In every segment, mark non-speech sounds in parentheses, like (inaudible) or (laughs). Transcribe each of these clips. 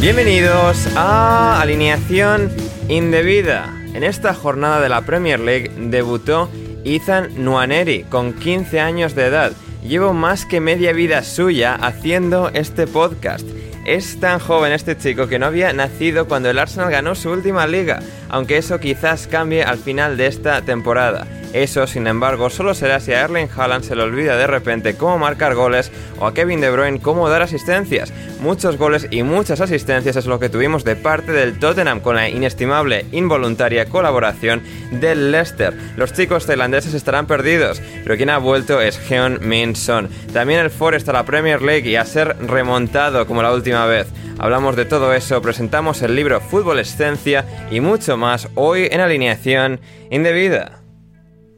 Bienvenidos a Alineación Indebida. En esta jornada de la Premier League debutó Ethan Nuaneri con 15 años de edad. Llevo más que media vida suya haciendo este podcast. Es tan joven este chico que no había nacido cuando el Arsenal ganó su última liga, aunque eso quizás cambie al final de esta temporada. Eso, sin embargo, solo será si a Erling Haaland se le olvida de repente cómo marcar goles o a Kevin De Bruyne cómo dar asistencias. Muchos goles y muchas asistencias es lo que tuvimos de parte del Tottenham con la inestimable, involuntaria colaboración del Leicester. Los chicos tailandeses estarán perdidos, pero quien ha vuelto es Heon Min Son. También el Forest a la Premier League y a ser remontado como la última vez. Hablamos de todo eso, presentamos el libro Fútbol Escencia y mucho más hoy en alineación indebida.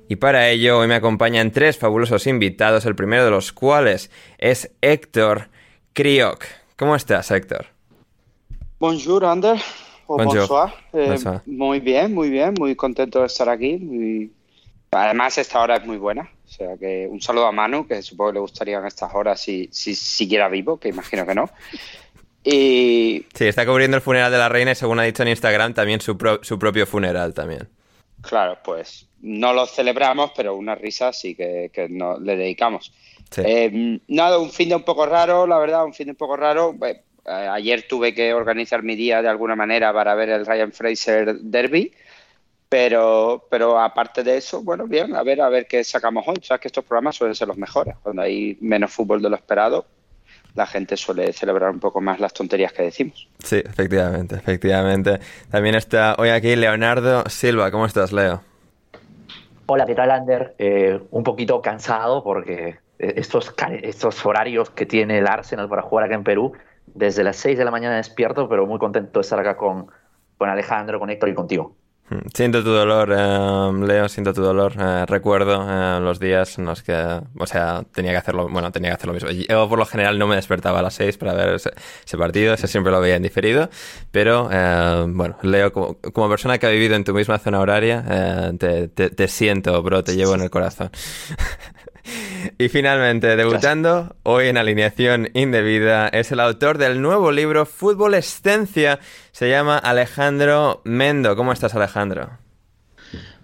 Y para ello hoy me acompañan tres fabulosos invitados, el primero de los cuales es Héctor Kriok. ¿Cómo estás, Héctor? Bonjour, Ander. O Bonjour. bonsoir. Eh, Bonsoir. muy bien, muy bien, muy contento de estar aquí. muy- Además, esta hora es muy buena. O sea que un saludo a Manu, que supongo que le gustarían estas horas si, si siguiera vivo, que imagino que no. Y Sí, está cubriendo el funeral de la reina y según ha dicho en Instagram también su, pro- su propio funeral también. claro, pues no lo celebramos, pero una risa sí que, que no, le dedicamos. Sí. Eh, nada, un fin de un poco raro, la verdad, un fin de un poco raro. Eh, ayer tuve que organizar mi día de alguna manera para ver el Ryan Fraser Derby, pero, pero aparte de eso, bueno, bien, a ver, a ver qué sacamos hoy. Sabes que estos programas suelen ser los mejores. Cuando hay menos fútbol de lo esperado, la gente suele celebrar un poco más las tonterías que decimos. Sí, efectivamente, efectivamente. También está hoy aquí Leonardo Silva. ¿Cómo estás, Leo? Hola, ¿qué tal, Ander? Eh, un poquito cansado porque estos, estos horarios que tiene el Arsenal para jugar acá en Perú, desde las 6 de la mañana despierto, pero muy contento de estar acá con, con Alejandro, con Héctor y contigo. Mm, Siento tu dolor, eh, Leo, siento tu dolor. Eh, recuerdo eh, los días en los que, o sea, tenía que hacerlo, bueno, tenía que hacer lo mismo. Yo por lo general no me despertaba a las 6 para ver ese, ese partido, ese siempre lo veía en diferido, pero eh, bueno, Leo, como, como persona que ha vivido en tu misma zona horaria, eh, te, te- te siento, bro, te llevo en el corazón. (laughs) Y finalmente, debutando hoy en alineación indebida, es el autor del nuevo libro Fútbol Escencia. Se llama Alejandro Mendo. ¿Cómo estás, Alejandro?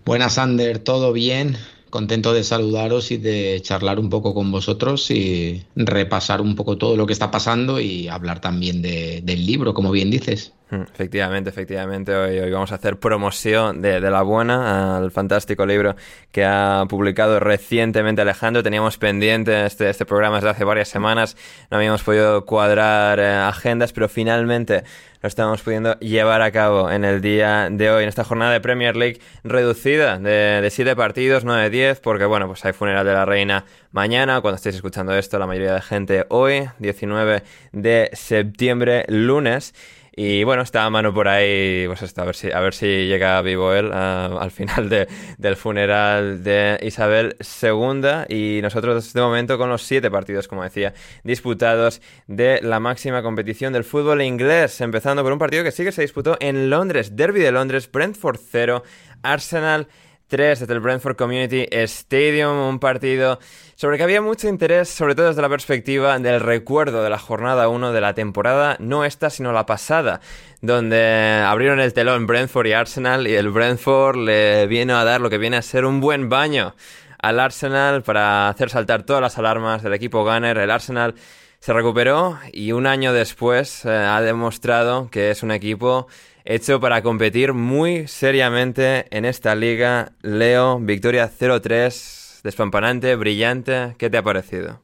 Buenas, Ander, ¿todo bien? Contento de saludaros y de charlar un poco con vosotros y repasar un poco todo lo que está pasando y hablar también de- del libro, como bien dices. Mm, efectivamente, efectivamente. Hoy, hoy, vamos a hacer promoción de, de, la buena al fantástico libro que ha publicado recientemente Alejandro. Teníamos pendiente este, este programa desde hace varias semanas. No habíamos podido cuadrar eh, agendas, pero finalmente lo estamos pudiendo llevar a cabo en el día de hoy, en esta jornada de Premier League reducida de, de siete partidos, no de diez, porque bueno, pues hay funeral de la reina mañana. Cuando estéis escuchando esto, la mayoría de gente hoy, 19 de septiembre, lunes. Y bueno, está a mano por ahí, pues a ver si, a ver si llega vivo él uh, (laughs) al final de, del funeral de Isabel II. Y nosotros de momento con los siete partidos, como decía, disputados de la máxima competición del fútbol inglés. Empezando por un partido que sí que se disputó en Londres, Derby de Londres, Brentford 0, Arsenal 3 desde el Brentford Community Stadium, un partido sobre que había mucho interés, sobre todo desde la perspectiva del recuerdo de la jornada 1 de la temporada, no esta, sino la pasada, donde abrieron el telón Brentford y Arsenal y el Brentford le vino a dar lo que viene a ser un buen baño al Arsenal para hacer saltar todas las alarmas del equipo Gunner. El Arsenal se recuperó y un año después eh, ha demostrado que es un equipo hecho para competir muy seriamente en esta liga. Leo, victoria 0-3, despampanante, brillante. ¿Qué te ha parecido?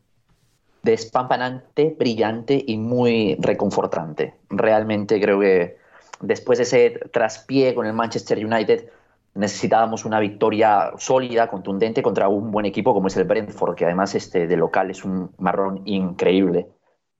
Despampanante, brillante y muy reconfortante. Realmente creo que después de ese traspié con el Manchester United necesitábamos una victoria sólida, contundente contra un buen equipo como es el Brentford, que además este de local es un marrón increíble.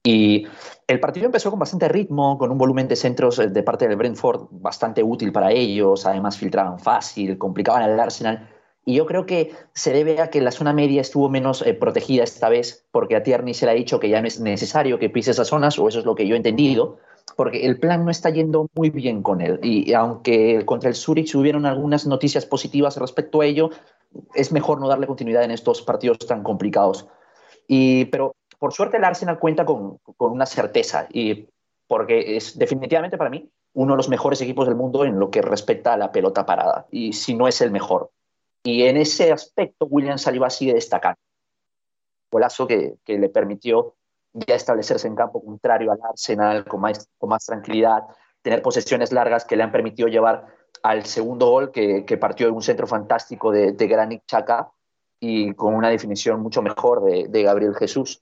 Y el partido empezó con bastante ritmo, con un volumen de centros eh, de parte del Brentford bastante útil para ellos, además filtraban fácil, complicaban al Arsenal. Y yo creo que se debe a que la zona media estuvo menos eh, protegida esta vez, porque a Tierney se le ha dicho que ya no es necesario que pise esas zonas, o eso es lo que yo he entendido, porque el plan no está yendo muy bien con él. Y aunque contra el Zurich hubieron algunas noticias positivas respecto a ello, es mejor no darle continuidad en estos partidos tan complicados. Y, pero por suerte el Arsenal cuenta con, una certeza, y porque es definitivamente para mí uno de los mejores equipos del mundo en lo que respecta a la pelota parada, y si no es el mejor. Y en ese aspecto William Saliba sigue destacando. Golazo que, que le permitió ya establecerse en campo contrario al Arsenal con más, con más tranquilidad, tener posesiones largas que le han permitido llevar al segundo gol que, que partió de un centro fantástico de, de Granit Xhaka y con una definición mucho mejor de, de Gabriel Jesús.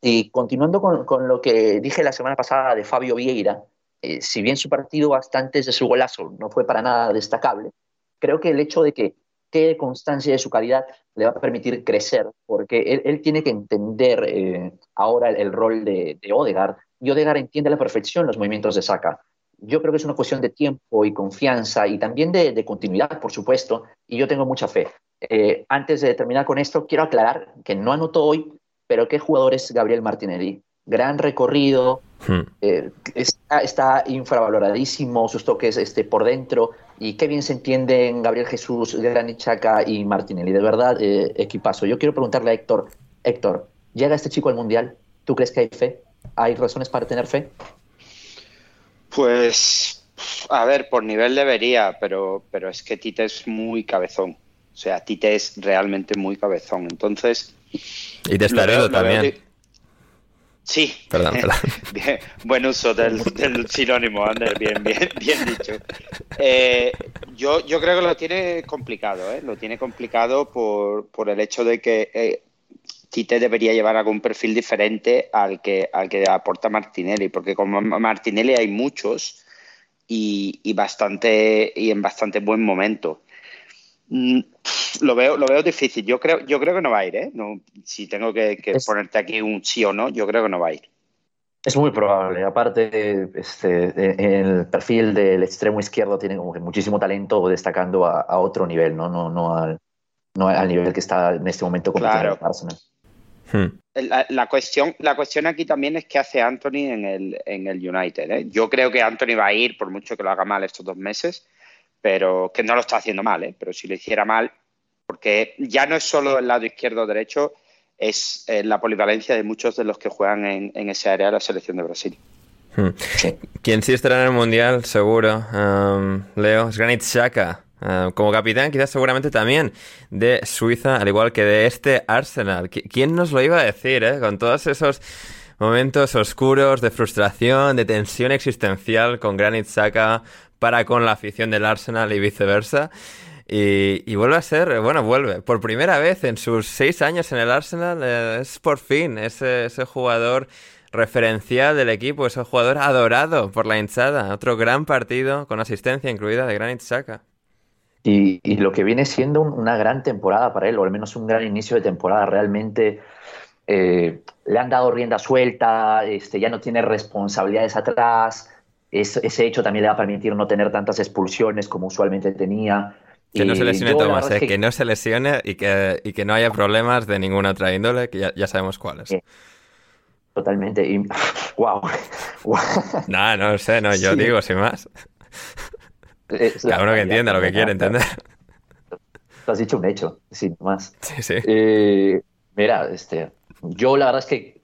Y continuando con, con, lo que dije la semana pasada de Fabio Vieira, eh, si bien su partido antes de su golazo no fue para nada destacable, creo que el hecho de que quede constancia de su calidad le va a permitir crecer, porque él, él tiene que entender eh, ahora el, el, rol de, de Odegaard, y Odegaard entiende a la perfección los movimientos de Saka. Yo creo que es una cuestión de tiempo y confianza y también de, de continuidad, por supuesto, y yo tengo mucha fe. Eh, antes de terminar con esto, quiero aclarar que no anotó hoy, pero qué jugador es Gabriel Martinelli. Gran recorrido, hmm. eh, está, está, infravaloradísimo sus toques este, por dentro y qué bien se entienden Gabriel Jesús, Granit Xhaka y Martinelli. De verdad, eh, equipazo. Yo quiero preguntarle a Héctor, Héctor, ¿llega este chico al Mundial? ¿Tú crees que hay fe? ¿Hay razones para tener fe? Pues, a ver, por nivel debería, pero, pero es que Tite es muy cabezón. O sea, Tite es realmente muy cabezón. Entonces, y Testaredo también. Sí. Perdón, perdón. (laughs) bien, buen uso del, del, sinónimo, Ander, bien, bien, bien dicho. Eh, yo, yo creo que lo tiene complicado, ¿eh? Lo tiene complicado por, por el hecho de que eh, Tite debería llevar algún perfil diferente al que, al que aporta Martinelli, porque como Martinelli hay muchos y, y, bastante, y en bastante buen momento. Mm, lo veo, lo veo difícil. Yo creo, yo creo que no va a ir, ¿eh? No, si tengo que, que es, ponerte aquí un sí o no, yo creo que no va a ir. Es muy probable. Aparte, este, el perfil del extremo izquierdo tiene como que muchísimo talento destacando a, a otro nivel, ¿no? No, no, al, no al nivel que está en este momento con claro. Arsenal. Hmm. La, la, cuestión, la cuestión aquí también es qué hace Anthony en el, en el United. ¿eh? Yo creo que Anthony va a ir, por mucho que lo haga mal estos dos meses, pero que no lo está haciendo mal, ¿eh? pero si lo hiciera mal, porque ya no es solo el lado izquierdo o derecho, es eh, la polivalencia de muchos de los que juegan en, en ese área de la selección de Brasil. Hmm. Quien sí estará en el Mundial, seguro, um, Leo, es Granit Xhaka. Uh, como capitán, quizás seguramente también de Suiza, al igual que de este Arsenal. ¿Quién nos lo iba a decir, eh? Con todos esos momentos oscuros de frustración, de tensión existencial con Granit Xhaka para con la afición del Arsenal y viceversa. Y, vuelve a ser, bueno, vuelve, por primera vez en sus seis años en el Arsenal, eh, es por fin ese, ese jugador referencial del equipo, ese jugador adorado por la hinchada. Otro gran partido con asistencia incluida de Granit Xhaka. Y, lo que viene siendo una gran temporada para él, o al menos un gran inicio de temporada, realmente eh, le han dado rienda suelta, este, ya no tiene responsabilidades atrás, ese hecho también le va a permitir no tener tantas expulsiones como usualmente tenía. Que no se lesione Tomás, eh, que... no se lesione y que, y que no haya problemas de ninguna otra índole, que ya, sabemos cuáles. Totalmente. Y, (laughs) wow. no, no sé, no, yo digo sin más. Cada uno que entienda lo que quiere entender. Tú has dicho un hecho, sin más. Sí, sí. Eh, mira, este, yo la verdad es que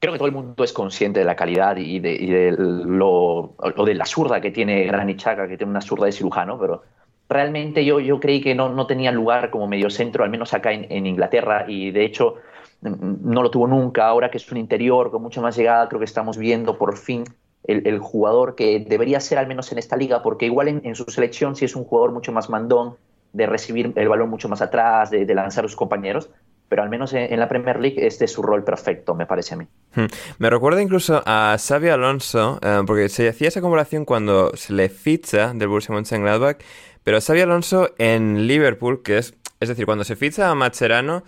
creo que todo el mundo es consciente de la calidad y de, y de lo, o de la zurda que tiene Granit Xhaka, que tiene una zurda de cirujano, pero realmente yo, yo creí que no, no tenía lugar como medio centro, al menos acá en, en Inglaterra, y de hecho no lo tuvo nunca, ahora que es un interior con mucha más llegada, creo que estamos viendo por fin el, jugador que debería ser al menos en esta liga, porque igual en, su selección sí es un jugador mucho más mandón, de recibir el balón mucho más atrás, de, lanzar a sus compañeros, pero al menos en, la Premier League este es su rol perfecto, me parece a mí. Hmm. Me recuerda incluso a Xavi Alonso, eh, porque se hacía esa comparación cuando se le ficha del Borussia Mönchengladbach, pero Xavi Alonso en Liverpool, que es, es decir, cuando se ficha a Macherano,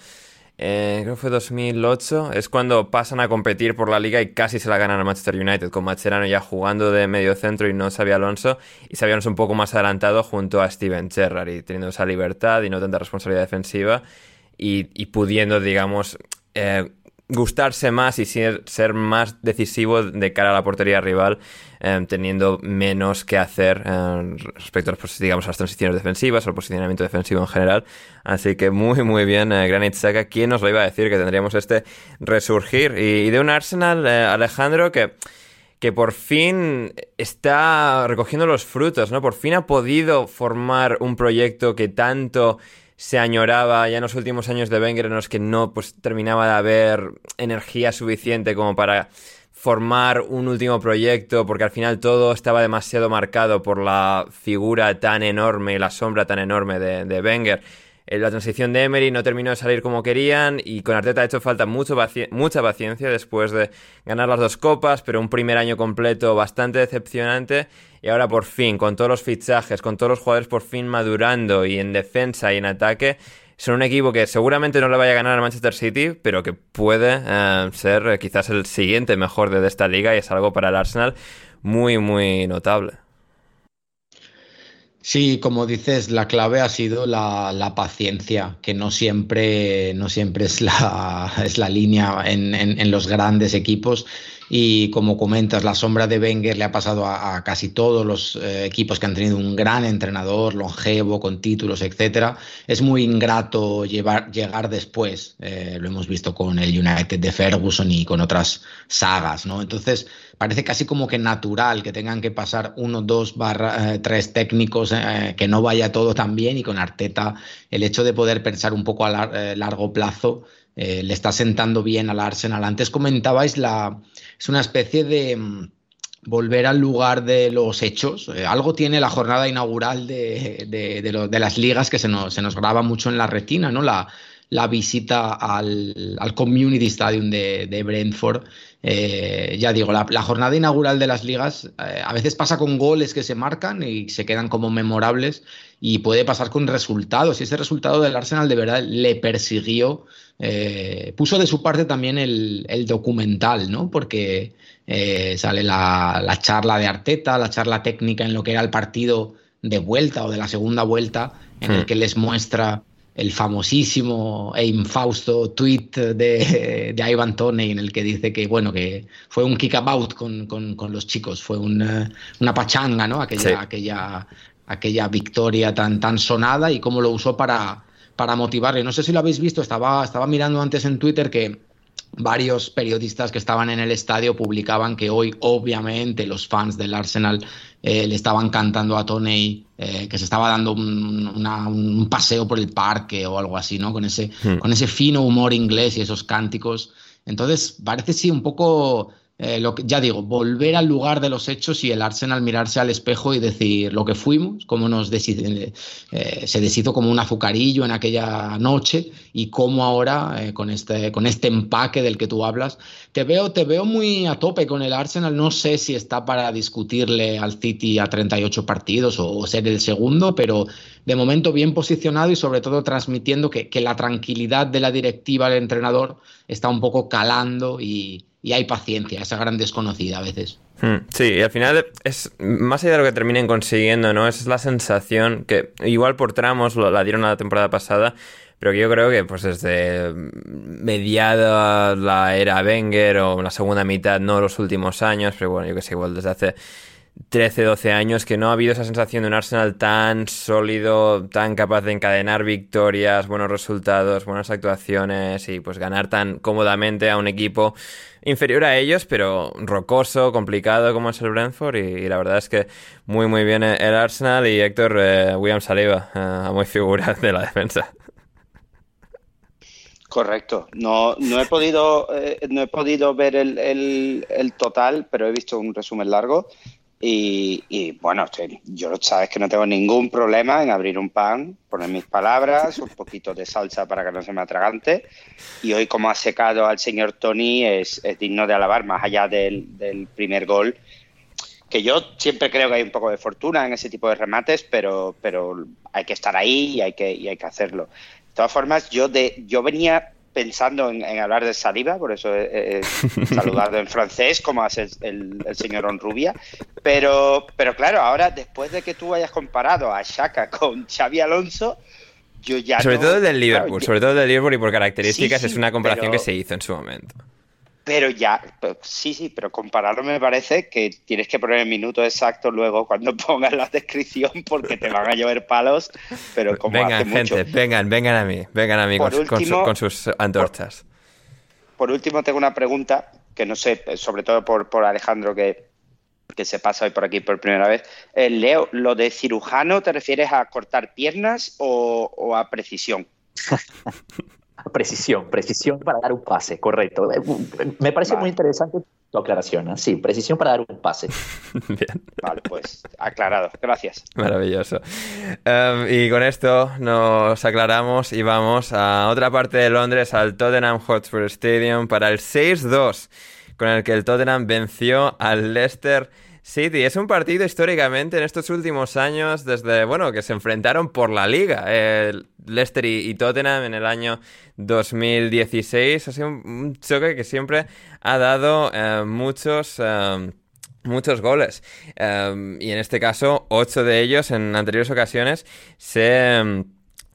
eh, creo que fue 2008, es cuando pasan a competir por la liga y casi se la ganan a Manchester United, con Macherano ya jugando de medio centro y no Xavi Alonso, y Xavi Alonso un poco más adelantado junto a Steven Gerrard y teniendo esa libertad y no tanta responsabilidad defensiva y, pudiendo, digamos, eh, gustarse más y ser, ser, más decisivo de cara a la portería rival, eh, teniendo menos que hacer eh, respecto a las, digamos, a transiciones defensivas el posicionamiento defensivo en general. Así que muy, muy bien, eh, Granit Xhaka. ¿Quién nos lo iba a decir que tendríamos este resurgir? Y, de un Arsenal, Alejandro, que que por fin está recogiendo los frutos, ¿no? Por fin ha podido formar un proyecto que tanto se añoraba ya en los últimos años de Wenger en los que no pues terminaba de haber energía suficiente como para formar un último proyecto porque al final todo estaba demasiado marcado por la figura tan enorme y la sombra tan enorme de, Wenger. Eh, la transición de Emery no terminó de salir como querían y con Arteta ha hecho falta mucho mucha paciencia después de ganar las dos copas, pero un primer año completo bastante decepcionante y ahora por fin, con todos los fichajes, con todos los jugadores por fin madurando y en defensa y en ataque, son un equipo que seguramente no le vaya a ganar al Manchester City, pero que puede eh, ser eh, quizás el siguiente mejor de esta liga y es algo para el Arsenal muy, muy notable. Sí, como dices, la clave ha sido la, paciencia, que no siempre, no siempre es, la, (laughs) es la línea en, en, los grandes equipos. Y como comentas, la sombra de Wenger le ha pasado a, casi todos los eh, equipos que han tenido un gran entrenador, longevo, con títulos, etcétera. Es muy ingrato llevar, llegar después. Eh, lo hemos visto con el United de Ferguson y con otras sagas, ¿no? Entonces, parece casi como que natural que tengan que pasar uno, dos, barra, eh, tres técnicos, que no vaya todo tan bien. Y con Arteta, el hecho de poder pensar un poco a largo plazo eh, le está sentando bien al Arsenal. Antes comentabais la. Es una especie de mm, volver al lugar de los hechos. Eh, algo tiene la jornada inaugural de, de, las ligas que se nos, graba mucho en la retina, ¿no? La, la visita al, al, Community Stadium de, Brentford. Eh, ya digo, la, la, jornada inaugural de las ligas a veces pasa con goles que se marcan y se quedan como memorables y puede pasar con resultados. Y ese resultado del Arsenal de verdad le persiguió eh, puso de su parte también el, documental, ¿no? Porque eh, sale la, charla de Arteta, la charla técnica en lo que era el partido de vuelta o de la segunda vuelta, en el hmm. que les muestra el famosísimo e infausto tweet de, de, Ivan Toney en el que dice que bueno que fue un kickabout con, con, con los chicos, fue una, una pachanga, ¿no? Aquella, aquella, aquella victoria tan, tan sonada y cómo lo usó para, para motivarle. No sé si lo habéis visto, estaba, estaba mirando antes en Twitter que varios periodistas que estaban en el estadio publicaban que hoy obviamente los fans del Arsenal eh, le estaban cantando a Tony eh, que se estaba dando un, paseo por el parque o algo así, ¿no? Con ese, hmm. con ese fino humor inglés y esos cánticos. Entonces, parece sí un poco eh, lo que, ya digo, volver al lugar de los hechos y el Arsenal mirarse al espejo y decir lo que fuimos, cómo nos eh, se deshizo como un azucarillo en aquella noche y cómo ahora eh, con, este, con este empaque del que tú hablas, te veo, te veo muy a tope con el Arsenal. No sé si está para discutirle al City a 38 partidos o, ser el segundo, pero de momento bien posicionado y sobre todo transmitiendo que, que la tranquilidad de la directiva del entrenador está un poco calando y y hay paciencia, esa gran desconocida a veces. Hmm, sí, y al final es más allá de lo que terminen consiguiendo, ¿no? Es la sensación que igual por tramos la dieron la temporada pasada, pero que yo creo que pues desde mediada la era Wenger o la segunda mitad, no los últimos años, pero bueno, yo que sé, igual desde hace 13, 12 años que no ha habido esa sensación de un Arsenal tan sólido, tan capaz de encadenar victorias, buenos resultados, buenas actuaciones y pues ganar tan cómodamente a un equipo inferior a ellos, pero rocoso, complicado como es el Brentford y, la verdad es que muy muy bien el Arsenal y Héctor eh, William Saliba, eh, muy figura de la defensa. Correcto. No, no he podido eh, no he podido ver el, el, total, pero he visto un resumen largo y, bueno, yo sabes que no tengo ningún problema en abrir un pan, poner mis palabras, un poquito de salsa para que no se me atragante. Y hoy, como ha secado al señor Tony, es, digno de alabar, más allá del, primer gol. Que yo siempre creo que hay un poco de fortuna en ese tipo de remates, pero, pero hay que estar ahí y hay que, y hay que hacerlo. De todas formas, yo, de, yo venía pensando en, hablar de saliva, por eso (laughs) he, saludado en francés, como hace el, señor Onrubia. Pero, pero claro, ahora después de que tú hayas comparado a Shaka con Xavi Alonso, yo ya. Sobre todo del Liverpool, sobre todo del Liverpool y por características es una comparación que se hizo en su momento. Pero ya, sí, sí, pero compararlo me parece que tienes que poner el minuto exacto luego cuando (laughs) pongas la descripción porque te van a llover palos, pero como Vengan, gente, vengan, vengan a mí, vengan a mí con, sus antorchas. Por, último, tengo una pregunta que no sé, sobre todo por, por Alejandro que, que se pasa hoy por aquí por primera vez. Eh, Leo, ¿lo de cirujano te refieres a cortar piernas o, o a precisión? (laughs) Precisión, precisión para dar un pase, correcto. Eh, me parece muy interesante tu aclaración. ¿eh? Sí, precisión para dar un pase. (laughs) Bien. Vale, pues aclarado. Gracias. Maravilloso. Em, y con esto nos aclaramos y vamos a otra parte de Londres, al Tottenham Hotspur Stadium, para el 6-2, con el que el Tottenham venció al Leicester City. Es un partido históricamente en estos últimos años, desde, bueno, que se enfrentaron por la liga. El Leicester y, Tottenham en el año 2016. Ha sido un, choque que siempre ha dado eh, muchos... Eh, muchos goles. Eh, y en este caso, ocho de ellos en anteriores ocasiones se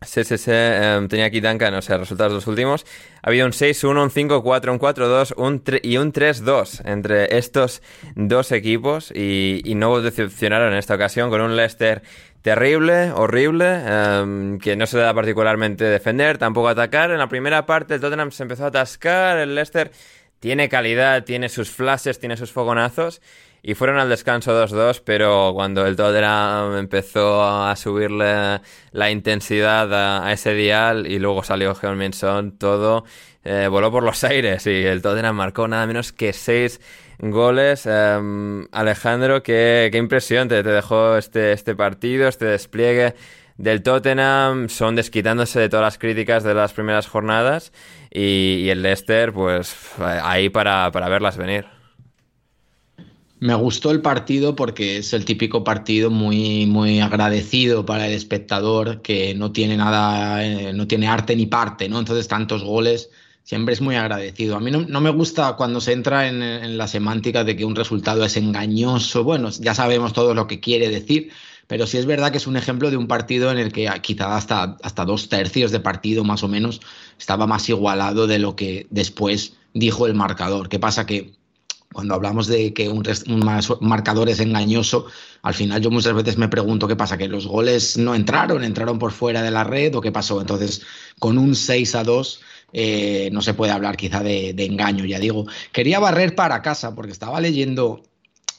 Sí, sí, sí. tenía aquí Duncan, o sea, resultados los últimos. Ha habido un 6-1, un 5-4, un 4-2 un y un 3-2 entre estos dos equipos y, y, no decepcionaron en esta ocasión con un Leicester terrible, horrible, em, que no se da particularmente defender, tampoco atacar. En la primera parte el Tottenham se empezó a atascar, el Leicester tiene calidad, tiene sus flashes, tiene sus fogonazos y fueron al descanso 2-2, pero cuando el Tottenham empezó a subirle la intensidad a, ese dial y luego salió Heung Minson, todo eh, voló por los (laughs) aires y el Tottenham marcó nada menos que 6 goles. Em, Alejandro, qué, impresión te, dejó este, este partido, este despliegue del Tottenham. Son desquitándose de todas las críticas de las primeras jornadas y, el Leicester, pues ahí para, para verlas venir. Me gustó el partido porque es el típico partido muy, muy agradecido para el espectador que no tiene nada, eh, no tiene arte ni parte, ¿no? Entonces tantos goles siempre es muy agradecido. A mí no, me gusta cuando se entra en, la semántica de que un resultado es engañoso. Bueno, ya sabemos todo lo que quiere decir, pero sí es verdad que es un ejemplo de un partido en el que quizá hasta, hasta dos tercios de partido más o menos estaba más igualado de lo que después dijo el marcador. ¿Qué pasa? Que cuando hablamos de que un, marcador es engañoso, al final yo muchas veces me pregunto qué pasa, que los goles no entraron, entraron por fuera de la red o qué pasó. Entonces, con un 6 a 2 eh, no se puede hablar quizá de, engaño, ya digo. Quería barrer para casa porque estaba leyendo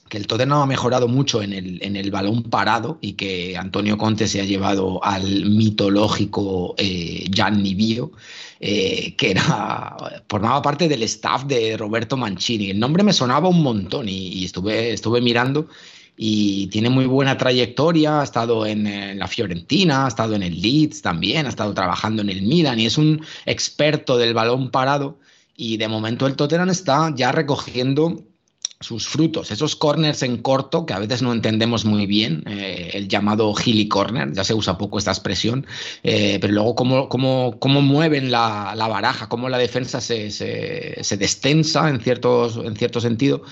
que el Tottenham ha mejorado mucho en el, en el balón parado y que Antonio Conte se ha llevado al mitológico eh, Gianni Bio, eh, que era, formaba parte del staff de Roberto Mancini. El nombre me sonaba un montón y, estuve, estuve mirando y tiene muy buena trayectoria, ha estado en, en, la Fiorentina, ha estado en el Leeds también, ha estado trabajando en el Milan y es un experto del balón parado y de momento el Tottenham está ya recogiendo sus frutos, esos corners en corto que a veces no entendemos muy bien, eh, el llamado hilly corner, ya se usa poco esta expresión, eh, pero luego cómo, cómo, cómo mueven la, la, baraja, cómo la defensa se, se, se destensa en, ciertos, en cierto sentido.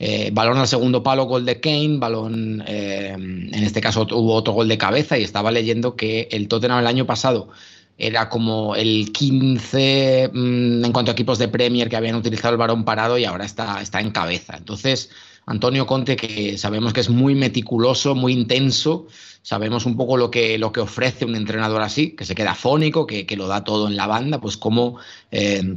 Eh, balón al segundo palo, gol de Kane, balón, en este caso hubo otro gol de cabeza y estaba leyendo que el Tottenham el año pasado era como el 15 mm, en cuanto a equipos de Premier que habían utilizado el varón parado y ahora está, está en cabeza. Entonces, Antonio Conte, que sabemos que es muy meticuloso, muy intenso, sabemos un poco lo que, lo que ofrece un entrenador así, que se queda fónico, que, lo da todo en la banda, pues como eh,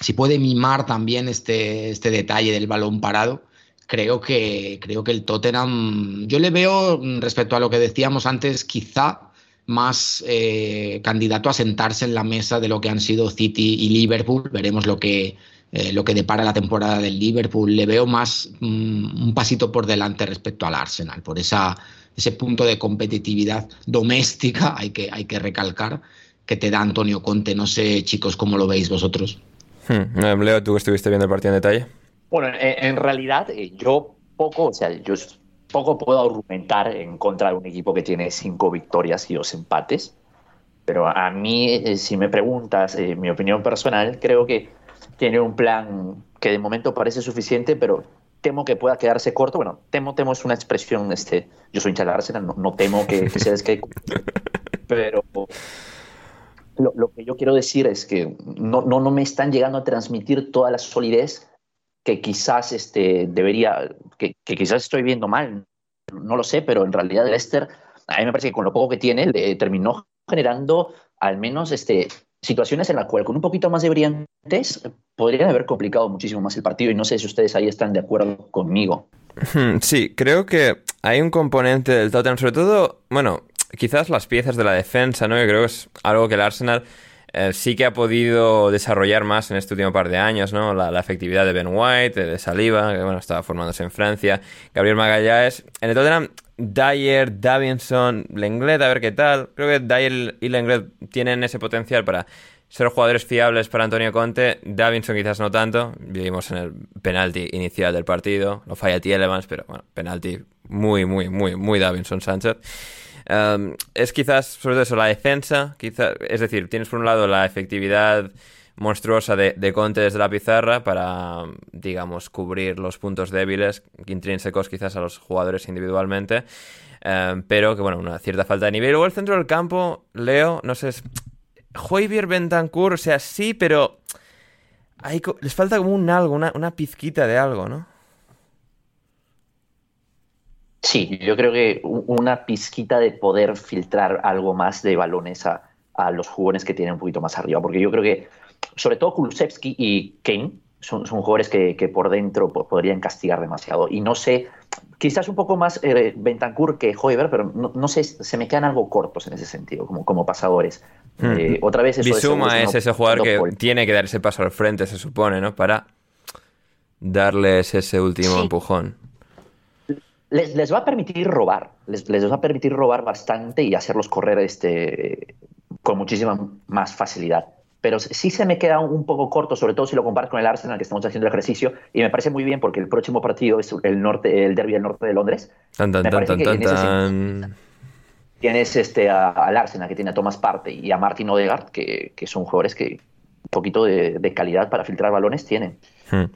si puede mimar también este, este detalle del balón parado. Creo que, creo que el Tottenham, yo le veo respecto a lo que decíamos antes, quizá más eh, candidato a sentarse en la mesa de lo que han sido City y Liverpool. Veremos lo que, eh, lo que depara la temporada del Liverpool. Le veo más mm, un pasito por delante respecto al Arsenal, por esa, ese punto de competitividad doméstica, hay que, hay que recalcar, que te da Antonio Conte. No sé, chicos, cómo lo veis vosotros. Hmm. Leo, ¿tú estuviste viendo el partido en detalle? Bueno, en, en realidad eh, yo poco, o sea, yo poco puedo argumentar en contra de un equipo que tiene cinco victorias y dos empates. Pero a mí, eh, si me preguntas eh, mi opinión personal, creo que tiene un plan que de momento parece suficiente, pero temo que pueda quedarse corto. Bueno, temo, temo es una expresión, este, yo soy hincha de Arsenal, no, temo que, que se desquede. (laughs) Pero lo, lo, que yo quiero decir es que no, no, no me están llegando a transmitir toda la solidez que quizás este, debería, que, quizás estoy viendo mal, no lo sé, pero en realidad Leicester, a mí me parece que con lo poco que tiene, le terminó generando al menos este, situaciones en las cuales con un poquito más de brillantes podrían haber complicado muchísimo más el partido y no sé si ustedes ahí están de acuerdo conmigo. Hmm, sí, creo que hay un componente del Tottenham, sobre todo, bueno, quizás las piezas de la defensa, ¿no? Yo creo que es algo que el Arsenal eh, sí que ha podido desarrollar más en este último par de años, ¿no? La, efectividad de Ben White, de Saliba, que bueno, estaba formándose en Francia, Gabriel Magallanes. En el Tottenham, Dyer, Davinson, Lenglet, a ver qué tal. Creo que Dyer y Lenglet tienen ese potencial para ser jugadores fiables para Antonio Conte. Davinson quizás no tanto. Vivimos en el penalti inicial del partido. Lo falla Tielemans, pero bueno, penalti muy, muy, muy, muy Davinson Sánchez. Es quizás, sobre todo eso, la defensa, quizás, es decir, tienes por un lado la efectividad monstruosa de, Conte desde la pizarra para, digamos, cubrir los puntos débiles, intrínsecos quizás a los jugadores individualmente, pero que, bueno, una cierta falta de nivel. Luego el centro del campo, Leo, no sé, es... Joyvier Bentancur, o sea, sí, pero hay, les falta como un algo, una, una pizquita de algo, ¿no? Sí, yo creo que una pizquita de poder filtrar algo más de balones a, los jugadores que tienen un poquito más arriba, porque yo creo que sobre todo Kulusevski y Kane son, son jugadores que, por dentro podrían castigar demasiado. Y no sé, quizás un poco más eh, Bentancur que Hoiber, pero no, sé, se me quedan algo cortos en ese sentido, como, como pasadores. Hmm. Eh, otra vez eso Bisuma es ese jugador que tiene que dar ese paso al frente, se supone, ¿no? Para darles ese último empujón les, va a permitir robar, les, va a permitir robar bastante y hacerlos correr este, con muchísima más facilidad. Pero sí se me queda un poco corto, sobre todo si lo comparas con el Arsenal que estamos haciendo el ejercicio. Y me parece muy bien porque el próximo partido es el norte, el derby del norte de Londres. tienes este, al Arsenal que tiene a Thomas Parte y a Martin Odegaard, que, son jugadores que un poquito de, calidad para filtrar balones tienen. Hmm.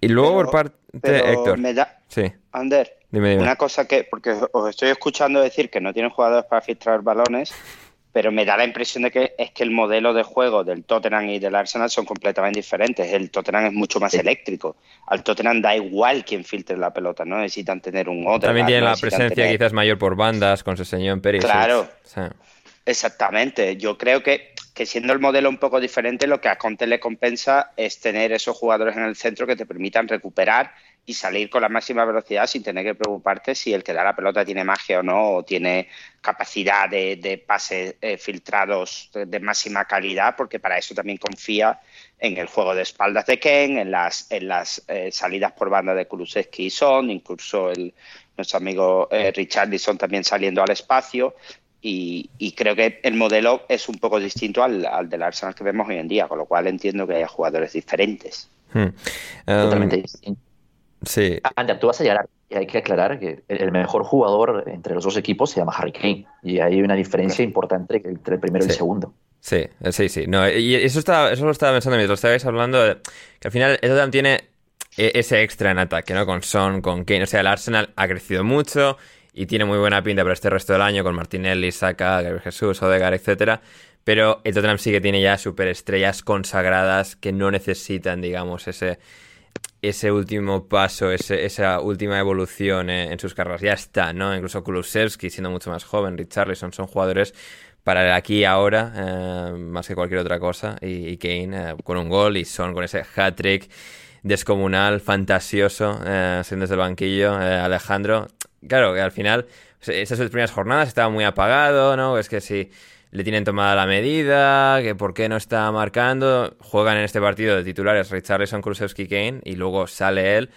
Y luego por parte de Héctor. sí. Ander, una cosa que, porque os estoy escuchando decir que no tienen jugadores para filtrar balones, pero me da la impresión de que es que el modelo de juego del Tottenham y del Arsenal son completamente diferentes. El Tottenham es mucho más eléctrico. Al Tottenham da igual quién filtre la pelota, no necesitan tener un otro. También tienen la presencia quizás mayor por bandas, con su señor Pérez. Claro. Exactamente. Yo creo que, que siendo el modelo un poco diferente, lo que a Conte le compensa es tener esos jugadores en el centro que te permitan recuperar y salir con la máxima velocidad sin tener que preocuparte si el que da la pelota tiene magia o no, o tiene capacidad de, pases eh, filtrados de, máxima calidad, porque para eso también confía en el juego de espaldas de Ken, en las, en las eh, salidas por banda de Kulusevski y Son, incluso el, nuestro amigo eh, Richardson también saliendo al espacio. Y, creo que el modelo es un poco distinto al, al del Arsenal que vemos hoy en día, con lo cual entiendo que haya jugadores diferentes. Hmm. Totalmente um, distinto. Sí. Ander, tú vas a llegar, y hay que aclarar que el mejor jugador entre los dos equipos se llama Harry Kane, y hay una diferencia importante entre el primero y el segundo. Sí, sí, sí. No, y eso, estaba, eso lo estaba pensando mientras estabais hablando, que al final también tiene e, ese extra en ataque, ¿no? Con Son, con Kane. O sea, el Arsenal ha crecido mucho y tiene muy buena pinta para este resto del año con Martinelli, Saka, Gabriel Jesús, Odegaard, etcétera. Pero el Tottenham sí que tiene ya superestrellas consagradas que no necesitan, digamos, ese, ese último paso, esa última evolución en, sus carreras. Ya está, ¿no? Incluso Kulusevski, siendo mucho más joven, Richarlison, son jugadores para aquí y ahora, eh, más que cualquier otra cosa. Y, Kane eh, con un gol y Son con ese hat-trick descomunal, fantasioso, eh, siendo desde el banquillo, Alejandro. Claro, que al final, esas primeras jornadas estaba muy apagado, ¿no? Es que si le tienen tomada la medida, que por qué no está marcando, juegan en este partido de titulares Richarlison, Krusewski, Kane, y luego sale él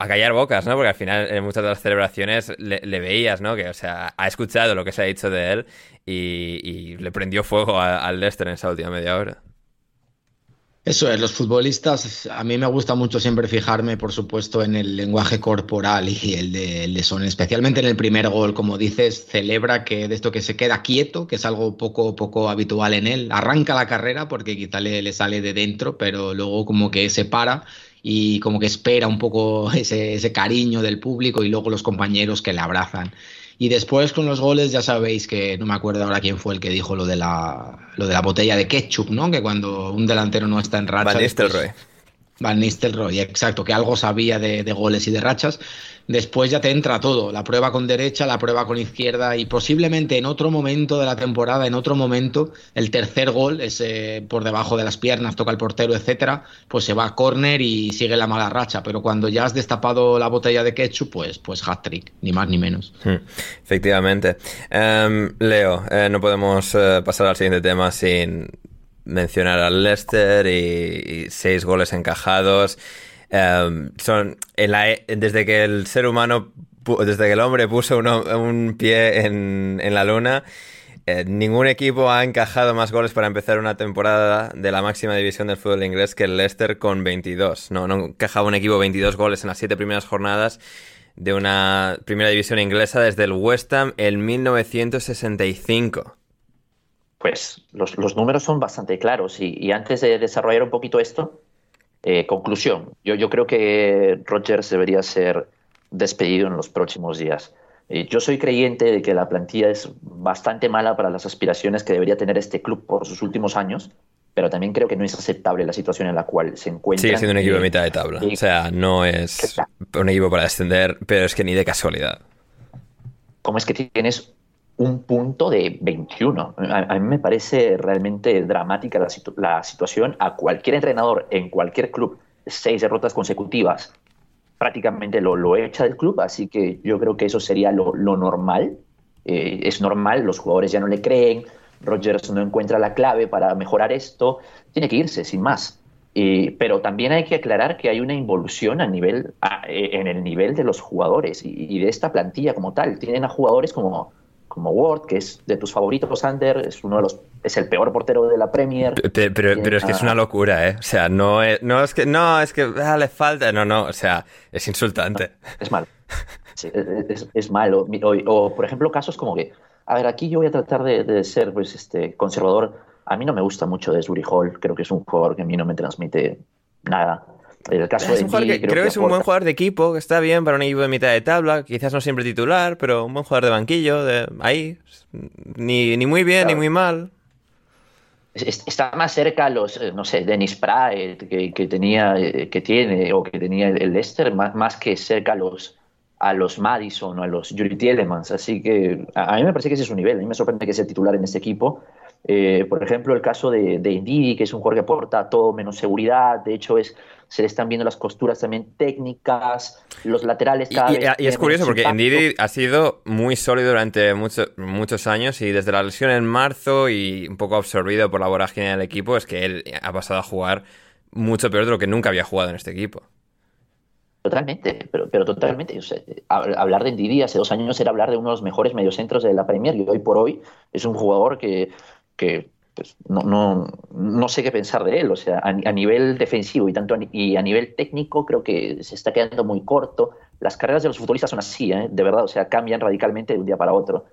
a callar bocas, ¿no? Porque al final en muchas de las celebraciones le, veías, ¿no? Que, o sea, ha escuchado lo que se ha dicho de él y, le prendió fuego al Leicester en esa última media hora. Eso es, los futbolistas, a mí me gusta mucho siempre fijarme, por supuesto, en el lenguaje corporal y el de, Son, especialmente en el primer gol, como dices, celebra que de esto que se queda quieto, que es algo poco, poco habitual en él, arranca la carrera porque quizá le, le sale de dentro, pero luego como que se para y como que espera un poco (laughs) ese, ese cariño del público y luego los compañeros que le abrazan. Y después con los goles ya sabéis que no me acuerdo ahora quién fue el que dijo lo de la, lo de la botella de ketchup, ¿no? Que cuando un delantero no está en racha... Van Nistelrooy. Van Nistelrooy, exacto, que algo sabía de, de goles y de rachas después ya te entra todo, la prueba con derecha, la prueba con izquierda y posiblemente en otro momento de la temporada, en otro momento, el tercer gol, ese por debajo de las piernas, toca el portero, etcétera, pues se va a córner y sigue la mala racha, pero cuando ya has destapado la botella de ketchup, pues, pues hat-trick, ni más ni menos. Hmm, efectivamente. Em, Leo, eh, no podemos eh, pasar al siguiente tema sin mencionar al Leicester y seis goles encajados. Em, son e, desde que el ser humano, desde que el hombre puso un pie en, la luna, eh, ningún equipo ha encajado más goles para empezar una temporada de la máxima división del fútbol inglés que el Leicester con 22. No, no encajaba un equipo 22 goles en las siete primeras jornadas de una primera división inglesa desde el West Ham en 1965. Pues los, números son bastante claros y, antes de desarrollar un poquito esto, eh, conclusión, yo, yo creo que Rogers debería ser despedido en los próximos días. Eh, yo soy creyente de que la plantilla es bastante mala para las aspiraciones que debería tener este club por sus últimos años, pero también creo que no es aceptable la situación en la cual se encuentra. Sigue siendo un equipo de mitad de tabla. o sea, no es un equipo para descender, pero es que ni de casualidad. ¿Cómo es que tienes un punto de 21. A, mí me parece realmente dramática la, situación. A cualquier entrenador en cualquier club, seis derrotas consecutivas, prácticamente lo, lo echa del club, así que yo creo que eso sería lo, normal. Eh, es normal, los jugadores ya no le creen, Rogers no encuentra la clave para mejorar esto, tiene que irse, sin más. pero también hay que aclarar que hay una involución a nivel, en el nivel de los jugadores y de esta plantilla como tal. Tienen a jugadores como como Ward, que es de tus favoritos, Sander, es uno de los es el peor portero de la Premier. Pero, pero, es que es una locura, ¿eh? O sea, no es, no es que no es que ah, le falta, no, no, o sea, es insultante. Es malo. es, malo. O, por ejemplo, casos como que, a ver, aquí yo voy a tratar de, ser pues, este, conservador. A mí no me gusta mucho de Hall, creo que es un jugador que a mí no me transmite nada el caso es creo, que, es un buen jugador de equipo, que está bien para un equipo de mitad de tabla, quizás no siempre titular, pero un buen jugador de banquillo, de ahí, ni, muy bien ni muy mal. Está más cerca a los, eh, no sé, Dennis Pratt, que, tenía, eh, que tiene, o que tenía el Leicester, más, más que cerca a los, a los Madison o a los Yuri Tielemans. Así que a, mí me parece que ese es su nivel. A mí me sorprende que sea titular en este equipo. Eh, por ejemplo, el caso de, de Indidi, que es un jugador que aporta todo menos seguridad, de hecho es se le están viendo las costuras también técnicas, los laterales cada y, vez y, es curioso porque. Ndidi ha sido muy sólido durante mucho, muchos años y desde la lesión en marzo y un poco absorbido por la vorágine del equipo es que él ha pasado a jugar mucho peor de lo que nunca había jugado en este equipo. Totalmente, pero, pero totalmente. O sea, hablar de Ndidi hace dos años era hablar de uno de los mejores mediocentros de la Premier y hoy por hoy es un jugador que, que pues, no, no, no, sé qué pensar de él. O sea, a, a, nivel defensivo y tanto a, y a nivel técnico creo que se está quedando muy corto. Las carreras de los futbolistas son así, ¿eh? de verdad, o sea, cambian radicalmente de un día para otro.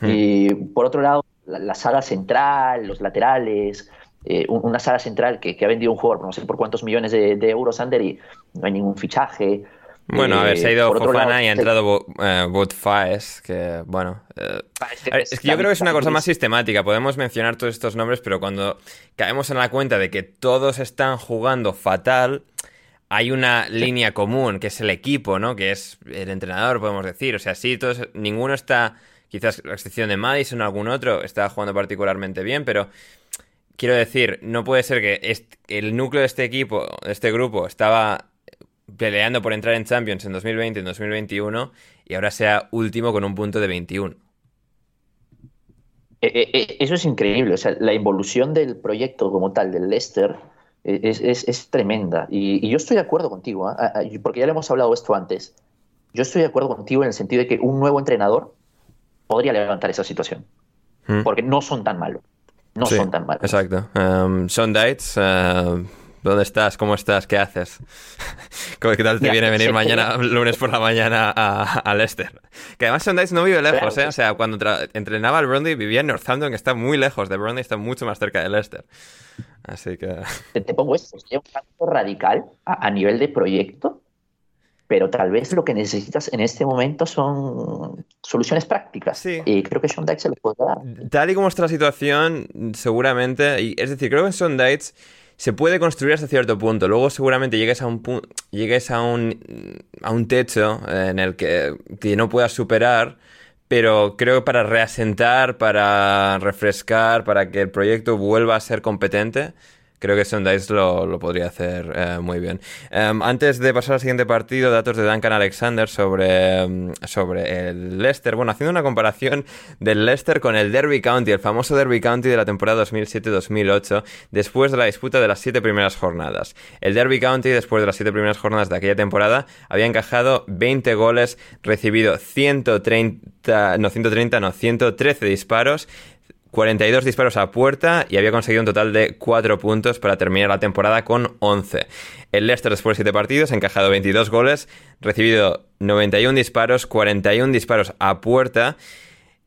Hmm. Y por otro lado, la, la saga central, los laterales, eh, una sala central que, que, ha vendido un jugador no sé por cuántos millones de, de euros, Ander, y no hay ningún fichaje. Bueno, eh, a ver, se ha ido Fofana lado, y ha entrado eh, Faes, que bueno... Eh, es que yo creo que es una cosa más sistemática. Podemos mencionar todos estos nombres, pero cuando caemos en la cuenta de que todos están jugando fatal, hay una línea común, que es el equipo, ¿no? Que es el entrenador, podemos decir. O sea, sí, todos, ninguno está, quizás la excepción de Madison o algún otro, está jugando particularmente bien, pero quiero decir, no puede ser que el núcleo de este equipo, de este grupo, estaba peleando por entrar en Champions en 2020 y en 2021 y ahora sea último con un punto de 21. Eh, eh, eso es increíble, o sea, la involución del proyecto como tal del Leicester es, es, es tremenda y, y, yo estoy de acuerdo contigo, ¿eh? porque ya le hemos hablado esto antes. Yo estoy de acuerdo contigo en el sentido de que un nuevo entrenador podría levantar esa situación, ¿Mm? porque no son tan malos. No sí, son tan malos. Exacto. Um, Sean Dites, uh, ¿dónde estás? ¿Cómo estás? ¿Qué haces? (laughs) ¿Qué tal te ya, viene venir mañana, (laughs) lunes por la mañana a, a Leicester? Que además Dites no vive lejos, claro, ¿eh? O sea, cuando entrenaba al Brondby vivía en Northampton, que está muy lejos de Brondby, está mucho más cerca de Leicester. Así que... (laughs) Te, te pongo esto, es un cambio radical a, a nivel de proyecto pero tal vez lo que necesitas en este momento son soluciones prácticas. Sí. Y creo que Dites se lo puede dar. Tal y como está la situación, seguramente, y es decir, creo que Dites se puede construir hasta cierto punto. Luego seguramente llegues a un llegues a un a un techo en el que, que no puedas superar. Pero creo que para reasentar, para refrescar, para que el proyecto vuelva a ser competente, Creo que Sondice lo, lo podría hacer eh, muy bien. Um, antes de pasar al siguiente partido, datos de Duncan Alexander sobre, um, sobre el Leicester. Bueno, haciendo una comparación del Leicester con el Derby County, el famoso Derby County de la temporada 2007-2008, después de la disputa de las siete primeras jornadas. El Derby County, después de las siete primeras jornadas de aquella temporada, había encajado 20 goles, recibido 130, no 130, no, 113 disparos, 42 disparos a puerta y había conseguido un total de 4 puntos para terminar la temporada con 11. El Leicester después de 7 partidos ha encajado 22 goles, recibido 91 disparos, 41 disparos a puerta.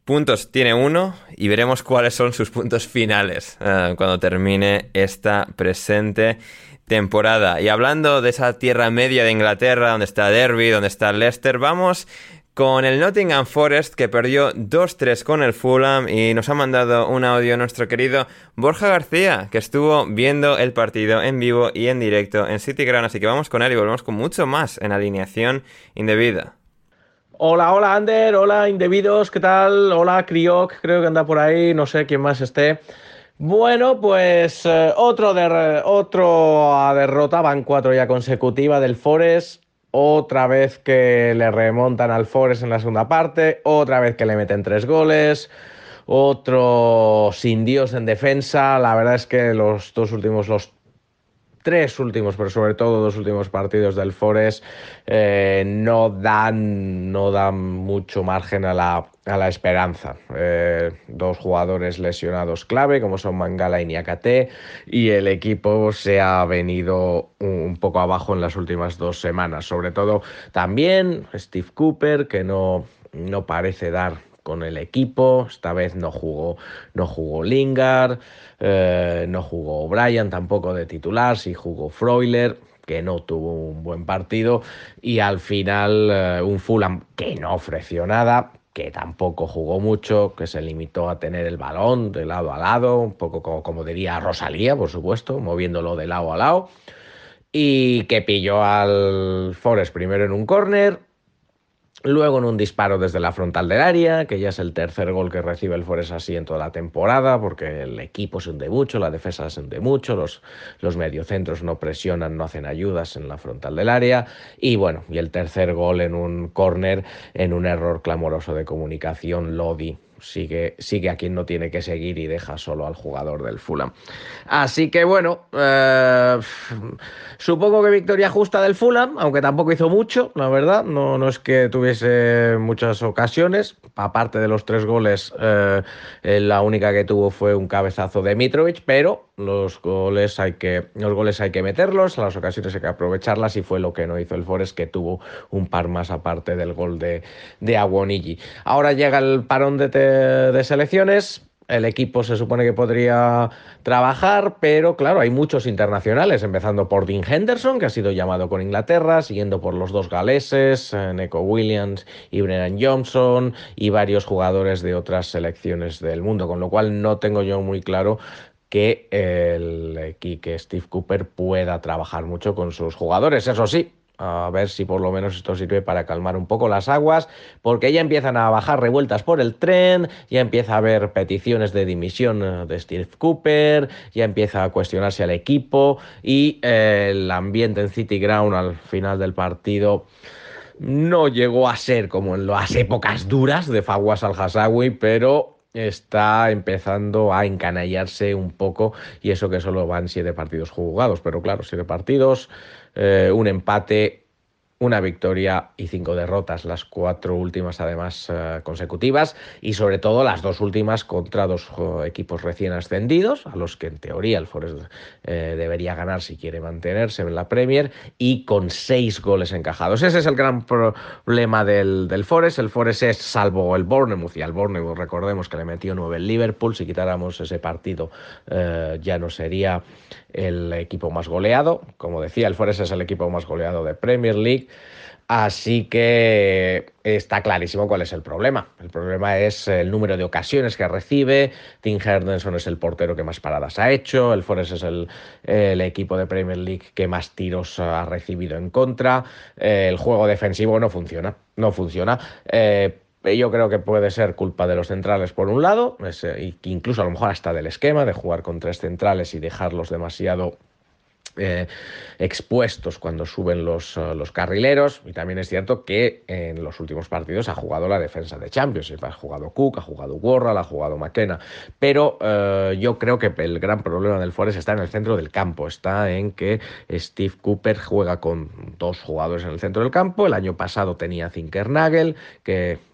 Puntos tiene uno y veremos cuáles son sus puntos finales uh, cuando termine esta presente temporada. Y hablando de esa tierra media de Inglaterra, donde está Derby, donde está Leicester, vamos con el Nottingham Forest que perdió 2-3 con el Fulham y nos ha mandado un audio nuestro querido Borja García que estuvo viendo el partido en vivo y en directo en City Ground, así que vamos con él y volvemos con mucho más en alineación indebida. Hola, hola Ander, hola Indebidos, ¿qué tal? Hola Kriok, creo que anda por ahí, no sé quién más esté. Bueno, pues eh, otro, de, otro derrota, van cuatro ya consecutiva del Forest otra vez que le remontan al Forest en la segunda parte, otra vez que le meten tres goles, otro sin Dios en defensa. La verdad es que los dos últimos, los tres últimos, pero sobre todo dos últimos partidos del Forest eh, no dan no dan mucho margen a la, a la esperanza. Eh, dos jugadores lesionados clave, como son Mangala y Niakate, y el equipo se ha venido un poco abajo en las últimas dos semanas. Sobre todo también Steve Cooper, que no, no parece dar con el equipo. Esta vez no jugó, no jugó Lingard, eh, no jugó Brian tampoco de titular, sí jugó Freuler que no tuvo un buen partido y al final eh, un Fulham que no ofreció nada, que tampoco jugó mucho, que se limitó a tener el balón de lado a lado, un poco como, como diría Rosalía, por supuesto, moviéndolo de lado a lado, y que pilló al Forest primero en un córner, Luego en un disparo desde la frontal del área, que ya es el tercer gol que recibe el Forest así en toda la temporada, porque el equipo se hunde mucho, la defensa se hunde mucho, los, los mediocentros no presionan, no hacen ayudas en la frontal del área. Y bueno, y el tercer gol en un córner, en un error clamoroso de comunicación, Lodi sigue, sigue a quien no tiene que seguir y deja solo al jugador del Fulham. Así que bueno, eh, supongo que victoria justa del Fulham, aunque tampoco hizo mucho, la verdad. No, no es que tuviese muchas ocasiones. Aparte de los tres goles, eh, la única que tuvo fue un cabezazo de Mitrovic, pero los goles hay que, los goles hay que meterlos, las ocasiones hay que aprovecharlas y fue lo que no hizo el Forest, que tuvo un par más aparte del gol de, de. Ahora llega el parón de, de selecciones, el equipo se supone que podría trabajar, pero claro, hay muchos internacionales, empezando por Dean Henderson, que ha sido llamado con Inglaterra, siguiendo por los dos galeses, eh, Neko Williams y Brennan Johnson, y varios jugadores de otras selecciones del mundo, con lo cual no tengo yo muy claro que el que Steve Cooper pueda trabajar mucho con sus jugadores. Eso sí, a ver si por lo menos esto sirve para calmar un poco las aguas, porque ya empiezan a bajar revueltas por el tren, ya empieza a haber peticiones de dimisión eh, de Steve Cooper, ya empieza a cuestionarse al equipo y eh, el ambiente en City Ground al final del partido no llegó a ser como en las épocas duras de Fawaz al-Hassawi, pero está empezando a encanallarse un poco y eso que solo van siete partidos jugados, pero claro, siete partidos, eh, un empate una victoria y cinco derrotas, las cuatro últimas además eh, consecutivas y sobre todo las dos últimas contra dos equipos recién ascendidos, a los que en teoría el Forest eh, debería ganar si quiere mantenerse en la Premier y con seis goles encajados. Ese es el gran problema del, del Forest. El Forest es, salvo el Bournemouth, y al Bournemouth recordemos que le metió nueve el Liverpool, si quitáramos ese partido eh, ya no sería el equipo más goleado. Como decía, el Forest es el equipo más goleado de Premier League. Así que está clarísimo cuál es el problema. El problema es el número de ocasiones que recibe. Tim Henderson es el portero que más paradas ha hecho. El Forest es el, equipo de Premier League que más tiros ha recibido en contra. Eh, el juego defensivo no funciona. No funciona. Eh, yo creo que puede ser culpa de los centrales por un lado, eh, incluso a lo mejor hasta del esquema de jugar con tres centrales y dejarlos demasiado eh, expuestos cuando suben los, los, carrileros. Y también es cierto que en los últimos partidos ha jugado la defensa de Champions, ha jugado Cook, ha jugado Warral, ha jugado McKenna, pero yo creo que el gran problema del Forest está en el centro del campo, está en que Steve Cooper juega con dos jugadores en el centro del campo, el año pasado tenía Zinkernagel, que eh,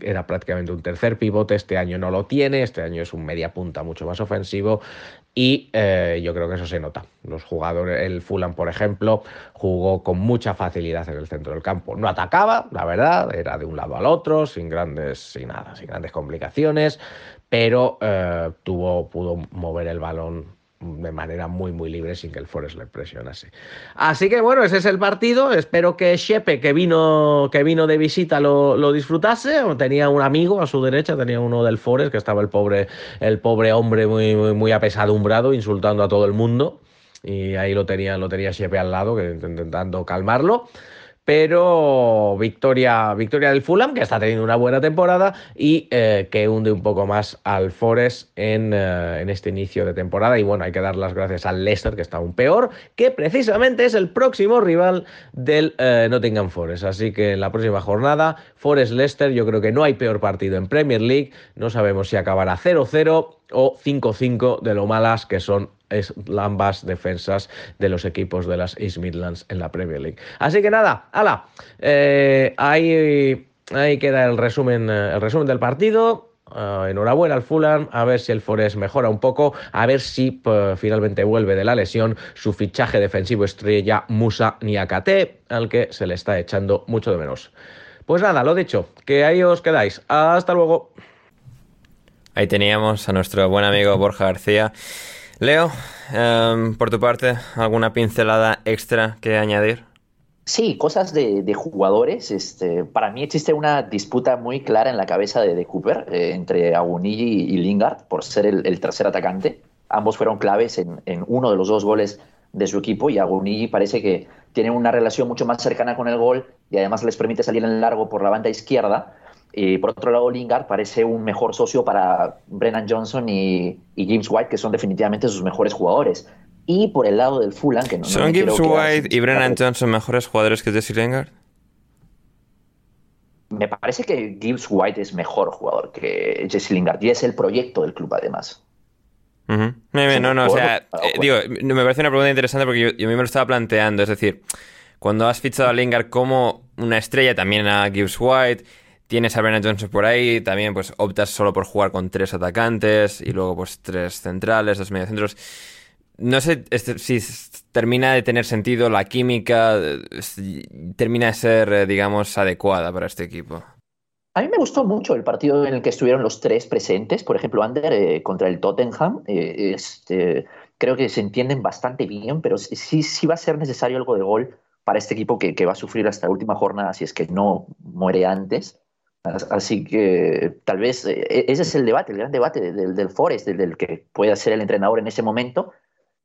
era prácticamente un tercer pivote, este año no lo tiene, este año es un media punta mucho más ofensivo y eh, yo creo que eso se nota. Los jugadores, el Fulham, por ejemplo, jugó con mucha facilidad en el centro del campo. No atacaba, la verdad, era de un lado al otro, sin grandes, sin nada, sin grandes complicaciones, pero eh, tuvo, pudo mover el balón de manera muy muy libre sin que el Forest le presionase. Así que bueno, ese es el partido. Espero que Shepe, que vino, que vino de visita, lo, lo, disfrutase. Tenía un amigo a su derecha, tenía uno del Forest, que estaba el pobre, el pobre hombre muy, muy, muy apesadumbrado, insultando a todo el mundo. Y ahí lo tenía, lo tenía Shepe al lado, que, intentando calmarlo pero victoria, victoria del Fulham, que está teniendo una buena temporada y eh, que hunde un poco más al Forest en, eh, en, este inicio de temporada. Y bueno, hay que dar las gracias al Leicester, que está aún peor, que precisamente es el próximo rival del eh, Nottingham Forest. Así que en la próxima jornada, Forest-Leicester, yo creo que no hay peor partido en Premier League. No sabemos si acabará 0-0 o 5-5 de lo malas que son es ambas defensas de los equipos de las East Midlands en la Premier League. Así que nada, ala, eh, ahí, ahí queda el resumen, el resumen del partido. Uh, enhorabuena al Fulham, a ver si el Forest mejora un poco, a ver si uh, finalmente vuelve de la lesión su fichaje defensivo estrella Musa Niakate, al que se le está echando mucho de menos. Pues nada, lo dicho, que ahí os quedáis. Hasta luego. Ahí teníamos a nuestro buen amigo Borja García. Leo, um, por tu parte, ¿alguna pincelada extra que añadir? Sí, cosas de, jugadores. Este, para mí existe una disputa muy clara en la cabeza de, de Cooper eh, entre Agunigi y Lingard por ser el, tercer atacante. Ambos fueron claves en, uno de los dos goles de su equipo y Agunigi parece que tiene una relación mucho más cercana con el gol y además les permite salir en largo por la banda izquierda. Y por otro lado, Lingard parece un mejor socio para Brennan Johnson y, James White, que son definitivamente sus mejores jugadores. Y por el lado del Fulham, que no ¿Son James White y Brennan Johnson mejores jugadores que Jesse Lingard? Me parece que Gibbs White es mejor jugador que Jesse Lingard y es el proyecto del club además. No, no, o sea, eh, digo, me parece una pregunta interesante porque yo, yo mismo lo estaba planteando, es decir, cuando has fichado a Lingard como una estrella, también a Gibbs White, tienes a Brennan Johnson por ahí, también pues optas solo por jugar con tres atacantes y luego pues tres centrales, dos mediocentros. No sé este, si termina de tener sentido la química, termina de ser, eh, digamos, adecuada para este equipo. A mí me gustó mucho el partido en el que estuvieron los tres presentes, por ejemplo, Ander eh, contra el Tottenham. Eh, este, creo que se entienden bastante bien, pero sí, sí va a ser necesario algo de gol para este equipo que, va a sufrir hasta la última jornada si es que no muere antes. Así que tal vez e, ese es el debate, el gran debate del, del Forest, del, que pueda ser el entrenador en ese momento,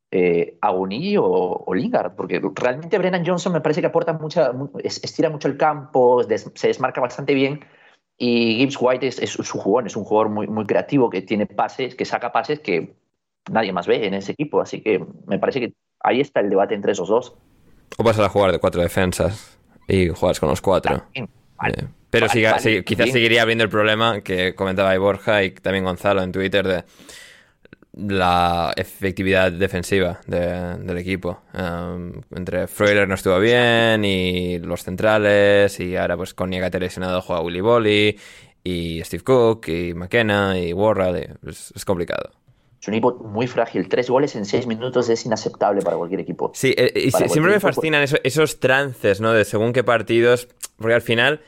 eh, o, Lingard, porque realmente Brennan Johnson me parece que aporta mucha, estira mucho el campo, se desmarca bastante bien. Y Gibbs White es, su jugador, es un jugador muy, muy creativo que tiene pases, que saca pases que nadie más ve en ese equipo. Así que me parece que ahí está el debate entre esos dos. O vas a jugar de cuatro defensas y juegas con los cuatro. Eh, pero quizás seguiría habiendo el problema que comentaba Borja y también Gonzalo en Twitter de la efectividad defensiva del equipo. Um, entre Freuler no estuvo bien y los centrales y ahora pues con Niagata lesionado juega Willy Bolly y Steve Cook y McKenna y Warrell. Es, complicado. Es un equipo muy frágil. Tres goles en seis minutos es inaceptable para cualquier equipo. Sí, eh, y siempre me fascinan esos, trances, ¿no? De según qué partidos, porque al final,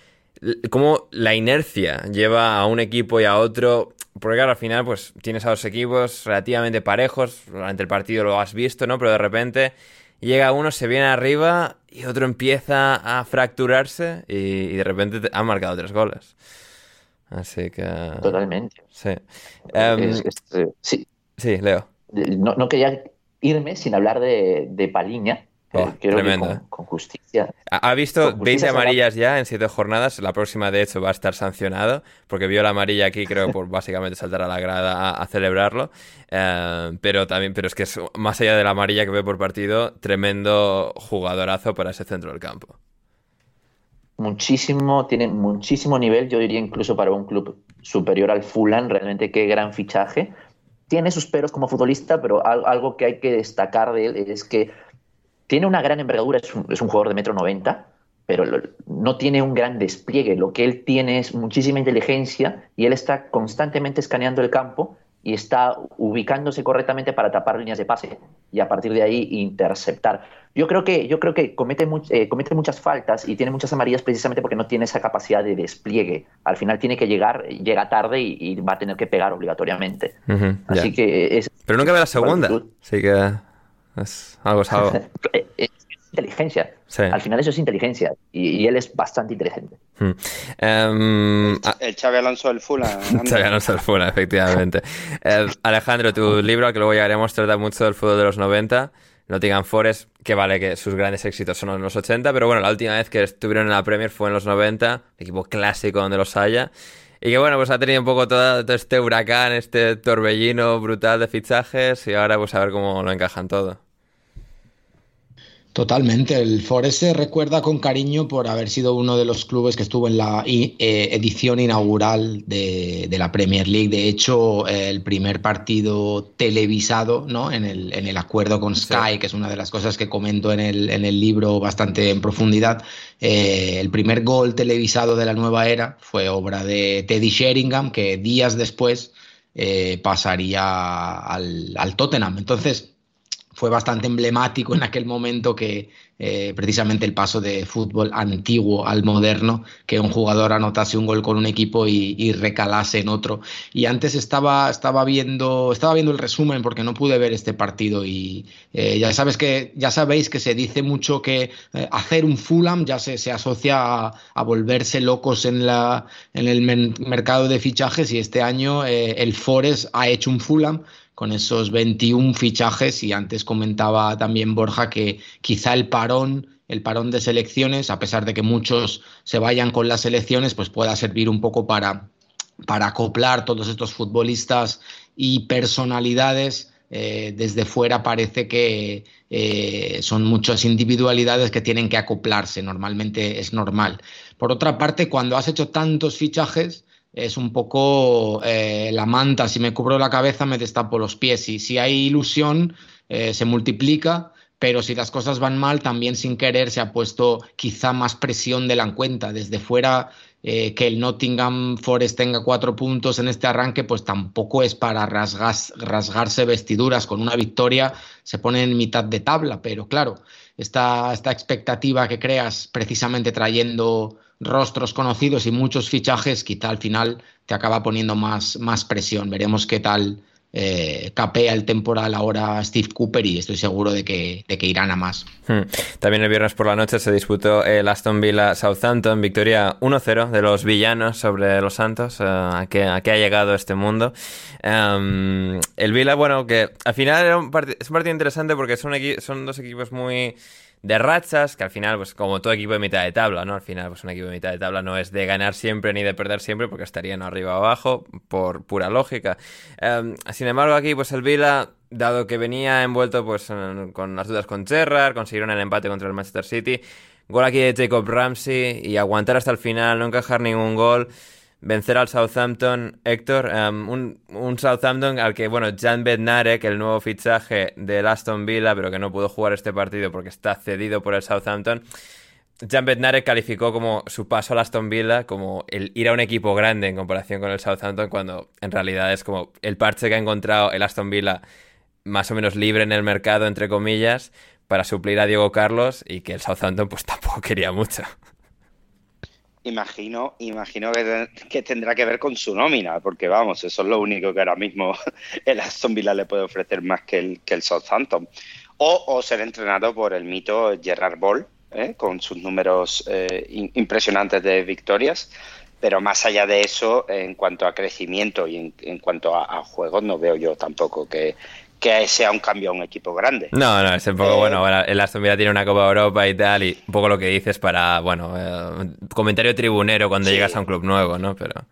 como la inercia lleva a un equipo y a otro porque claro, al final pues tienes a dos equipos relativamente parejos, durante el partido lo has visto, ¿no? Pero de repente llega uno, se viene arriba y otro empieza a fracturarse y, de repente han marcado tres goles. Así que... Totalmente. Sí. Em, sí. sí. Leo. No, quería irme sin hablar de, de Paliña, Oh, tremendo. con, justicia. Ha, visto 20 amarillas ya en 7 jornadas. La próxima, de hecho, va a estar sancionado porque vio la amarilla aquí, creo, por (laughs) básicamente saltar a la grada a, celebrarlo. Eh, pero también, pero es que es más allá de la amarilla que ve por partido, tremendo jugadorazo para ese centro del campo. Muchísimo, tiene muchísimo nivel, yo diría incluso para un club superior al Fulham, realmente qué gran fichaje. Tiene sus peros como futbolista, pero algo que hay que destacar de él es que tiene una gran envergadura, es un, jugador de metro 90, pero no tiene un gran despliegue. Lo que él tiene es muchísima inteligencia y él está constantemente escaneando el campo y está ubicándose correctamente para tapar líneas de pase y a partir de ahí interceptar. Yo creo que, yo creo que comete, eh, comete muchas faltas y tiene muchas amarillas precisamente porque no tiene esa capacidad de despliegue. Al final tiene que llegar, llega tarde y, va a tener que pegar obligatoriamente. Así que es, Pero nunca ve la segunda. Así que es algo es algo. (laughs) es inteligencia. Al final eso es inteligencia. Y, él es bastante inteligente. Hmm. Em, el, Xavi Alonso del Fula. (laughs) Xavi Alonso del Fula, efectivamente. (laughs) Eh, Alejandro, tu libro, que luego llegaremos, trata mucho del fútbol de los 90. Nottingham Forest, que vale que sus grandes éxitos son en los 80, pero bueno, la última vez que estuvieron en la Premier fue en los 90, equipo clásico donde los haya. Y que bueno, pues ha tenido un poco todo, todo, este huracán, este torbellino brutal de fichajes y ahora pues a ver cómo lo encajan todo. Totalmente. El Forest se recuerda con cariño por haber sido uno de los clubes que estuvo en la eh, edición inaugural de, la Premier League. De hecho, el primer partido televisado ¿no? en, el, en el acuerdo con Sky, que es una de las cosas que comento en el, en el libro bastante en profundidad, eh, el primer gol televisado de la nueva era fue obra de Teddy Sheringham, que días después eh, pasaría al, al Tottenham. Entonces, fue bastante emblemático en aquel momento que eh, precisamente el paso de fútbol antiguo al moderno, que un jugador anotase un gol con un equipo y, recalase en otro. Y antes estaba, estaba, viendo, estaba viendo el resumen porque no pude ver este partido y eh, ya, sabes que, ya sabéis que se dice mucho que eh, hacer un Fulham ya se, se asocia a, volverse locos en, la, en el mercado de fichajes y este año el Forest ha hecho un Fulham con esos 21 fichajes y antes comentaba también Borja que quizá el parón el parón de selecciones, a pesar de que muchos se vayan con las selecciones, pues pueda servir un poco para, para acoplar todos estos futbolistas y personalidades. Eh, desde fuera parece que eh, son muchas individualidades que tienen que acoplarse, normalmente es normal. Por otra parte, cuando has hecho tantos fichajes, es un poco eh, la manta, si me cubro la cabeza me destapo los pies y si hay ilusión se multiplica pero si las cosas van mal, también sin querer se ha puesto quizá más presión de la cuenta. Desde fuera, eh, que el Nottingham Forest tenga cuatro puntos en este arranque, pues tampoco es para rasgarse vestiduras. Con una victoria se pone en mitad de tabla, pero claro, esta, esta expectativa que creas precisamente trayendo rostros conocidos y muchos fichajes, quizá al final te acaba poniendo más, más presión. Veremos qué tal eh, capea el temporal ahora Steve Cooper y estoy seguro de que, de que irán a más. Hmm. También el viernes por la noche se disputó el Aston Villa Southampton, victoria 1-0 de los villanos sobre los Santos, eh, a, qué, ha llegado este mundo. Em, el Villa, bueno, que al final es un partido interesante porque son, son dos equipos muy de rachas, que al final, pues como todo equipo de mitad de tabla, ¿no? Al final, pues un equipo de mitad de tabla no es de ganar siempre ni de perder siempre, porque estarían arriba o abajo, por pura lógica. Em, sin embargo, aquí, pues el Vila, dado que venía envuelto pues con las dudas con Gerrard, consiguieron el empate contra el Manchester City, gol aquí de Jacob Ramsey y aguantar hasta el final, no encajar ningún gol vencer al Southampton, Héctor, em, un, Southampton al que, bueno, Jan Bednarek, el nuevo fichaje del Aston Villa, pero que no pudo jugar este partido porque está cedido por el Southampton. Jan Bednarek calificó como su paso al Aston Villa como el ir a un equipo grande en comparación con el Southampton, cuando en realidad es como el parche que ha encontrado el Aston Villa más o menos libre en el mercado, entre comillas, para suplir a Diego Carlos y que el Southampton pues tampoco quería mucho. Imagino, imagino que, tendrá que ver con su nómina, porque vamos, eso es lo único que ahora mismo (laughs) el Aston Villa le puede ofrecer más que el, que el Southampton. O, ser entrenado por el mito Gerard Ball, ¿eh? con sus números eh, impresionantes de victorias. Pero más allá de eso, en cuanto a crecimiento y en, cuanto a, a juegos, no veo yo tampoco que, que sea un cambio a un equipo grande. No, no, es un poco, bueno, eh, el Aston Villa tiene una Copa Europa y tal, y un poco lo que dices para, bueno, eh, comentario tribunero cuando llegas a un club nuevo, ¿no? Pero...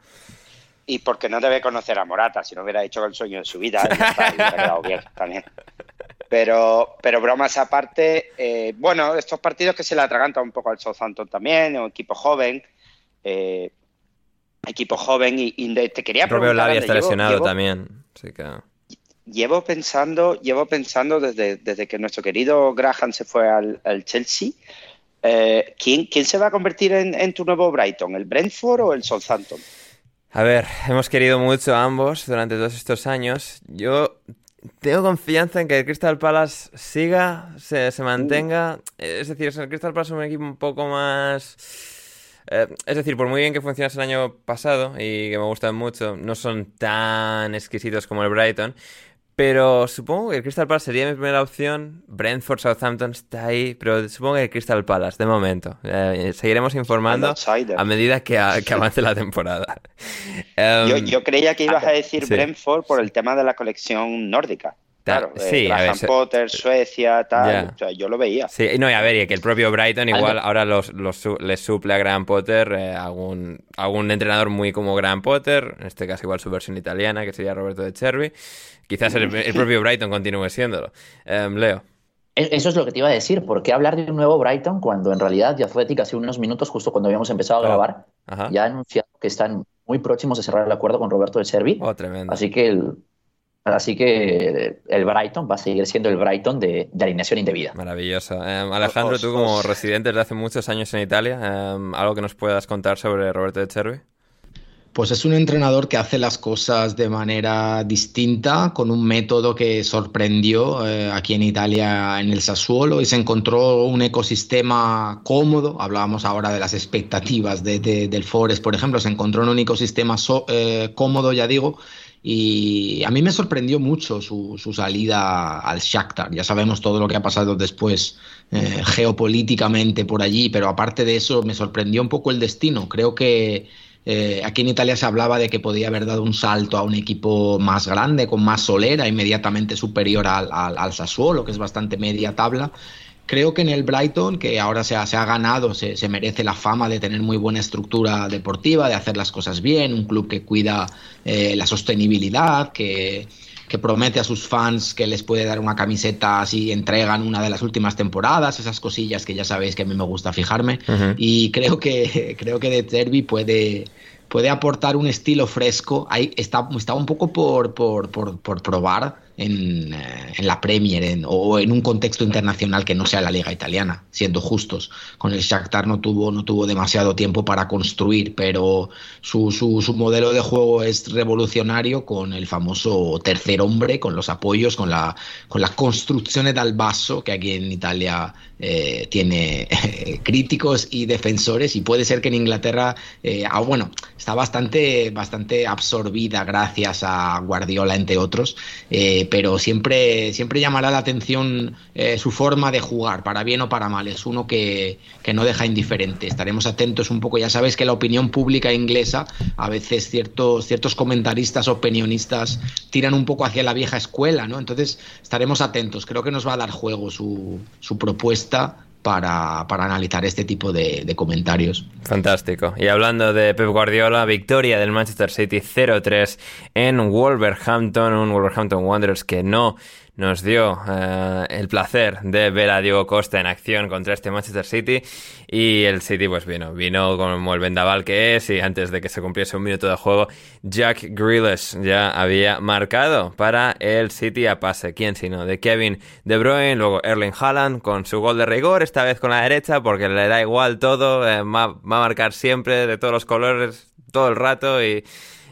Y porque no debe conocer a Morata, si no hubiera hecho el sueño de su vida, hubiera quedado bien (laughs) también. Pero, pero bromas aparte, eh, bueno, estos partidos que se le atragantan un poco al Southampton también, un equipo joven, equipo joven, y, te quería preguntar... El propio está lesionado también, así que llevo pensando, llevo pensando desde, desde que nuestro querido Graham se fue al, Chelsea. Eh, ¿quién, ¿quién, se va a convertir en, tu nuevo Brighton? ¿El Brentford o el Southampton? A ver, hemos querido mucho ambos durante todos estos años. Yo tengo confianza en que el Crystal Palace siga, se, mantenga. Es decir, el Crystal Palace es un equipo un poco más... Eh, es decir, por muy bien que funcionase el año pasado y que me gustan mucho, no son tan exquisitos como el Brighton. Pero supongo que el Crystal Palace sería mi primera opción. Brentford, Southampton está ahí, pero supongo que el Crystal Palace, de momento. Eh, seguiremos informando a medida que, avance la temporada. yo, creía que ibas a decir Brentford por el tema de la colección nórdica. Claro, eh, sí, Potter, Suecia, tal. O sea, yo lo veía. Sí, no, y a ver, y que el propio Brighton igual ahora los, los, les suple a Graham Potter eh, algún, algún entrenador muy como Graham Potter, en este caso igual su versión italiana, que sería Roberto de Chervi. Quizás el, propio Brighton continúe siéndolo. Em, Leo. E, eso es lo que te iba a decir. ¿Por qué hablar de un nuevo Brighton cuando en realidad Athletic hace unos minutos, justo cuando habíamos empezado a oh, grabar, ya ha anunciado que están muy próximos a cerrar el acuerdo con Roberto de Servi? Oh, tremendo. Así que el, Así que el Brighton va a seguir siendo el Brighton de, alineación indebida. Maravilloso. Em, Alejandro, tú como residente desde hace muchos años en Italia, em, ¿algo que nos puedas contar sobre Roberto de Cervi? Pues es un entrenador que hace las cosas de manera distinta, con un método que sorprendió eh, aquí en Italia en el Sassuolo y se encontró un ecosistema cómodo. Hablábamos ahora de las expectativas del Forest, por ejemplo, se encontró en un ecosistema eh, cómodo, ya digo, y a mí me sorprendió mucho su, salida al Shakhtar. Ya sabemos todo lo que ha pasado después eh, geopolíticamente por allí, pero aparte de eso me sorprendió un poco el destino. Creo que Eh, aquí en Italia se hablaba de que podía haber dado un salto a un equipo más grande, con más solera, inmediatamente superior al, al, Sassuolo, que es bastante media tabla. Creo que en el Brighton, que ahora se ha, se ha ganado, se, se, merece la fama de tener muy buena estructura deportiva, de hacer las cosas bien, un club que cuida eh, la sostenibilidad, que, que promete a sus fans que les puede dar una camiseta si entregan una de las últimas temporadas, esas cosillas que ya sabéis que a mí me gusta fijarme. Y creo que, (laughs) creo que de Derby puede, puede aportar un estilo fresco. Ahí está, está un poco por, por, por, por probar en, eh, en la Premier o en un contexto internacional que no sea la liga italiana, siendo justos. Con el Shakhtar no tuvo, no tuvo demasiado tiempo para construir, pero su, su, su modelo de juego es revolucionario con el famoso tercer hombre, con los apoyos, con la, con la construcción del vaso, que aquí en Italia eh, tiene eh, críticos y defensores, y puede ser que en Inglaterra, eh, ah, bueno, está bastante, bastante absorbida gracias a Guardiola, entre otros, pero siempre, siempre llamará la atención su forma de jugar, para bien o para mal. Es uno que, que, no deja indiferente. Estaremos atentos un poco. Ya sabéis que la opinión pública inglesa, a veces ciertos, ciertos comentaristas, opinionistas, tiran un poco hacia la vieja escuela, ¿no? Entonces estaremos atentos. Creo que nos va a dar juego su, su propuesta para, para, analizar este tipo de, de, comentarios. Fantástico. Y hablando de Pep Guardiola, victoria del Manchester City 0-3 en Wolverhampton, un Wolverhampton Wanderers que no nos dio eh, el placer de ver a Diego Costa en acción contra este Manchester City y el City pues vino, vino como el vendaval que es y antes de que se cumpliese un minuto de juego Jack Grealish ya había marcado para el City a pase, ¿quién sino? De Kevin De Bruyne, luego Erling Haaland con su gol de rigor, esta vez con la derecha porque le da igual todo, eh, va, va a marcar siempre de todos los colores todo el rato y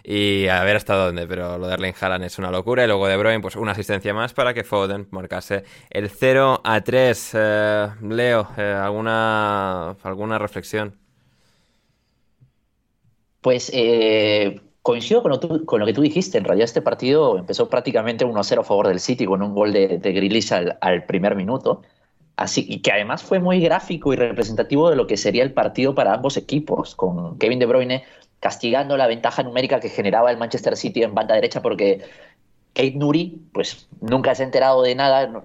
y a ver hasta dónde, pero lo de Erling Haaland es una locura y luego de Bruyne pues una asistencia más para que Foden marcase el 0 a 3. Eh, Leo, eh, ¿alguna, ¿alguna reflexión? Pues eh, coincido con lo, con lo, que tú dijiste. En realidad este partido empezó prácticamente 1-0 a favor del City con un gol de, de al, al, primer minuto. Así, y que además fue muy gráfico y representativo de lo que sería el partido para ambos equipos, con Kevin De Bruyne castigando la ventaja numérica que generaba el Manchester City en banda derecha porque Kate Nuri pues nunca se ha enterado de nada,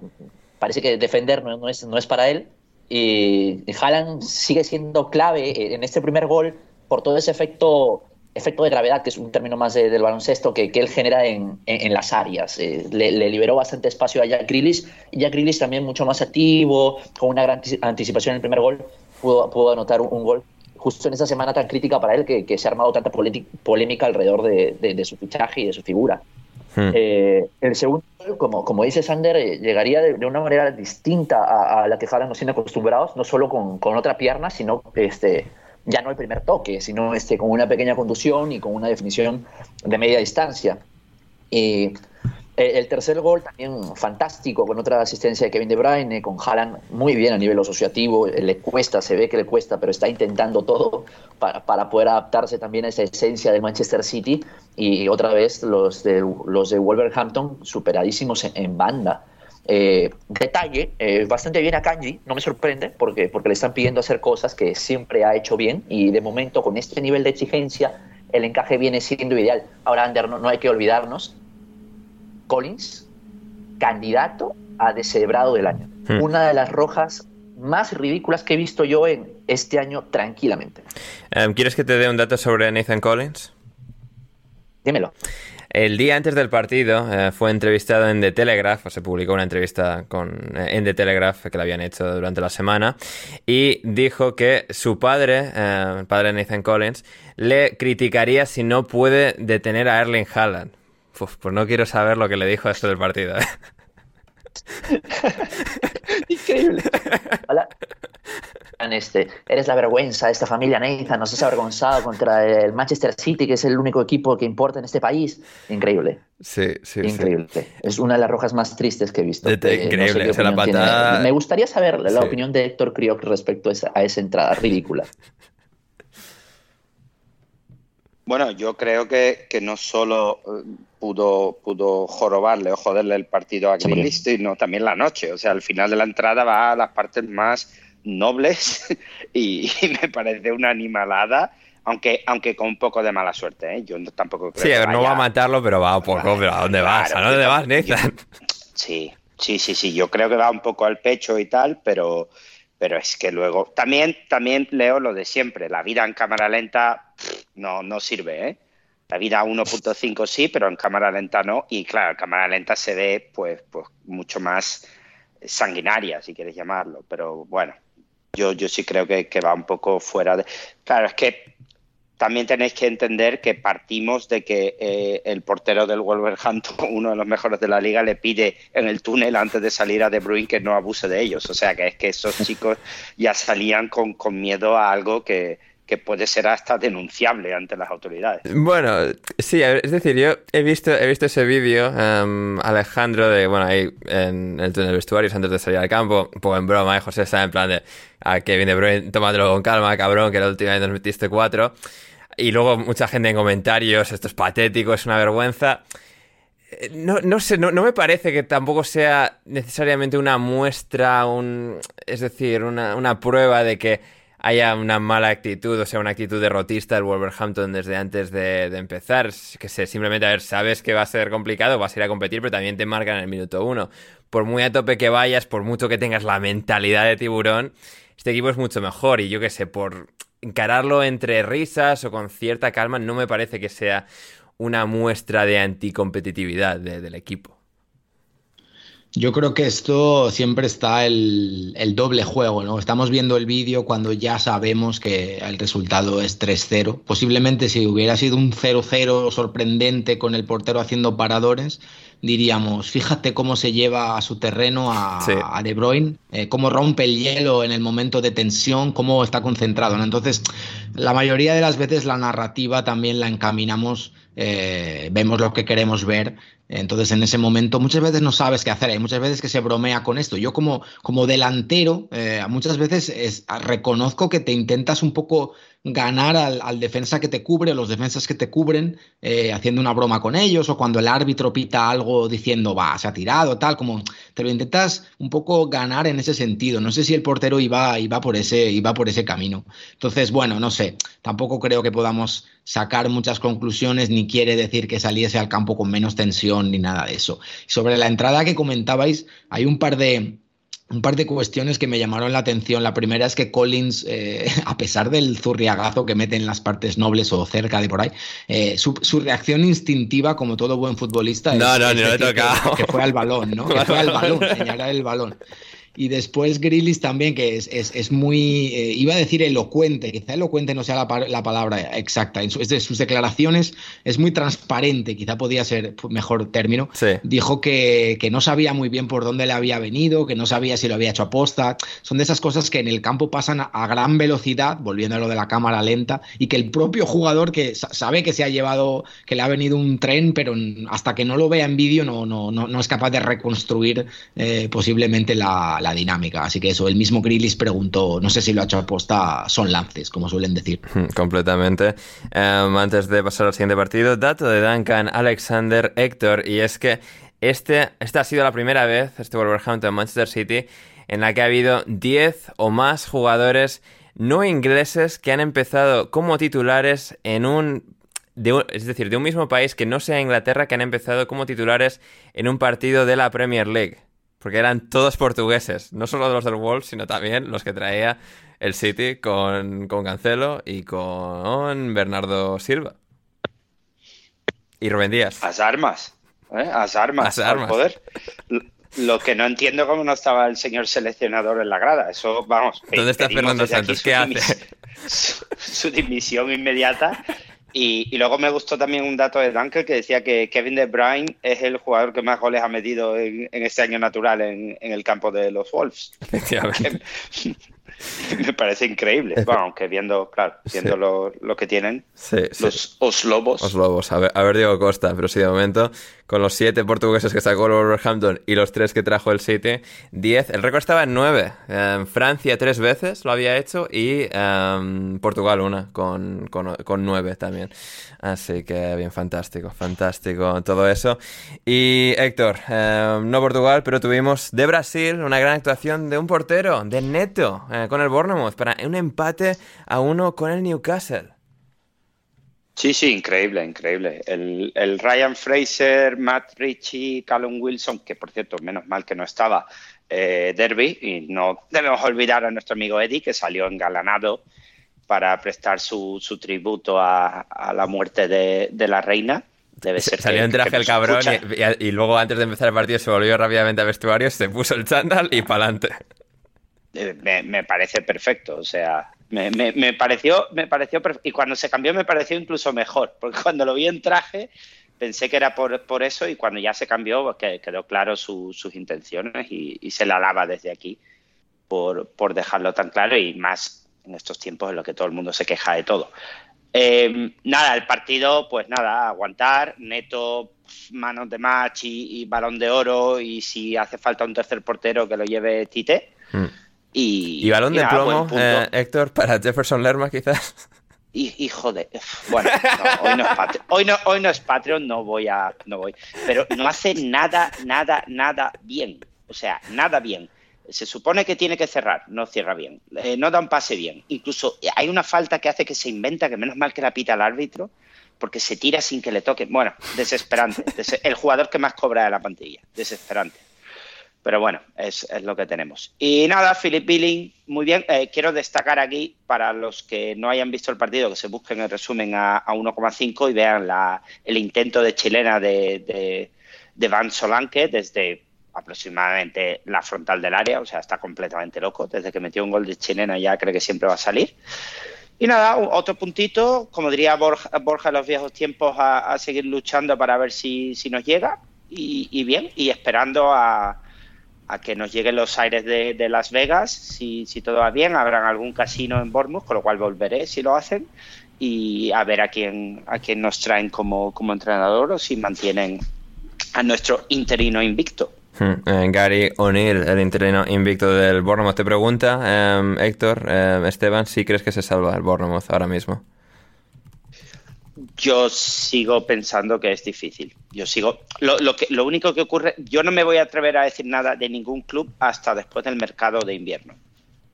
parece que defender no, es, no es para él y Haaland sigue siendo clave en este primer gol por todo ese efecto efecto de gravedad, que es un término más de, del baloncesto que, que, él genera en, en, las áreas. Eh, le, liberó bastante espacio a Jack Grealish y Jack Grealish también mucho más activo, con una gran anticipación en el primer gol, pudo, pudo anotar un gol justo en esa semana tan crítica para él que, que se ha armado tanta polémica alrededor de, de, de, su fichaje y de su figura. Hmm. Eh, el segundo, como, como dice Sander, eh, llegaría de, de, una manera distinta a, a la que Haaland nos tiene acostumbrados, no solo con, con, otra pierna, sino este, ya no el primer toque, sino este, con una pequeña conducción y con una definición de media distancia. Eh, el tercer gol también fantástico, con otra asistencia de Kevin De Bruyne, con Haaland muy bien a nivel asociativo, eh, le cuesta, se ve que le cuesta, pero está intentando todo para, para poder adaptarse también a esa esencia del Manchester City y otra vez los de, los de Wolverhampton superadísimos en, banda. Eh, detalle, eh, bastante bien a Kanji, no me sorprende porque, porque le están pidiendo hacer cosas que siempre ha hecho bien y de momento con este nivel de exigencia el encaje viene siendo ideal. Ahora, Ander, no hay que olvidarnos Collins, candidato a descebrado del año. Hmm. Una de las rojas más ridículas que he visto yo en este año tranquilamente. Um, ¿Quieres que te dé un dato sobre Nathan Collins? Dímelo. El día antes del partido eh, fue entrevistado en The Telegraph, o se publicó una entrevista con, eh, en The Telegraph que le habían hecho durante la semana, y dijo que su padre, eh, el padre de Nathan Collins, le criticaría si no puede detener a Erling Haaland. Uf, pues no quiero saber lo que le dijo esto del partido. ¿eh? (laughs) Increíble. Hola. Este, eres la vergüenza de esta familia Nathan, nos has avergonzado contra el Manchester City, que es el único equipo que importa en este país. Increíble. Sí, sí. Increíble. Sí. Es una de las rojas más tristes que he visto. Increíble, no sé la patada... Me gustaría saber la sí. opinión de Héctor Crioc respecto a esa, a esa entrada ridícula. Bueno, yo creo que, que no solo eh, pudo, pudo jorobarle o joderle el partido a Grealish, sino también la noche. O sea, al final de la entrada va a las partes más nobles (laughs) y, y me parece una animalada aunque, aunque con un poco de mala suerte, ¿eh? Yo tampoco creo Sí, que a no va a matarlo, pero va un poco, pero ¿a dónde vas? ¿A Claro, dónde vas, Nathan? Sí, sí, sí, sí. Yo creo que va un poco al pecho y tal, pero, pero es que luego. También, también leo lo de siempre. La vida en cámara lenta no, no sirve, ¿eh? La vida a 1.5 sí, pero en cámara lenta no. Y claro, en cámara lenta se ve pues, pues mucho más sanguinaria, si quieres llamarlo. Pero bueno, yo, yo sí creo que, que va un poco fuera de. Claro, es que también tenéis que entender que partimos de que eh, el portero del Wolverhampton, (laughs) uno de los mejores de la liga, le pide en el túnel antes de salir a De Bruyne que no abuse de ellos. O sea que es que esos chicos ya salían con, con miedo a algo que, que puede ser hasta denunciable ante las autoridades. Bueno, sí, es decir, yo he visto, he visto ese vídeo, em, Alejandro, de, bueno, ahí en el túnel de vestuarios antes de salir al campo, un poco en broma, ¿eh? José está en plan de, a Kevin De Bruyne, tómatelo con calma, cabrón, que la última vez nos metiste cuatro. Y luego mucha gente en comentarios, esto es patético, es una vergüenza. Eh, No, no sé, no, no me parece que tampoco sea necesariamente una muestra, un, es decir, una, una prueba de que haya una mala actitud, o sea, una actitud derrotista del Wolverhampton desde antes de, empezar. Que sé, simplemente, a ver, sabes que va a ser complicado, vas a ir a competir, pero también te marcan en el minuto uno. Por muy a tope que vayas, por mucho que tengas la mentalidad de tiburón, este equipo es mucho mejor. Y yo qué sé, por encararlo entre risas o con cierta calma, no me parece que sea una muestra de anticompetitividad de- del equipo. Yo creo que esto siempre está el, el doble juego, ¿no? Estamos viendo el vídeo cuando ya sabemos que el resultado es 3-0. Posiblemente si hubiera sido un 0-0 sorprendente con el portero haciendo paradores, diríamos, fíjate cómo se lleva a su terreno a, Sí. a De Bruyne, eh, cómo rompe el hielo en el momento de tensión, cómo está concentrado, ¿no? Entonces, la mayoría de las veces la narrativa también la encaminamos, eh, vemos lo que queremos ver. Entonces, en ese momento, muchas veces no sabes qué hacer. Hay muchas veces que se bromea con esto. Yo, como, como delantero, eh, muchas veces es- reconozco que te intentas un poco ganar al, al defensa que te cubre o los defensas que te cubren, eh, haciendo una broma con ellos o cuando el árbitro pita algo diciendo, va, se ha tirado, tal, como te lo intentas un poco ganar en ese sentido. No sé si el portero iba, iba, por, ese, iba por ese camino. Entonces, bueno, no sé, tampoco creo que podamos sacar muchas conclusiones ni quiere decir que saliese al campo con menos tensión ni nada de eso. Sobre la entrada que comentabais, hay un par de, un par de cuestiones que me llamaron la atención. La primera es que Collins, eh, (laughs) a pesar del zurriagazo que mete en las partes nobles o cerca de por ahí, eh, su, su reacción instintiva, como todo buen futbolista, No, es, no. Que, fue al balón, ¿no? Que fue al balón, (laughs) señalar el balón. Y después Grillis también, que es, es, es muy, eh, iba a decir elocuente, quizá elocuente no sea la, la palabra exacta, en su- es de sus declaraciones es muy transparente, quizá podía ser mejor término. Sí. Dijo que, que no sabía muy bien por dónde le había venido, que no sabía si lo había hecho aposta. Son de esas cosas que en el campo pasan a, a gran velocidad, volviendo a lo de la cámara lenta, y que el propio jugador que sa- sabe que se ha llevado, que le ha venido un tren, pero hasta que no lo vea en vídeo no, no, no, no es capaz de reconstruir eh, posiblemente la, la dinámica. Así que eso, el mismo Grillis preguntó, no sé si lo ha hecho aposta, son lances, como suelen decir. (laughs) Completamente. Em, antes de pasar al siguiente partido, dato de Duncan Alexander Héctor, y es que este, esta ha sido la primera vez, este Wolverhampton Manchester City, en la que ha habido 10 o más jugadores no ingleses que han empezado como titulares en un, de un- es decir, de un mismo país que no sea Inglaterra, que han empezado como titulares en un partido de la Premier League. Porque eran todos portugueses, no solo los del Wolves, sino también los que traía el City con, con Cancelo y con Bernardo Silva. Y Rubén Díaz. Las armas, ¿eh? Las armas, Las al armas. poder. Lo- que no entiendo cómo no estaba el señor seleccionador en la grada. Eso, vamos. ¿Dónde está Fernando Santos? ¿Qué hace? Su, (laughs) su dimisión inmediata. Y, y luego me gustó también un dato de Duncan que decía que Kevin De Bruyne es el jugador que más goles ha metido en, en este año natural en, en el campo de los Wolves. Efectivamente. (laughs) me parece increíble. Bueno, aunque viendo, claro, viendo Sí. lo, lo que tienen Sí, sí. los Oslobos. Os lobos. A ver, a ver Diego Costa, pero sí, de momento, con los siete portugueses que sacó el Wolverhampton y los tres que trajo el City, 10. El récord estaba en 9. Francia tres veces lo había hecho y em, Portugal una, con, con, con 9 también. Así que bien, fantástico, fantástico todo eso. Y Héctor, em, no Portugal, pero tuvimos de Brasil una gran actuación de un portero, de Neto, eh, con el Bournemouth, para un empate a uno con el Newcastle. Sí, sí, increíble, increíble. El, el, Ryan Fraser, Matt Ritchie, Callum Wilson, que por cierto, menos mal que no estaba, eh, Derby, y no debemos olvidar a nuestro amigo Eddie, que salió engalanado para prestar su, su tributo a, a, la muerte de, de la reina. Debe ser Salió que, en traje el cabrón y, y- y luego antes de empezar el partido se volvió rápidamente a vestuario, se puso el chándal y pa'lante. Eh, me, me parece perfecto. O sea, me, me- me pareció, me pareció y cuando se cambió me pareció incluso mejor, porque (laughs) cuando lo vi en traje pensé que era por, por eso y cuando ya se cambió pues, que, quedó claro su- sus intenciones y, y se la alaba desde aquí por, por dejarlo tan claro y más en estos tiempos en los que todo el mundo se queja de todo. Eh, nada, el partido, pues nada, aguantar, neto, manos de match y, y balón de oro y si hace falta un tercer portero que lo lleve Tite. Mm. Y, Y balón y de nada, plomo, eh, Héctor, para Jefferson Lerma quizás. Y- Hijo de. Bueno, no, hoy, no es Patreon, hoy, no, hoy no es Patreon, no voy a. No voy. Pero no hace nada, nada, nada bien. O sea, nada bien. Se supone que tiene que cerrar, no cierra bien. Eh, no da un pase bien. Incluso hay una falta que hace que se inventa, que menos mal que la pita el árbitro, porque se tira sin que le toque. Bueno, desesperante. (laughs) Des- el jugador que más cobra de la plantilla. Desesperante. Pero bueno, es, es lo que tenemos. Y nada, Philip Billing, muy bien. Eh, quiero destacar aquí, para los que no hayan visto el partido, que se busquen el resumen a, a 1,5 y vean la, el intento de chilena de, de, de Van Solanke desde aproximadamente la frontal del área. O sea, está completamente loco. Desde que metió un gol de chilena ya cree que siempre va a salir. Y nada, otro puntito, como diría Borja, Borja en los viejos tiempos, a, seguir luchando para ver si, si nos llega. Y, y bien, y esperando a, que nos lleguen los aires de, de Las Vegas. Si, si todo va bien, habrán algún casino en Bournemouth, con lo cual volveré si lo hacen. Y a ver a quién, a quién nos traen como, como entrenador o si mantienen a nuestro interino invicto. Hmm, eh, Gary O'Neill, el interino invicto del Bournemouth, te pregunta, eh, Héctor, eh, Esteban, si crees que se salva el Bournemouth ahora mismo. Yo sigo pensando que es difícil. Yo sigo. Lo, lo, que, lo único que ocurre, yo no me voy a atrever a decir nada de ningún club hasta después del mercado de invierno.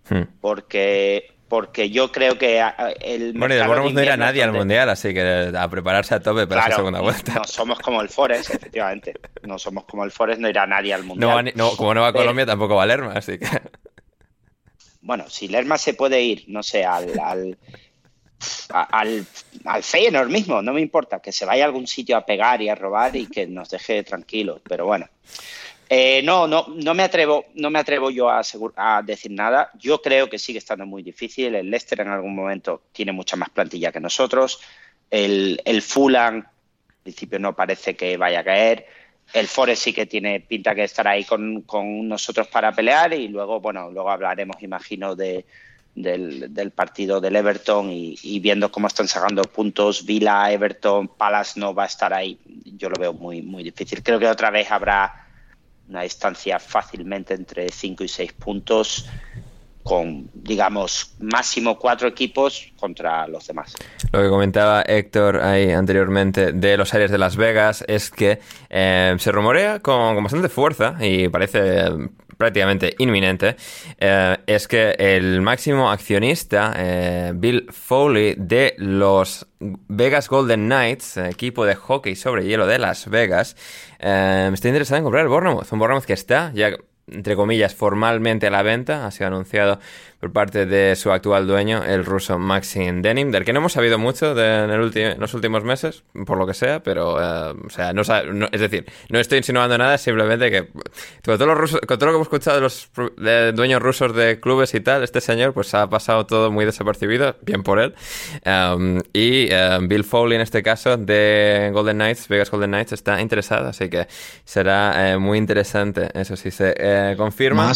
Hmm. Porque, porque yo creo que a- a- el. Bueno, y Bournemouth no es nadie al donde- Mundial, así que a prepararse a tope para Claro, segunda y vuelta. No somos como el Forest, efectivamente. No somos como el Forest, no irá nadie al No Mundial. ni- no, como no va a Pero- Colombia, tampoco va a Lerma, así que... Bueno, si Lerma se puede ir, no sé, al, al, al, al Feyenoord mismo, no me importa, que se vaya a algún sitio a pegar y a robar y que nos deje tranquilos, pero bueno. Eh, no, no, no me atrevo, no me atrevo yo a, decir nada. Yo creo que sigue estando muy difícil. El Leicester en algún momento tiene mucha más plantilla que nosotros. El, el Fulham, en principio, no parece que vaya a caer. El Forest sí que tiene pinta que estará ahí con, nosotros para pelear y luego, bueno, luego hablaremos, imagino, de, del, partido del Everton y, viendo cómo están sacando puntos. Villa, Everton, Palace no va a estar ahí. Yo lo veo muy, muy difícil. Creo que otra vez habrá una distancia fácilmente entre 5 y 6 puntos con, digamos, máximo cuatro equipos contra los demás. Lo que comentaba Héctor ahí anteriormente de los Aires de Las Vegas es que eh, se rumorea con, bastante fuerza y parece prácticamente inminente, eh, es que el máximo accionista, eh, Bill Foley, de los Vegas Golden Knights, equipo de hockey sobre hielo de Las Vegas, eh, está interesado en comprar el Bournemouth, un Bournemouth que está ya entre comillas, formalmente a la venta. Ha sido anunciado por parte de su actual dueño, el ruso Maxim Denim, del que no hemos sabido mucho de, en, el en los últimos meses, por lo que sea, pero, eh, o sea, no, no- es decir, no estoy insinuando nada, simplemente que con todo, lo ruso- con todo lo que hemos escuchado de los de dueños rusos de clubes y tal, este señor pues ha pasado todo muy desapercibido, bien por él. Um, y eh, Bill Foley, en este caso, de Golden Knights, Vegas Golden Knights, está interesado, así que será eh, muy interesante, eso sí se eh, confirma.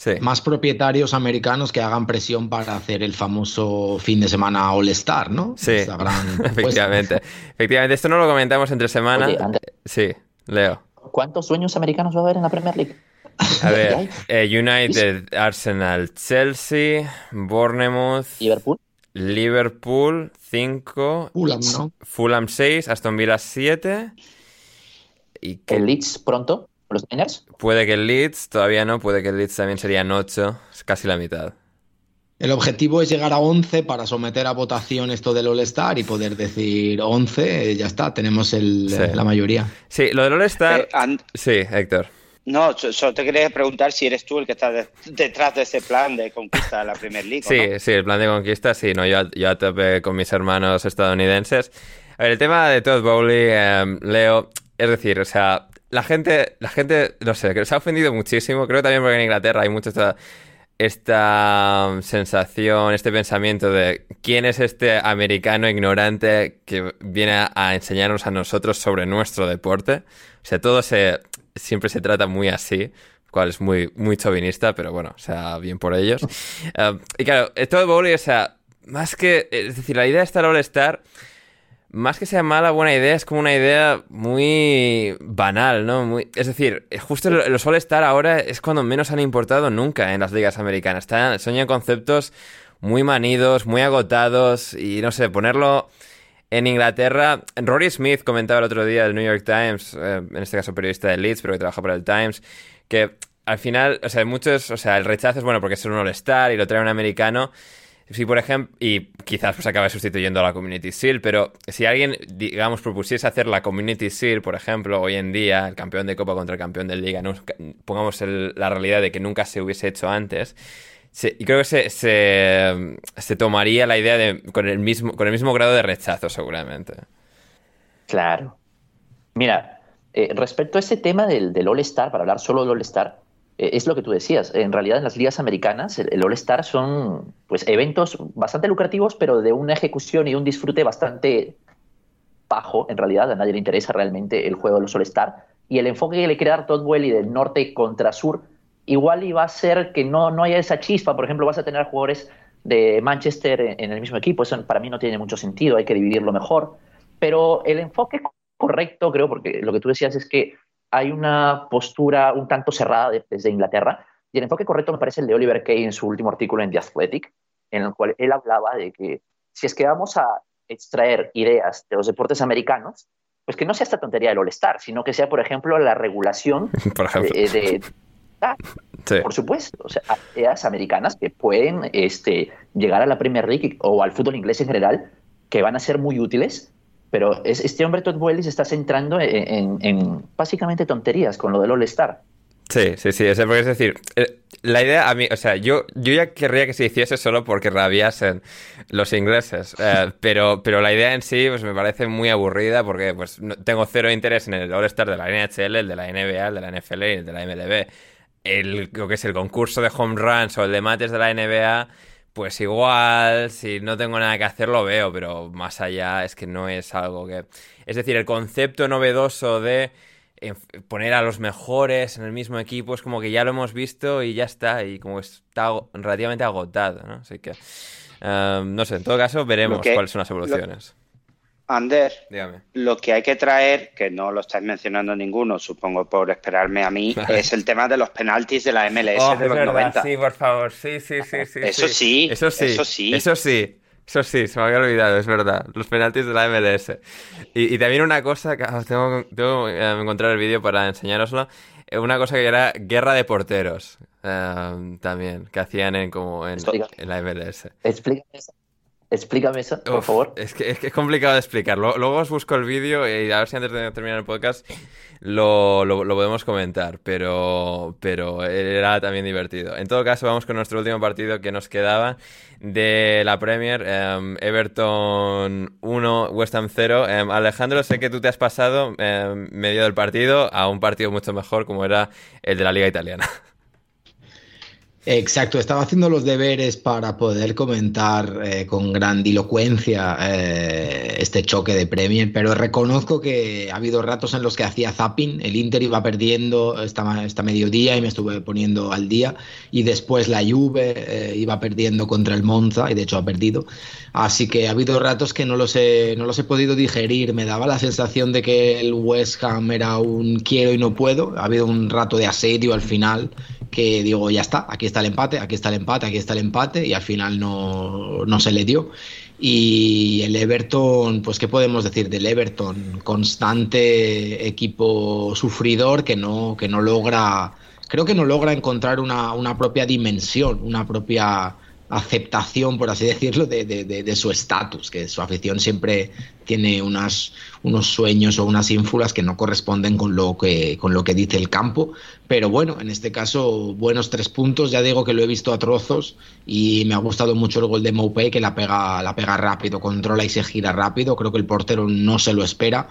Sí. más propietarios americanos que hagan presión para hacer el famoso fin de semana All-Star, ¿no? Sí, gran apuesta. (laughs) efectivamente. Efectivamente, esto no lo comentamos entre semana. Oye, Sí, Leo. ¿Cuántos sueños americanos va a haber en la Premier League? A (laughs) ver, eh, United, Arsenal, Chelsea, Bournemouth, Liverpool. Liverpool 5, Fulham, ¿no? Fulham 6, Aston Villa 7 y que El Leeds pronto. Los Niners. puede que el Leeds, todavía no, puede que el Leeds también serían 8, es casi la mitad. El objetivo es llegar a 11 para someter a votación esto del All-Star y poder decir 11, ya está, tenemos la mayoría. Sí, lo del All-Star. Eh, sí, Héctor. No, solo te quería preguntar si eres tú el que está detrás de ese plan de conquista de la Premier League. Sí, sí, el plan de conquista, sí, no, yo, yo a tope con mis hermanos estadounidenses. A ver, el tema de Todd Bowley, Leo, es decir, o sea, la gente, la gente, no sé, que se ha ofendido muchísimo. Creo también porque en Inglaterra hay mucho esta, esta sensación, este pensamiento de quién es este americano ignorante que viene a enseñarnos a nosotros sobre nuestro deporte. O sea, todo se, siempre se trata muy así, cual es muy, muy chauvinista, pero bueno, o sea, bien por ellos. Eh, (laughs) y claro, todo bowling, o sea, más que, es decir, la idea de estar All-Star, más que sea mala, buena idea, es como una idea muy banal, ¿no? Muy, es decir, justo los All-Star ahora es cuando menos han importado nunca en las ligas americanas. Están, soñan conceptos muy manidos, muy agotados y no sé, ponerlo en Inglaterra, Rory Smith comentaba el otro día del New York Times, eh, en este caso periodista de Leeds, pero que trabaja para el Times, que al final, o sea, muchos, o sea, el rechazo es bueno porque es un All-Star y lo trae un americano. Si, por ejemplo, y quizás pues acabe sustituyendo a la Community Seal, pero si alguien, digamos, propusiese hacer la Community Seal, por ejemplo, hoy en día, el campeón de Copa contra el campeón de Liga, pongamos la realidad de que nunca se hubiese hecho antes, y creo que se, se, tomaría la idea de, con, el mismo, con el mismo grado de rechazo, seguramente. Claro. Mira, eh, respecto a ese tema del, del All-Star, para hablar solo del All-Star, es lo que tú decías. En realidad, en las ligas americanas, el, All-Star son pues, eventos bastante lucrativos, pero de una ejecución y un disfrute bastante bajo. En realidad, a nadie le interesa realmente el juego de los All-Star. Y el enfoque que le quiere dar Todd Welly del norte contra sur igual iba a ser que no, no haya esa chispa. Por ejemplo, vas a tener jugadores de Manchester en, el mismo equipo. Eso para mí no tiene mucho sentido, hay que dividirlo mejor. Pero el enfoque correcto, creo, porque lo que tú decías es que hay una postura un tanto cerrada desde Inglaterra. Y el enfoque correcto me parece el de Oliver Kay en su último artículo en The Athletic, en el cual él hablaba de que si es que vamos a extraer ideas de los deportes americanos, pues que no sea esta tontería del All-Star, sino que sea, por ejemplo, la regulación (laughs) de, por supuesto, o sea, ideas americanas que pueden este, llegar a la Premier League o al fútbol inglés en general, que van a ser muy útiles, pero este hombre Todd Welly se está centrando en, básicamente tonterías con lo del All-Star. Sí, sí, sí, es decir, eh, la idea a mí, o sea, yo, yo ya querría que se hiciese solo porque rabiasen los ingleses, eh, (laughs) pero, pero la idea en sí pues me parece muy aburrida porque pues tengo cero interés en el All-Star de la NHL, el de la NBA, el de la NFL y el de la MLB el, lo que es el concurso de home runs o el de mates de la NBA, pues igual, si no tengo nada que hacer lo veo, pero más allá es que no es algo que... Es decir, el concepto novedoso de poner a los mejores en el mismo equipo es como que ya lo hemos visto y ya está, y como está relativamente agotado, ¿no? Así que, eh, no sé, en todo caso veremos cuáles son las evoluciones. Ander, lo que hay que traer, que no lo estáis mencionando ninguno, supongo por esperarme a mí, (laughs) es el tema de los penaltis de la MLS oh, de los 90. Sí, por favor, sí, sí, sí, sí. Eso sí, eso sí, eso sí. Eso sí. Eso sí, se me había olvidado, es verdad. Los penaltis de la MLS. Y, también una cosa, que ah, tengo, tengo que encontrar el vídeo para enseñároslo. Eh, una cosa que era guerra de porteros. Eh, también, que hacían en, como en, en la MLS. Explícame eso. Explícame eso, por favor. Es que, es complicado de explicar. Luego, os busco el vídeo y a ver si antes de terminar el podcast lo, podemos comentar. Pero, pero era también divertido. En todo caso, vamos con nuestro último partido que nos quedaba de la Premier. Em, Everton 1, West Ham 0. Em, Alejandro, sé que tú te has pasado em, medio del partido a un partido mucho mejor como era el de la Liga Italiana. (laughs) Exacto, estaba haciendo los deberes para poder comentar eh, con grandilocuencia eh, este choque de Premier, pero reconozco que ha habido ratos en los que hacía zapping, el Inter iba perdiendo esta, esta mediodía y me estuve poniendo al día, y después la Juve eh, iba perdiendo contra el Monza, y de hecho ha perdido, así que ha habido ratos que no los, he, no los he podido digerir, me daba la sensación de que el West Ham era un quiero y no puedo, ha habido un rato de asedio al final que digo, ya está, aquí está el empate, aquí está el empate, aquí está el empate, y al final no, no se le dio. Y el Everton, pues, ¿qué podemos decir del Everton? Constante equipo sufridor que no, que no logra, creo que no logra encontrar una, una propia dimensión, una propia aceptación, por así decirlo, de, su estatus, que su afición siempre tiene unas, unos sueños o unas ínfulas que no corresponden con lo que, con lo que dice el campo. Pero bueno, en este caso, buenos tres puntos. Ya digo que lo he visto a trozos y me ha gustado mucho el gol de Moupay, que la pega, la pega rápido, controla y se gira rápido. Creo que el portero no se lo espera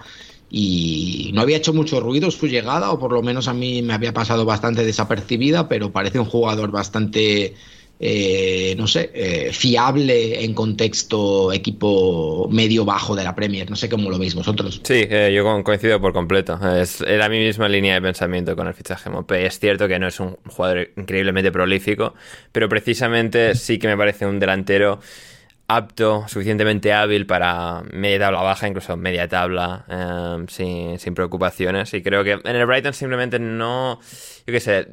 y no había hecho mucho ruido su llegada, o por lo menos a mí me había pasado bastante desapercibida, pero parece un jugador bastante eh, no sé, eh, fiable en contexto equipo medio-bajo de la Premier. No sé cómo lo veis vosotros. Sí, eh, yo coincido por completo. Es, era mi misma línea de pensamiento con el fichaje Mope. Es cierto que no es un jugador increíblemente prolífico, pero precisamente sí que me parece un delantero apto, suficientemente hábil para media tabla baja, incluso media tabla, em, sin, sin, preocupaciones. Y creo que en el Brighton simplemente no, yo qué sé,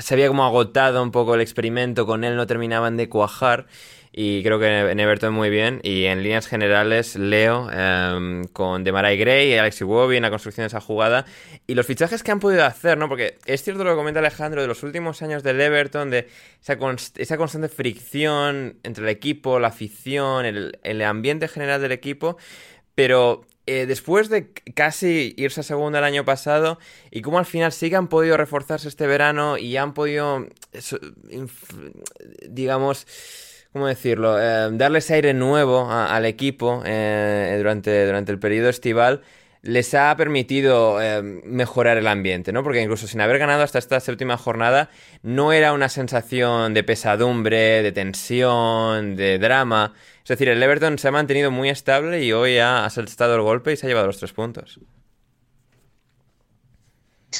se había como agotado un poco el experimento, con él no terminaban de cuajar y creo que en Everton muy bien. Y en líneas generales, Leo em, con Demarai Gray y Alex Iwobi en la construcción de esa jugada. Y los fichajes que han podido hacer, ¿no? Porque es cierto lo que comenta Alejandro de los últimos años del Everton, de esa, constante fricción entre el equipo, la afición, el, ambiente general del equipo. Pero eh, después de casi irse a segunda el año pasado y cómo al final sí que han podido reforzarse este verano y han podido, digamos, ¿cómo decirlo? Eh, darles aire nuevo al equipo eh, durante, durante el periodo estival les ha permitido eh, mejorar el ambiente, ¿no? Porque incluso sin haber ganado hasta esta séptima jornada, no era una sensación de pesadumbre, de tensión, de drama. Es decir, el Everton se ha mantenido muy estable y hoy ha saltado el golpe y se ha llevado los tres puntos.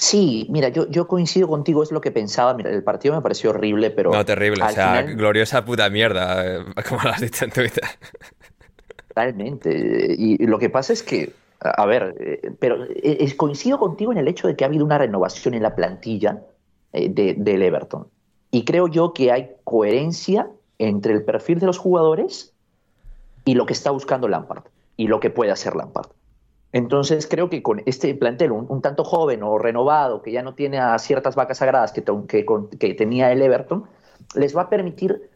Sí, mira, yo, yo coincido contigo, es lo que pensaba. Mira, el partido me pareció horrible, pero. No, terrible, o sea, gloriosa puta mierda, eh, como lo has dicho en Twitter. Realmente. Y lo que pasa es que, a ver, eh, pero eh, coincido contigo en el hecho de que ha habido una renovación en la plantilla de, del Everton. Y creo yo que hay coherencia entre el perfil de los jugadores y lo que está buscando Lampard y lo que puede hacer Lampard. Entonces creo que con este plantel un, tanto joven o renovado, que ya no tiene a ciertas vacas sagradas que, tenía el Everton, les va a permitir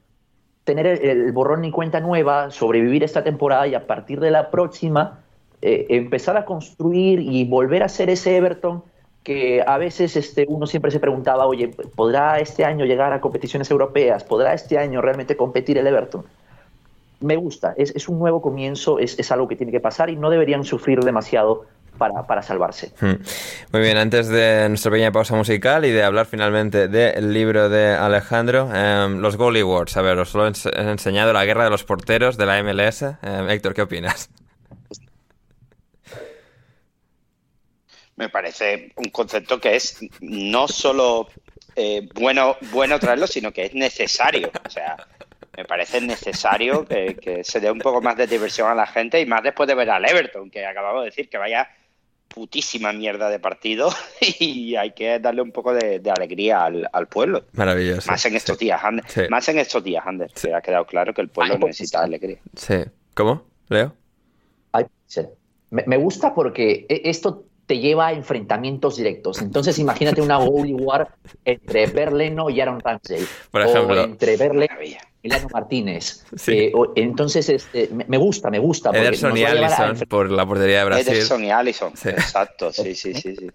tener el, borrón y cuenta nueva, sobrevivir esta temporada y a partir de la próxima eh, empezar a construir y volver a ser ese Everton que a veces este, uno siempre se preguntaba, oye, ¿podrá este año llegar a competiciones europeas? ¿Podrá este año realmente competir el Everton? Me gusta, es, un nuevo comienzo, es, algo que tiene que pasar y no deberían sufrir demasiado para, salvarse. Hmm. Muy bien, antes de nuestra pequeña pausa musical y de hablar finalmente del libro de Alejandro, em, los Goalie Wars, a ver, os lo he enseñado, la guerra de los porteros de la MLS. Em, Héctor, ¿qué opinas? Me parece un concepto que es no solo eh, bueno, bueno traerlo, sino que es necesario. O sea, me parece necesario que, se dé un poco más de diversión a la gente y más después de ver al Everton, que acabamos de decir que vaya putísima mierda de partido (laughs) y hay que darle un poco de, alegría al, pueblo. Maravilloso. Más en estos días, Ander. Más en estos días, Ander. Se ha quedado claro que el pueblo necesita alegría. Sí. ¿Cómo? ¿Leo? Me, gusta porque e, esto te lleva a enfrentamientos directos. Entonces imagínate una goalie war entre Berleno y Aaron Ramsey. Por ejemplo. O entre Berleno Milano Martínez. (laughs) Eh, entonces, este, me gusta, me gusta. Ederson y Allison por la portería de Brasil. Ederson y Allison, exacto, sí, sí, sí, sí.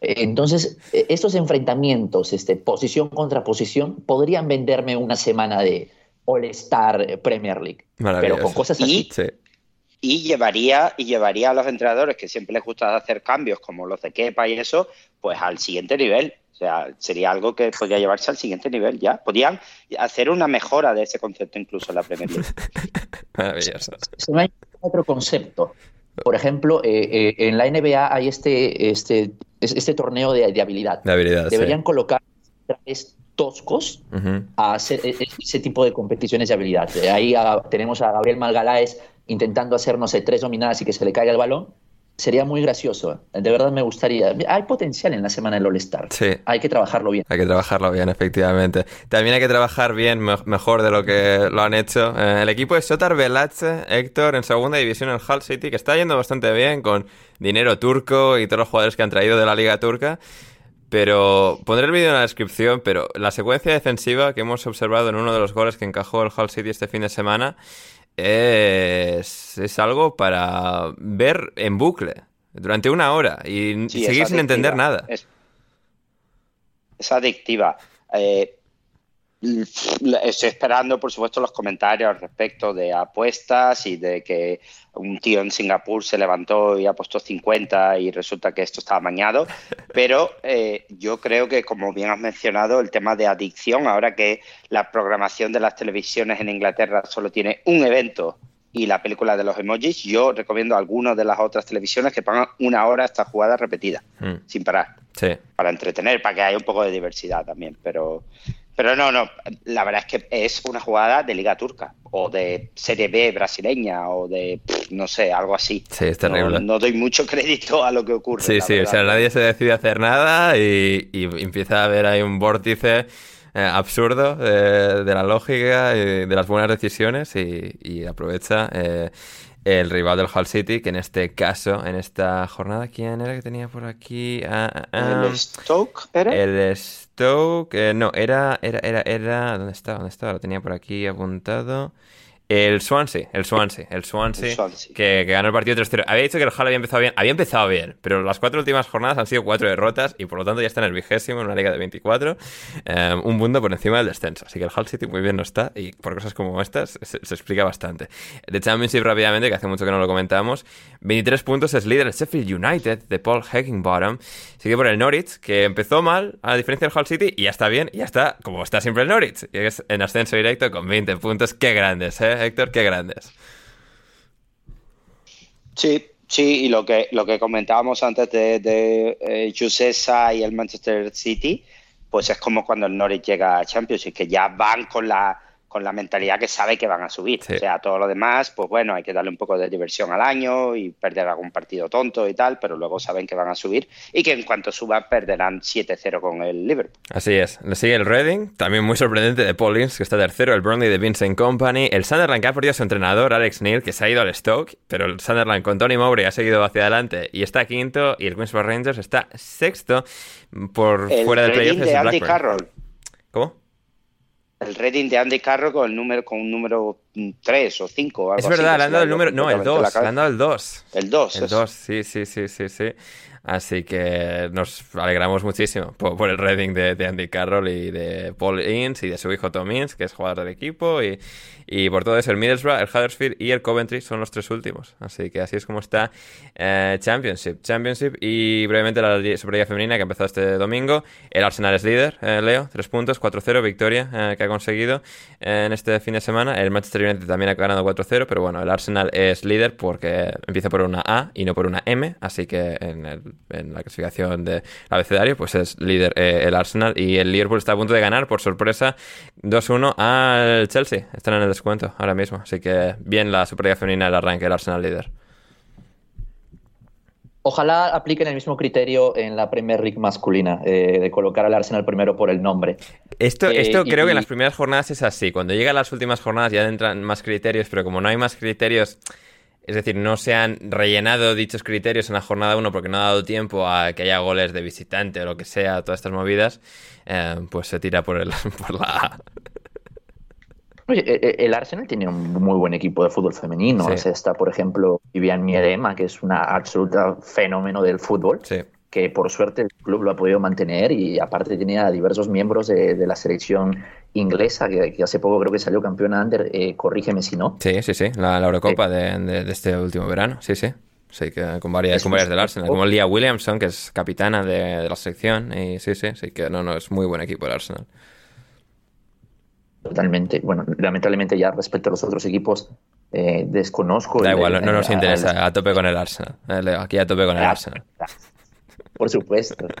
Eh, entonces, eh, estos enfrentamientos, este, posición contra posición, podrían venderme una semana de All-Star Premier League. Pero con cosas así. Y, llevaría, y llevaría a los entrenadores que siempre les gusta hacer cambios, como los de Kepa y eso, pues al siguiente nivel. O sea, sería algo que podría llevarse al siguiente nivel ya. Podrían hacer una mejora de ese concepto incluso en la Premier League. (laughs) Maravilloso. hay otro concepto. Por ejemplo, eh, eh, en la NBA hay este, este, este torneo de, habilidad. De habilidad Deberían colocar trajes toscos a hacer e, e, ese tipo de competiciones de habilidad. Ahí tenemos a Gabriel Malgaláes intentando hacer, no sé, tres dominadas y que se le caiga el balón sería muy gracioso. De verdad me gustaría. Hay potencial en la semana del All-Star. Sí. Hay que trabajarlo bien. Hay que trabajarlo bien, efectivamente. También hay que trabajar bien, mejor de lo que lo han hecho. Eh, el equipo de Sotar Velache, Héctor, en segunda división en Hull City, que está yendo bastante bien con dinero turco y todos los jugadores que han traído de la liga turca. pero pondré el vídeo en la descripción, pero la secuencia defensiva que hemos observado en uno de los goles que encajó el Hull City este fin de semana es, es algo para ver en bucle durante una hora y seguir sin entender nada. Es, adictiva. Eh, Estoy esperando, por supuesto, los comentarios al respecto de apuestas y de que un tío en Singapur se levantó y apostó 50 y resulta que esto estaba mañado. Pero eh, yo creo que, como bien has mencionado, el tema de adicción, ahora que la programación de las televisiones en Inglaterra solo tiene un evento y la película de los emojis, yo recomiendo a algunas de las otras televisiones que pongan una hora esta jugada repetida, hmm. sin parar. Para entretener, para que haya un poco de diversidad también. Pero pero no, no, la verdad es que es una jugada de Liga Turca o de Serie B brasileña o de, no sé, algo así. Sí, es terrible. No, doy mucho crédito a lo que ocurre. Sí, sí, o sea, nadie se decide hacer nada y, empieza a haber ahí un vórtice eh, absurdo de, la lógica y de las buenas decisiones y, aprovecha eh, el rival del Hull City, que en este caso, en esta jornada, ¿quién era que tenía por aquí? Ah, ah, ah. ¿El Stoke era? El Stoke, eh, no, era, era, era, era, ¿dónde está? ¿Dónde está? Lo tenía por aquí apuntado. El Swansea, el Swansea, el Swansea, Que, ganó el partido 3-0. Había dicho que el Hull había empezado bien, había empezado bien, pero las cuatro últimas jornadas han sido cuatro derrotas y por lo tanto ya está en el vigésimo, en una liga de 24, eh, un mundo por encima del descenso. Así que el Hull City muy bien no está y por cosas como estas se, explica bastante. De Championship rápidamente, que hace mucho que no lo comentamos, 23 puntos es líder el Sheffield United de Paul Heckingbottom, sigue por el Norwich, que empezó mal a diferencia del Hull City y ya está bien, y ya está como está siempre el Norwich, y en ascenso directo con 20 puntos, qué grandes, ¿eh? Héctor, qué grandes. Sí, sí, y lo que, lo que comentábamos antes de, de eh, y el Manchester City, pues es como cuando el Norwich llega a Champions y que ya van con la con la mentalidad que sabe que van a subir. O sea, todo lo demás, pues bueno, hay que darle un poco de diversión al año y perder algún partido tonto y tal, pero luego saben que van a subir y que en cuanto suban perderán 7-0 con el Liverpool. Así es. Le sigue el Reading, también muy sorprendente de Paul Ince, que está tercero, el Burnley de Vincent Company, el Sunderland que ha perdido a su entrenador, Alex Neil, que se ha ido al Stoke, pero el Sunderland con Tony Mowbray ha seguido hacia adelante y está quinto, y el Queens Rangers está sexto por fuera del playoff. de Andy Carroll. ¿Cómo? El rating de Andy Carro con el número con un número 3 o 5 es verdad le han dado el número no el 2 le han dado el 2 el 2 el 2 sí sí sí sí sí. Así que nos alegramos muchísimo por, el rating de, Andy Carroll y de Paul Ince y de su hijo Tom Ince, que es jugador del equipo. Y, y por todo eso, el Middlesbrough, el Huddersfield y el Coventry son los tres últimos. Así que así es como está eh, Championship. Championship y brevemente la Superliga Femenina que empezó este domingo. El Arsenal es líder, eh, Leo, tres puntos, 4-0, victoria eh, que ha conseguido en este fin de semana. El Manchester United también ha ganado 4-0, pero bueno, el Arsenal es líder porque empieza por una A y no por una M. Así que en el la clasificación de abecedario, pues es líder eh, el Arsenal y el Liverpool está a punto de ganar por sorpresa 2-1 al Chelsea. Están en el descuento ahora mismo, así que bien la Superliga femenina del arranque, el Arsenal líder. Ojalá apliquen el mismo criterio en la Premier League masculina, eh, de colocar al Arsenal primero por el nombre. Esto, eh, esto creo que en las primeras jornadas es así. Cuando llegan las últimas jornadas ya entran más criterios, pero como no hay más criterios es decir, no se han rellenado dichos criterios en la jornada 1 porque no ha dado tiempo a que haya goles de visitante o lo que sea, todas estas movidas, eh, pues se tira por, el, (laughs) por la Oye, e, e, el Arsenal tiene un muy buen equipo de fútbol femenino. está, por ejemplo, Vivian Miedema, que es una absoluta fenómeno del fútbol. Sí que por suerte el club lo ha podido mantener y aparte tenía diversos miembros de, la selección inglesa que, hace poco creo que salió campeón under, eh, corrígeme si no. Sí, sí, sí, la, Eurocopa de, este último verano, sí, sí. Sí, que con varias, con varias del Arsenal, como Lia Williamson, que es capitana de, la selección, y sí, sí, sí, que no, no, es muy buen equipo el Arsenal. Totalmente. Bueno, lamentablemente ya respecto a los otros equipos, eh, desconozco. Da igual, no nos interesa, a tope con el Arsenal. Aquí a tope con el Arsenal. (laughs) Por supuesto. (laughs)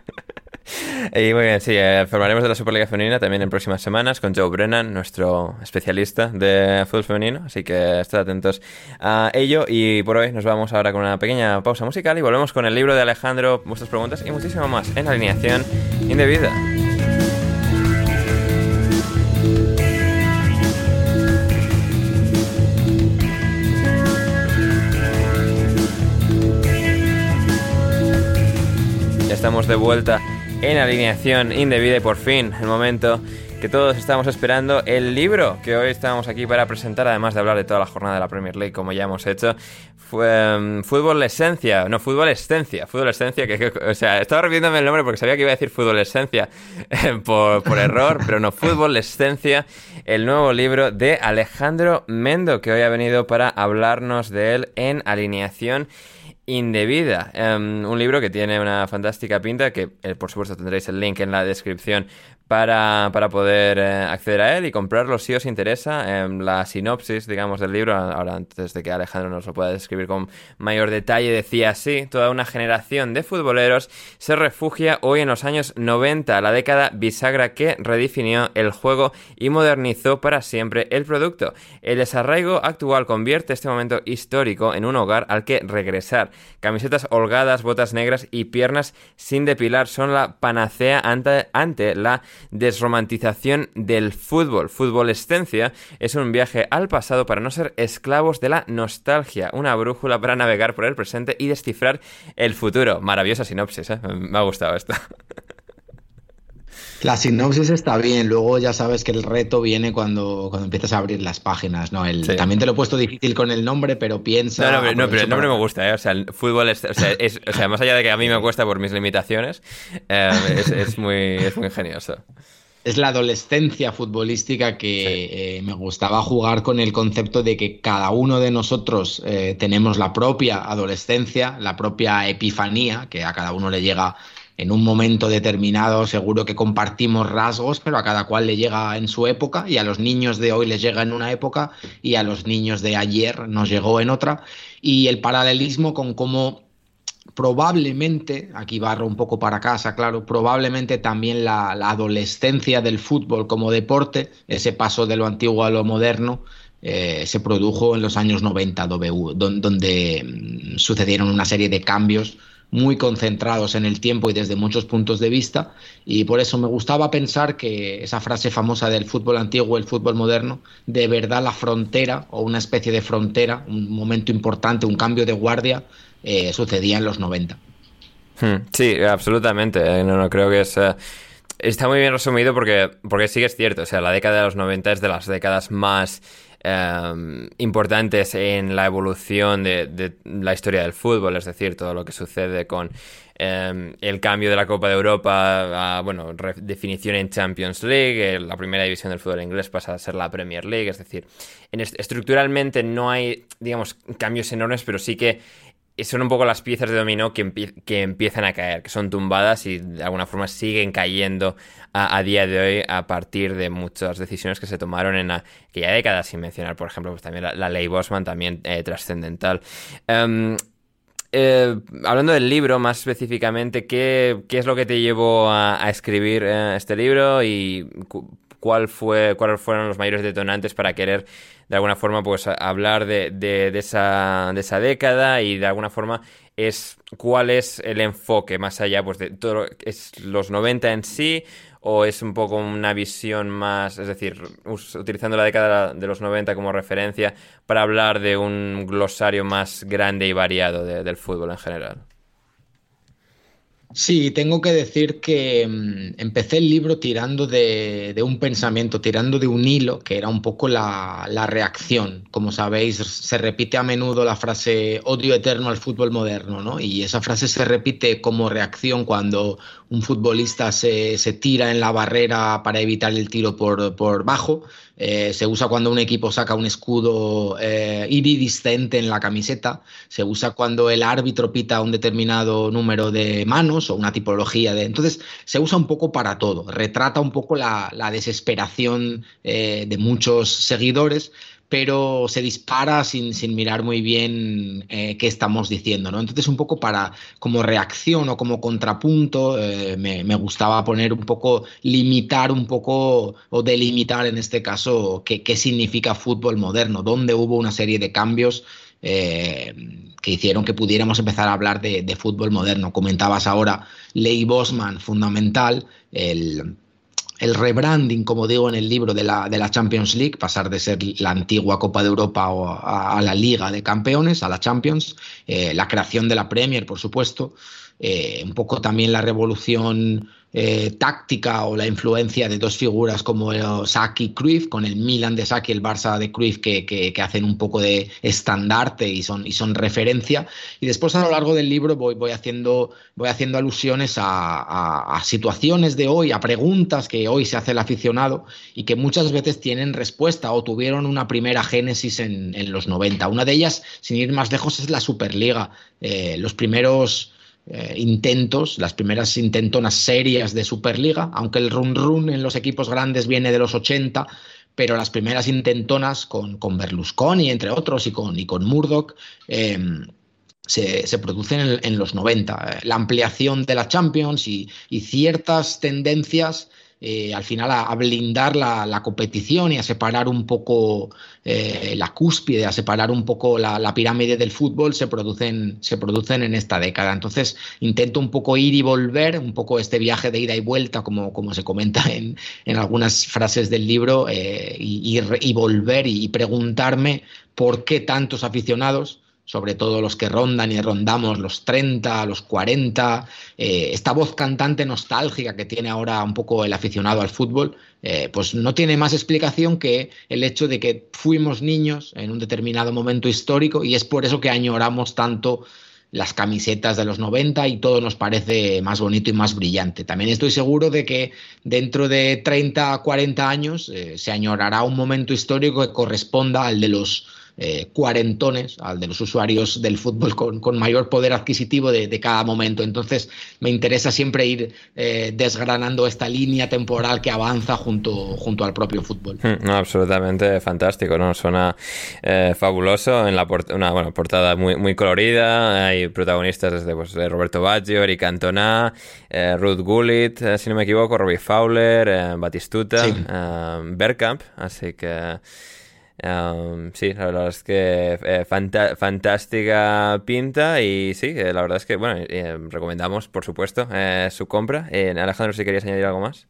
Y muy bien, sí, eh, formaremos de la Superliga Femenina también en próximas semanas con Joe Brennan, nuestro especialista de fútbol femenino, así que estad atentos a ello. Y por hoy nos vamos ahora con una pequeña pausa musical y volvemos con el libro de Alejandro, vuestras preguntas y muchísimo más en alineación indebida. Estamos de vuelta en alineación indebida y por fin el momento que todos estamos esperando, el libro que hoy estamos aquí para presentar, además de hablar de toda la jornada de la Premier League como ya hemos hecho, fue um, Fútbol Esencia, no, Fútbol Esencia, Fútbol Esencia, que, o sea, estaba repitiéndome el nombre porque sabía que iba a decir Fútbol Esencia (laughs) por, por error, pero no, Fútbol Esencia, el nuevo libro de Alejandro Mendo, que hoy ha venido para hablarnos de él en alineación indebida. Em, un libro que tiene una fantástica pinta, que eh, por supuesto tendréis el link en la descripción para, poder eh, acceder a él y comprarlo si os interesa. Em, la sinopsis, digamos, del libro, ahora antes de que Alejandro nos lo pueda describir con mayor detalle, decía así, toda una generación de futboleros se refugia hoy en los años 90, la década bisagra que redefinió el juego y modernizó para siempre el producto. El desarraigo actual convierte este momento histórico en un hogar al que regresar. Camisetas holgadas, botas negras y piernas sin depilar son la panacea ante, ante la desromantización del fútbol. Futbolescencia es un viaje al pasado para no ser esclavos de la nostalgia, una brújula para navegar por el presente y descifrar el futuro. Maravillosa sinopsis, ¿eh? me ha gustado esto. (laughs) La sinopsis está bien, luego ya sabes que el reto viene cuando, cuando empiezas a abrir las páginas, ¿no? El, También te lo he puesto difícil con el nombre, pero piensa... No, no, pero, el nombre me gusta, ¿eh? O sea, el fútbol es o, sea, más allá de que a mí me cuesta por mis limitaciones, eh, es, muy, es muy ingenioso es la adolescencia futbolística que eh, me gustaba jugar con el concepto de que cada uno de nosotros eh, tenemos la propia adolescencia, la propia epifanía, que a cada uno le llega en un momento determinado, seguro que compartimos rasgos, pero a cada cual le llega en su época y a los niños de hoy les llega en una época y a los niños de ayer nos llegó en otra. Y el paralelismo con cómo probablemente, aquí barro un poco para casa, claro, probablemente también la, adolescencia del fútbol como deporte, ese paso de lo antiguo a lo moderno, eh, se produjo en los años 90, donde mm, sucedieron una serie de cambios muy concentrados en el tiempo y desde muchos puntos de vista, y por eso me gustaba pensar que esa frase famosa del fútbol antiguo, el fútbol moderno, de verdad la frontera o una especie de frontera, un momento importante, un cambio de guardia, eh, sucedía en los 90. Hmm, sí, absolutamente. Eh, no, no creo que es. Eh, está muy bien resumido porque, porque sí que es cierto. O sea, la década de los 90 es de las décadas más importantes en la evolución de, la historia del fútbol. Es decir, todo lo que sucede con el cambio de la Copa de Europa a, bueno, definición en Champions League, la primera división del fútbol inglés pasa a ser la Premier League, es decir, estructuralmente no hay, digamos, cambios enormes, pero sí que son un poco las piezas de dominó que, que, empiezan a caer, que son tumbadas y de alguna forma siguen cayendo a, día de hoy a partir de muchas decisiones que se tomaron en aquella década, sin mencionar, por ejemplo, pues también la, ley Bosman, también eh, trascendental. Em, eh, hablando del libro más específicamente, ¿qué, es lo que te llevó a, escribir eh, este libro y cuál fue, cuáles fueron los mayores detonantes para querer de alguna forma pues hablar de, de, esa, de esa década y de alguna forma es cuál es el enfoque más allá pues de todo es los 90 en sí o es un poco una visión más, es decir, utilizando la década de los 90 como referencia para hablar de un glosario más grande y variado del fútbol en general. Sí, tengo que decir que mm, empecé el libro tirando de, un pensamiento, tirando de un hilo, que era un poco la, reacción. Como sabéis, se repite a menudo la frase odio eterno al fútbol moderno, ¿no? Y esa frase se repite como reacción cuando un futbolista se, tira en la barrera para evitar el tiro por, por bajo eh, se usa cuando un equipo saca un escudo eh, iridiscente en la camiseta, se usa cuando el árbitro pita un determinado número de manos o una tipología de... Entonces se usa un poco para todo, retrata un poco la, desesperación eh, de muchos seguidores, pero se dispara sin, mirar muy bien eh, qué estamos diciendo, ¿no? Entonces, un poco para, como reacción o como contrapunto, eh, me, gustaba poner un poco, limitar un poco, o delimitar en este caso, qué, significa fútbol moderno, dónde hubo una serie de cambios eh, que hicieron que pudiéramos empezar a hablar de, de fútbol moderno. Comentabas ahora Ley Bosman, fundamental, el el rebranding, como digo en el libro, de la, de la, Champions League, pasar de ser la antigua Copa de Europa o a, la Liga de Campeones, a la Champions, eh, la creación de la Premier, por supuesto, eh, un poco también la revolución eh, táctica o la influencia de dos figuras como Saki y Cruyff, con el Milan de Saki y el Barça de Cruyff que, hacen un poco de estandarte y son, y son referencia. Y después a lo largo del libro voy, voy, haciendo, voy haciendo alusiones a, situaciones de hoy, a preguntas que hoy se hace el aficionado y que muchas veces tienen respuesta o tuvieron una primera génesis en, los 90. Una de ellas, sin ir más lejos, es la Superliga. Eh, los primeros eh, intentos, las primeras intentonas serias de Superliga, aunque el run run en los equipos grandes viene de los 80, pero las primeras intentonas con, con Berlusconi, entre otros, y con, y con Murdoch, em, se, producen en, los 90. La ampliación de la Champions y, y ciertas tendencias eh, al final a, blindar la, competición y a separar un poco eh, la cúspide, a separar un poco la, pirámide del fútbol, se producen, se producen en esta década. Entonces intento un poco ir y volver, un poco este viaje de ida y vuelta, como, como se comenta en, algunas frases del libro, eh, y, volver y preguntarme por qué tantos aficionados sobre todo los que rondan y rondamos los 30, los 40, eh, esta voz cantante nostálgica que tiene ahora un poco el aficionado al fútbol, eh, pues no tiene más explicación que el hecho de que fuimos niños en un determinado momento histórico y es por eso que añoramos tanto las camisetas de los 90 y todo nos parece más bonito y más brillante. También estoy seguro de que dentro de 30, 40 años eh, se añorará un momento histórico que corresponda al de los eh, cuarentones, al de los usuarios del fútbol con, mayor poder adquisitivo de, cada momento. Entonces, me interesa siempre ir eh, desgranando esta línea temporal que avanza junto, junto al propio fútbol. Hmm, no, absolutamente fantástico, ¿no? Suena eh, fabuloso en la una bueno, portada muy, muy colorida. Hay protagonistas desde pues, Roberto Baggio, Eric Cantona, Ruth Gullit, si no me equivoco, Robbie Fowler, Batistuta, Bergkamp. Así que sí, la verdad es que eh, fantástica pinta y sí, eh, la verdad es que, bueno, eh, recomendamos, por supuesto, su compra. Alejandro, si querías añadir algo más.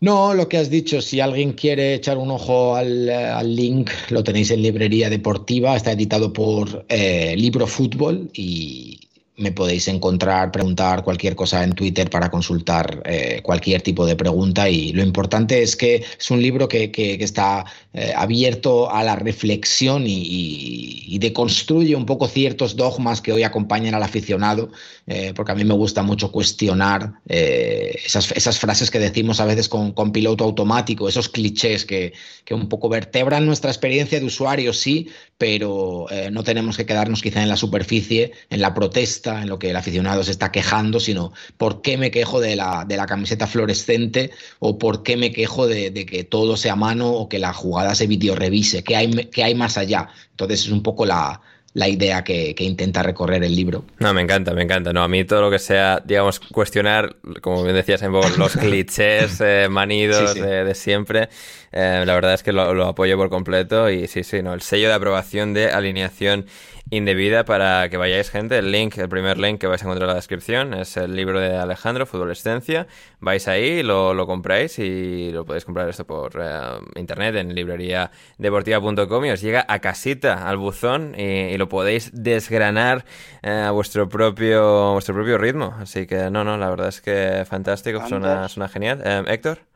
No, lo que has dicho, si alguien quiere echar un ojo al, link, lo tenéis en librería deportiva, está editado por Libro Fútbol y, me podéis encontrar, preguntar cualquier cosa en Twitter para consultar cualquier tipo de pregunta y lo importante es que es un libro que, está eh, abierto a la reflexión y, deconstruye un poco ciertos dogmas que hoy acompañan al aficionado, eh, porque a mí me gusta mucho cuestionar esas, esas, frases que decimos a veces con, con piloto automático, esos clichés que, que, un poco vertebran nuestra experiencia de usuario, sí, pero no tenemos que quedarnos quizá en la superficie, en la protesta en lo que el aficionado se está quejando, sino por qué me quejo de la, de la camiseta fluorescente o por qué me quejo de, que todo sea mano o que la jugada se video revise, qué hay, qué hay más allá. Entonces es un poco la, la idea que, intenta recorrer el libro. No, me encanta, me encanta. No, a mí todo lo que sea, digamos, cuestionar, como bien decías, en los (laughs) clichés eh, manidos De, siempre, eh, la verdad es que lo, lo, apoyo por completo y sí, sí, no, el sello de aprobación de alineación indebida para que vayáis, gente. El link, el primer link que vais a encontrar en la descripción es el libro de Alejandro, Futbolescencia. Vais ahí, lo, lo compráis y lo podéis comprar esto por eh, internet en libreriadeportiva.com y os llega a casita, al buzón y, lo podéis desgranar eh, a vuestro propio, vuestro propio ritmo. Así que no, no, la verdad es que fantástico, suena, suena genial. Eh, Héctor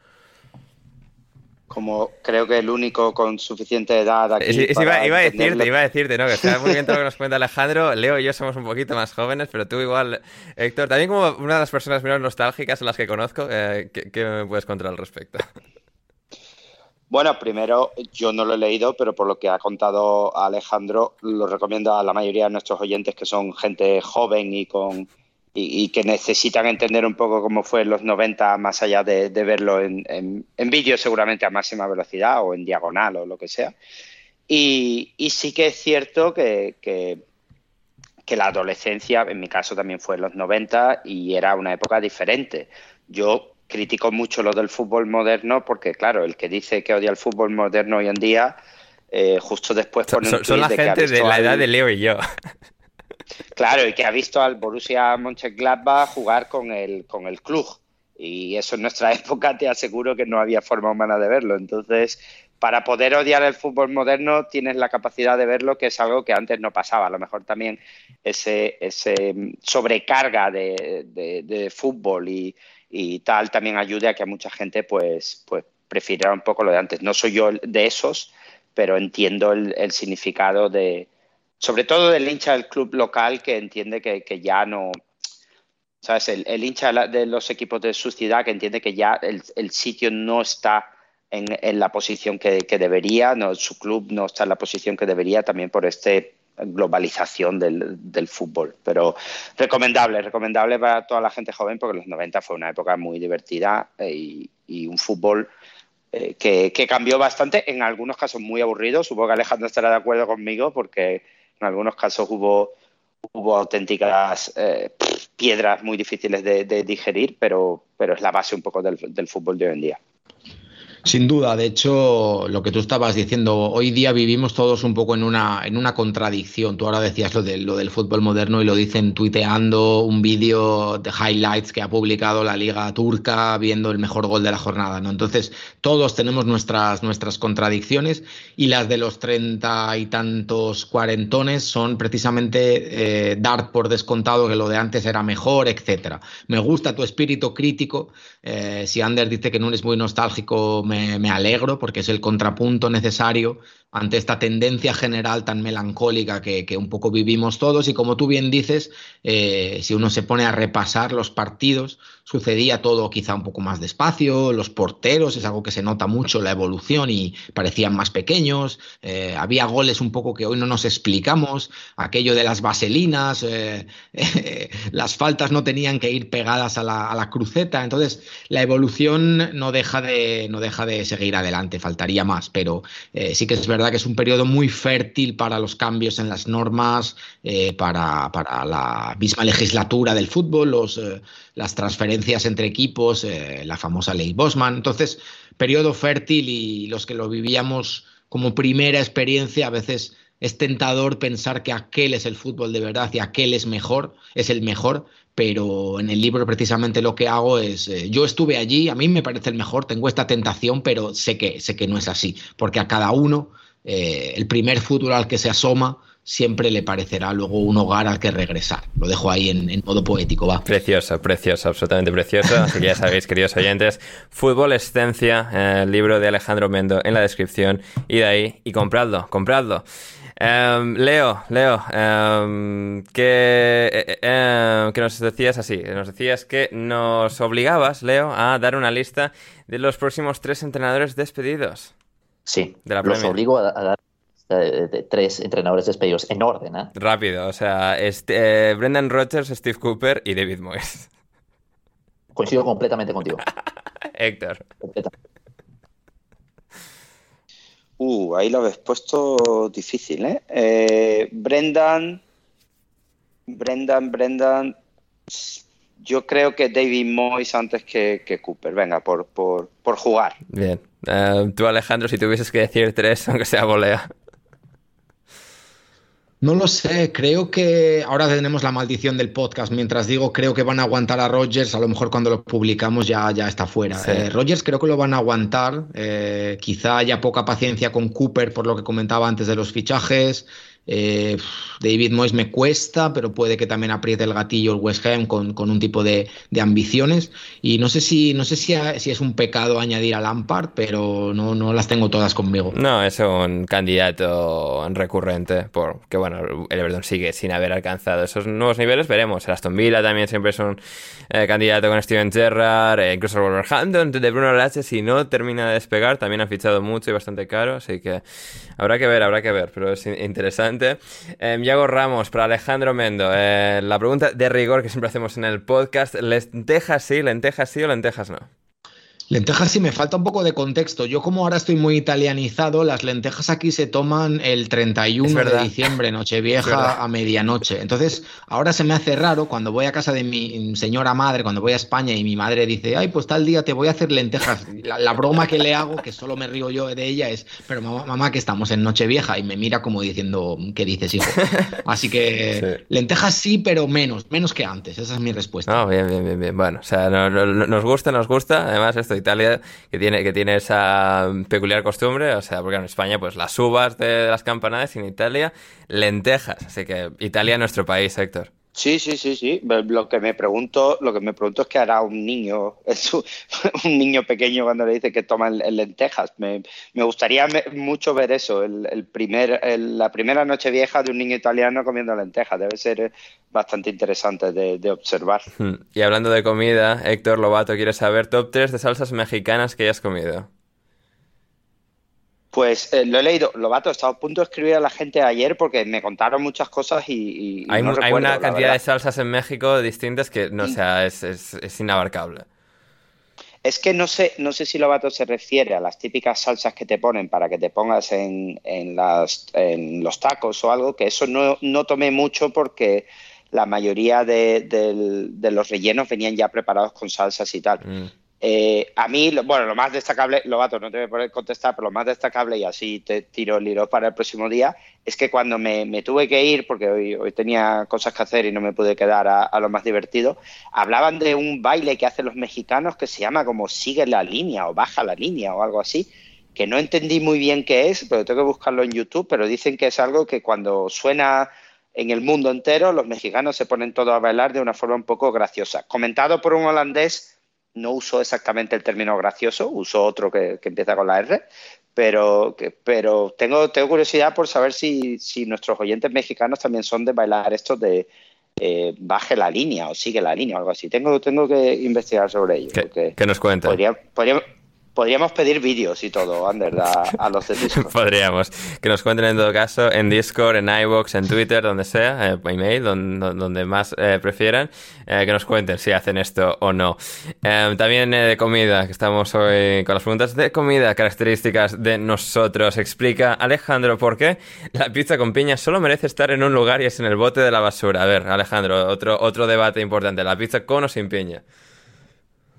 como creo que el único con suficiente edad aquí. iba, a decirte, iba a decirte, ¿no? Que está muy bien todo lo que nos cuenta Alejandro. Leo y yo somos un poquito más jóvenes, pero tú igual, Héctor, también como una de las personas menos nostálgicas en las que conozco, eh, ¿qué, me puedes contar al respecto? Bueno, primero, yo no lo he leído, pero por lo que ha contado Alejandro, lo recomiendo a la mayoría de nuestros oyentes que son gente joven y con y, que necesitan entender un poco cómo fue en los 90 más allá de, verlo en, en, vídeo seguramente a máxima velocidad o en diagonal o lo que sea. Y, sí que es cierto que, que, la adolescencia, en mi caso también fue en los 90 y era una época diferente. Yo critico mucho lo del fútbol moderno porque, claro, el que dice que odia el fútbol moderno hoy en día, eh, justo después pone son, son la gente de la edad de Leo y yo. Claro, y que ha visto al Borussia Mönchengladbach jugar con el, con el club. Y eso en nuestra (laughs) época te aseguro que no había forma humana de verlo. Entonces, para poder odiar el fútbol moderno tienes la capacidad de verlo, que es algo que antes no pasaba. A lo mejor también ese, ese sobrecarga de, fútbol y, tal también ayude a que a mucha gente pues, pues prefiera un poco lo de antes. No soy yo de esos, pero entiendo el, significado de, sobre todo del hincha del club local que entiende que, ya no, ¿sabes? El, hincha de los equipos de su ciudad que entiende que ya el sitio no está en, la posición que, debería, no, su club no está en la posición que debería también por esta globalización del, fútbol. Pero recomendable, recomendable para toda la gente joven porque los 90 fue una época muy divertida eh, y, un fútbol eh, que, cambió bastante, en algunos casos muy aburrido. Supongo que Alejandro estará de acuerdo conmigo porque en algunos casos hubo, hubo auténticas eh, piedras muy difíciles de, digerir, pero, pero es la base un poco del fútbol de hoy en día. Sin duda, de hecho, lo que tú estabas diciendo, hoy día vivimos todos un poco en una, en una contradicción. Tú ahora decías lo, lo del fútbol moderno y lo dicen tuiteando un vídeo de highlights que ha publicado la Liga Turca viendo el mejor gol de la jornada. ¿no? Entonces, todos tenemos nuestras, nuestras contradicciones y las de los treinta y tantos cuarentones son precisamente eh, dar por descontado que lo de antes era mejor, etcétera. Me gusta tu espíritu crítico. Eh, si Ander dice que no es muy nostálgico, me me, alegro porque es el contrapunto necesario ante esta tendencia general tan melancólica que, un poco vivimos todos. Y como tú bien dices, eh, si uno se pone a repasar los partidos, sucedía todo quizá un poco más despacio, los porteros es algo que se nota mucho, la evolución y parecían más pequeños, eh, había goles un poco que hoy no nos explicamos, aquello de las vaselinas, eh, (laughs) las faltas no tenían que ir pegadas a la, a la, cruceta, entonces la evolución no deja, de, no deja de seguir adelante, faltaría más, pero sí que es verdad que es un periodo muy fértil para los cambios en las normas, eh, para, la misma legislatura del fútbol, los, eh, las transferencias entre equipos, eh, la famosa ley Bosman. Entonces, periodo fértil y los que lo vivíamos como primera experiencia a veces es tentador pensar que aquel es el fútbol de verdad y aquel es mejor, es el mejor, pero en el libro precisamente lo que hago es, yo estuve allí, a mí me parece el mejor, tengo esta tentación, pero sé que, sé que no es así, porque a cada uno eh, el primer fútbol al que se asoma siempre le parecerá luego un hogar al que regresar. Lo dejo ahí en, modo poético, va. Precioso, precioso, absolutamente precioso. Así que ya sabéis, (laughs) queridos oyentes, Fútbol Escencia, el libro de Alejandro Mendo en la descripción, y de ahí y compradlo, compradlo. Em, Leo, Leo, um, que, eh, que nos decías así, nos decías que nos obligabas, Leo, a dar una lista de los próximos tres entrenadores despedidos. Sí, los obligo a, dar eh, tres entrenadores despedidos en orden. ¿eh? Rápido, o sea, este, Brendan Rodgers, Steve Cooper y David Moyes. Coincido completamente contigo. (laughs) Héctor. Uh, ahí lo habéis puesto difícil, ¿eh? ¿eh? Brendan, Brendan, Brendan. Yo creo que David Moyes antes que, que Cooper. Venga, por, por, por jugar. Bien. Eh, tú, Alejandro, si tuvieses que decir tres, (laughs) aunque sea volea. No lo sé, creo que ahora tenemos la maldición del podcast. Mientras digo, creo que van a aguantar a Rogers, a lo mejor cuando lo publicamos ya, ya está fuera. Eh, Rogers creo que lo van a aguantar. Eh, quizá haya poca paciencia con Cooper por lo que comentaba antes de los fichajes. Eh, David Moyes me cuesta, pero puede que también apriete el gatillo el West Ham con, un tipo de, ambiciones. Y no sé si no sé si, si, es un pecado añadir a Lampard, pero no, no las tengo todas conmigo. No, es un candidato recurrente, porque bueno, el Everton sigue sin haber alcanzado esos nuevos niveles. Veremos. El Aston Villa también siempre es un eh, candidato con Steven Gerrard, eh, incluso el Wolverhampton de Bruno Lache, si no termina de despegar, también ha fichado mucho y bastante caro, así que habrá que ver, habrá que ver, pero es interesante Yago Ramos, para Alejandro Mendo. Eh, la pregunta de rigor que siempre hacemos en el podcast: ¿lentejas sí, lentejas sí o lentejas no? Lentejas sí, me falta un poco de contexto. Yo como ahora estoy muy italianizado, las lentejas aquí se toman el 31 de diciembre, Nochevieja, a medianoche. Entonces, ahora se me hace raro cuando voy a casa de mi señora madre, cuando voy a España y mi madre dice, ay, pues tal día te voy a hacer lentejas. La, broma que le hago, que solo me río yo de ella, es, pero mamá, que estamos en Nochevieja y me mira como diciendo, ¿qué dices, hijo? (laughs) Así que lentejas sí, pero menos, menos que antes. Esa es mi respuesta. bien, bien, bien, bien. Bueno, o sea, nos gusta, nos gusta. Además, esto Italia que tiene, que tiene esa peculiar costumbre, o sea, porque en España pues las uvas de, las campanadas y en Italia lentejas, así que Italia nuestro país, Héctor. Sí, sí, sí, sí. Lo que me pregunto, lo que me pregunto es qué hará un niño, (laughs) un niño pequeño cuando le dice que toma lentejas. Me, gustaría mucho ver eso, el, primer, la primera noche vieja de un niño italiano comiendo lentejas. Debe ser bastante interesante de, de, observar. Hmm. Y hablando de comida, Héctor Lobato quiere saber top 3 de salsas mexicanas que hayas comido. Pues eh, lo he leído, Lobato, he estado a punto de escribir a la gente ayer porque me contaron muchas cosas y, hay, una cantidad de salsas en México distintas que, no sea, es, es, inabarcable. Es que no sé, no sé si Lobato se refiere a las típicas salsas que te ponen para que te pongas en, en, las, en los tacos o algo, que eso no, no tomé mucho porque la mayoría de, los rellenos venían ya preparados con salsas y tal. Mm. Eh, a mí, bueno, lo más destacable, Lobato, no te voy a poder contestar, pero lo más destacable, y así te tiro el hilo para el próximo día, es que cuando me, tuve que ir, porque hoy, hoy, tenía cosas que hacer y no me pude quedar a, lo más divertido, hablaban de un baile que hacen los mexicanos que se llama como sigue la línea o baja la línea o algo así, que no entendí muy bien qué es, pero tengo que buscarlo en YouTube, pero dicen que es algo que cuando suena en el mundo entero, los mexicanos se ponen todos a bailar de una forma un poco graciosa. Comentado por un holandés no uso exactamente el término gracioso, uso otro que, empieza con la R, pero, pero tengo, tengo curiosidad por saber si, nuestros oyentes mexicanos también son de bailar esto de eh, baje la línea o sigue la línea o algo así. Tengo, tengo que investigar sobre ello. ¿Qué, nos cuenta? Podría, Podríamos pedir vídeos y todo, Ander, a, los de (laughs) Discord. Podríamos. Que nos cuenten en todo caso en Discord, en iVoox, en Twitter, donde sea, eh, email, donde, donde más eh, prefieran, eh, que nos cuenten si hacen esto o no. Em, también de comida, que estamos hoy con las preguntas de comida, características de nosotros. Explica Alejandro por qué la pizza con piña solo merece estar en un lugar y es en el bote de la basura. A ver, Alejandro, otro, otro debate importante. ¿La pizza con o sin piña?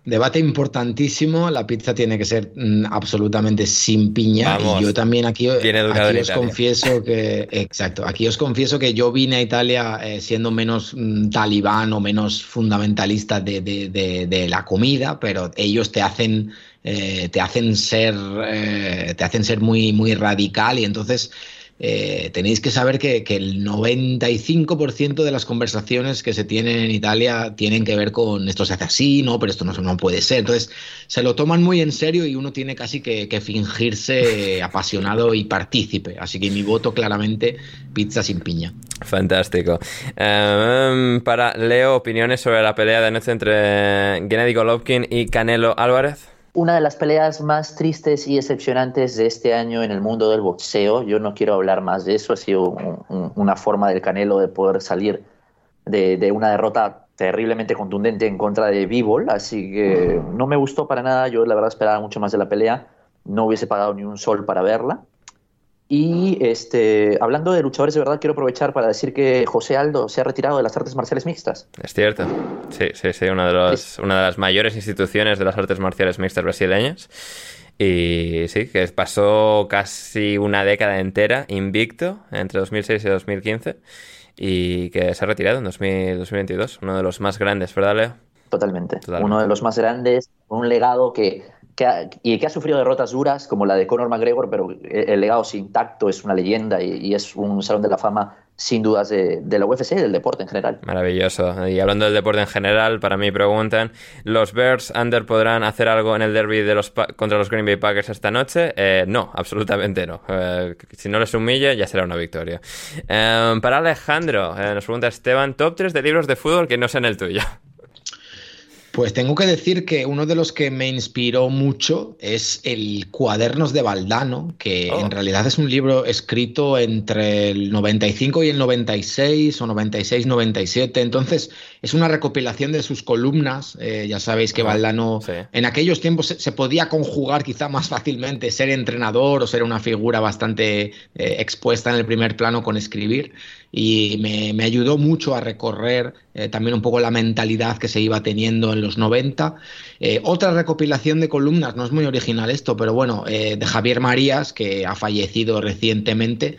Debate importantísimo, la pizza tiene que ser mm, absolutamente sin piña. Y yo también aquí, os confieso que, exacto, aquí os confieso que yo vine a Italia eh, siendo menos mm, talibán o menos fundamentalista de, la comida, pero ellos te hacen, eh, te hacen ser, eh, te hacen ser muy, muy radical. Y entonces eh, tenéis que saber que, el 95% de las conversaciones que se tienen en Italia tienen que ver con esto se hace así, no, pero esto no, no puede ser. Entonces, se lo toman muy en serio y uno tiene casi que, fingirse (laughs) apasionado y partícipe. Así que mi voto claramente pizza sin piña. Fantástico. Em, para Leo, opiniones sobre la pelea de anoche entre Gennady Golovkin y Canelo Álvarez una de las peleas más tristes y decepcionantes de este año en el mundo del boxeo. Yo no quiero hablar más de eso, ha sido una forma del Canelo de poder salir de, una derrota terriblemente contundente en contra de Bivol, así que no me gustó para nada, yo la verdad esperaba mucho más de la pelea, no hubiese pagado ni un sol para verla. Y este, hablando de luchadores de verdad, quiero aprovechar para decir que José Aldo se ha retirado de las artes marciales mixtas. Es cierto. Sí, sí, sí, una de, los, una de las mayores instituciones de las artes marciales mixtas brasileñas. Y sí, que pasó casi una década entera invicto entre 2006 y 2015 y que se ha retirado en 2022, uno de los más grandes, ¿verdad, Leo? Totalmente. Uno de los más grandes, un legado que y que ha sufrido derrotas duras como la de Conor McGregor, pero el legado es intacto, es una leyenda y, es un salón de la fama sin dudas de, la UFC y del deporte en general. Maravilloso. Y hablando del deporte en general, para mí preguntan, ¿los Bears Under podrán hacer algo en el derby de los contra los Green Bay Packers esta noche? Eh, no, (laughs) absolutamente no. Eh, si no les humilla, ya será una victoria. Eh, para Alejandro, nos pregunta Esteban, top 3 de libros de fútbol que no sean el tuyo. Pues tengo que decir que uno de los que me inspiró mucho es el Cuadernos de Valdano, que oh. en realidad es un libro escrito entre el 95 y el 96 o 96-97. Entonces es una recopilación de sus columnas. Eh, ya sabéis que Valdano en aquellos tiempos se, podía conjugar quizá más fácilmente ser entrenador o ser una figura bastante eh, expuesta en el primer plano con escribir y me, ayudó mucho a recorrer eh, también un poco la mentalidad que se iba teniendo en los 90. Eh, otra recopilación de columnas, no es muy original esto, pero bueno, eh, de Javier Marías, que ha fallecido recientemente,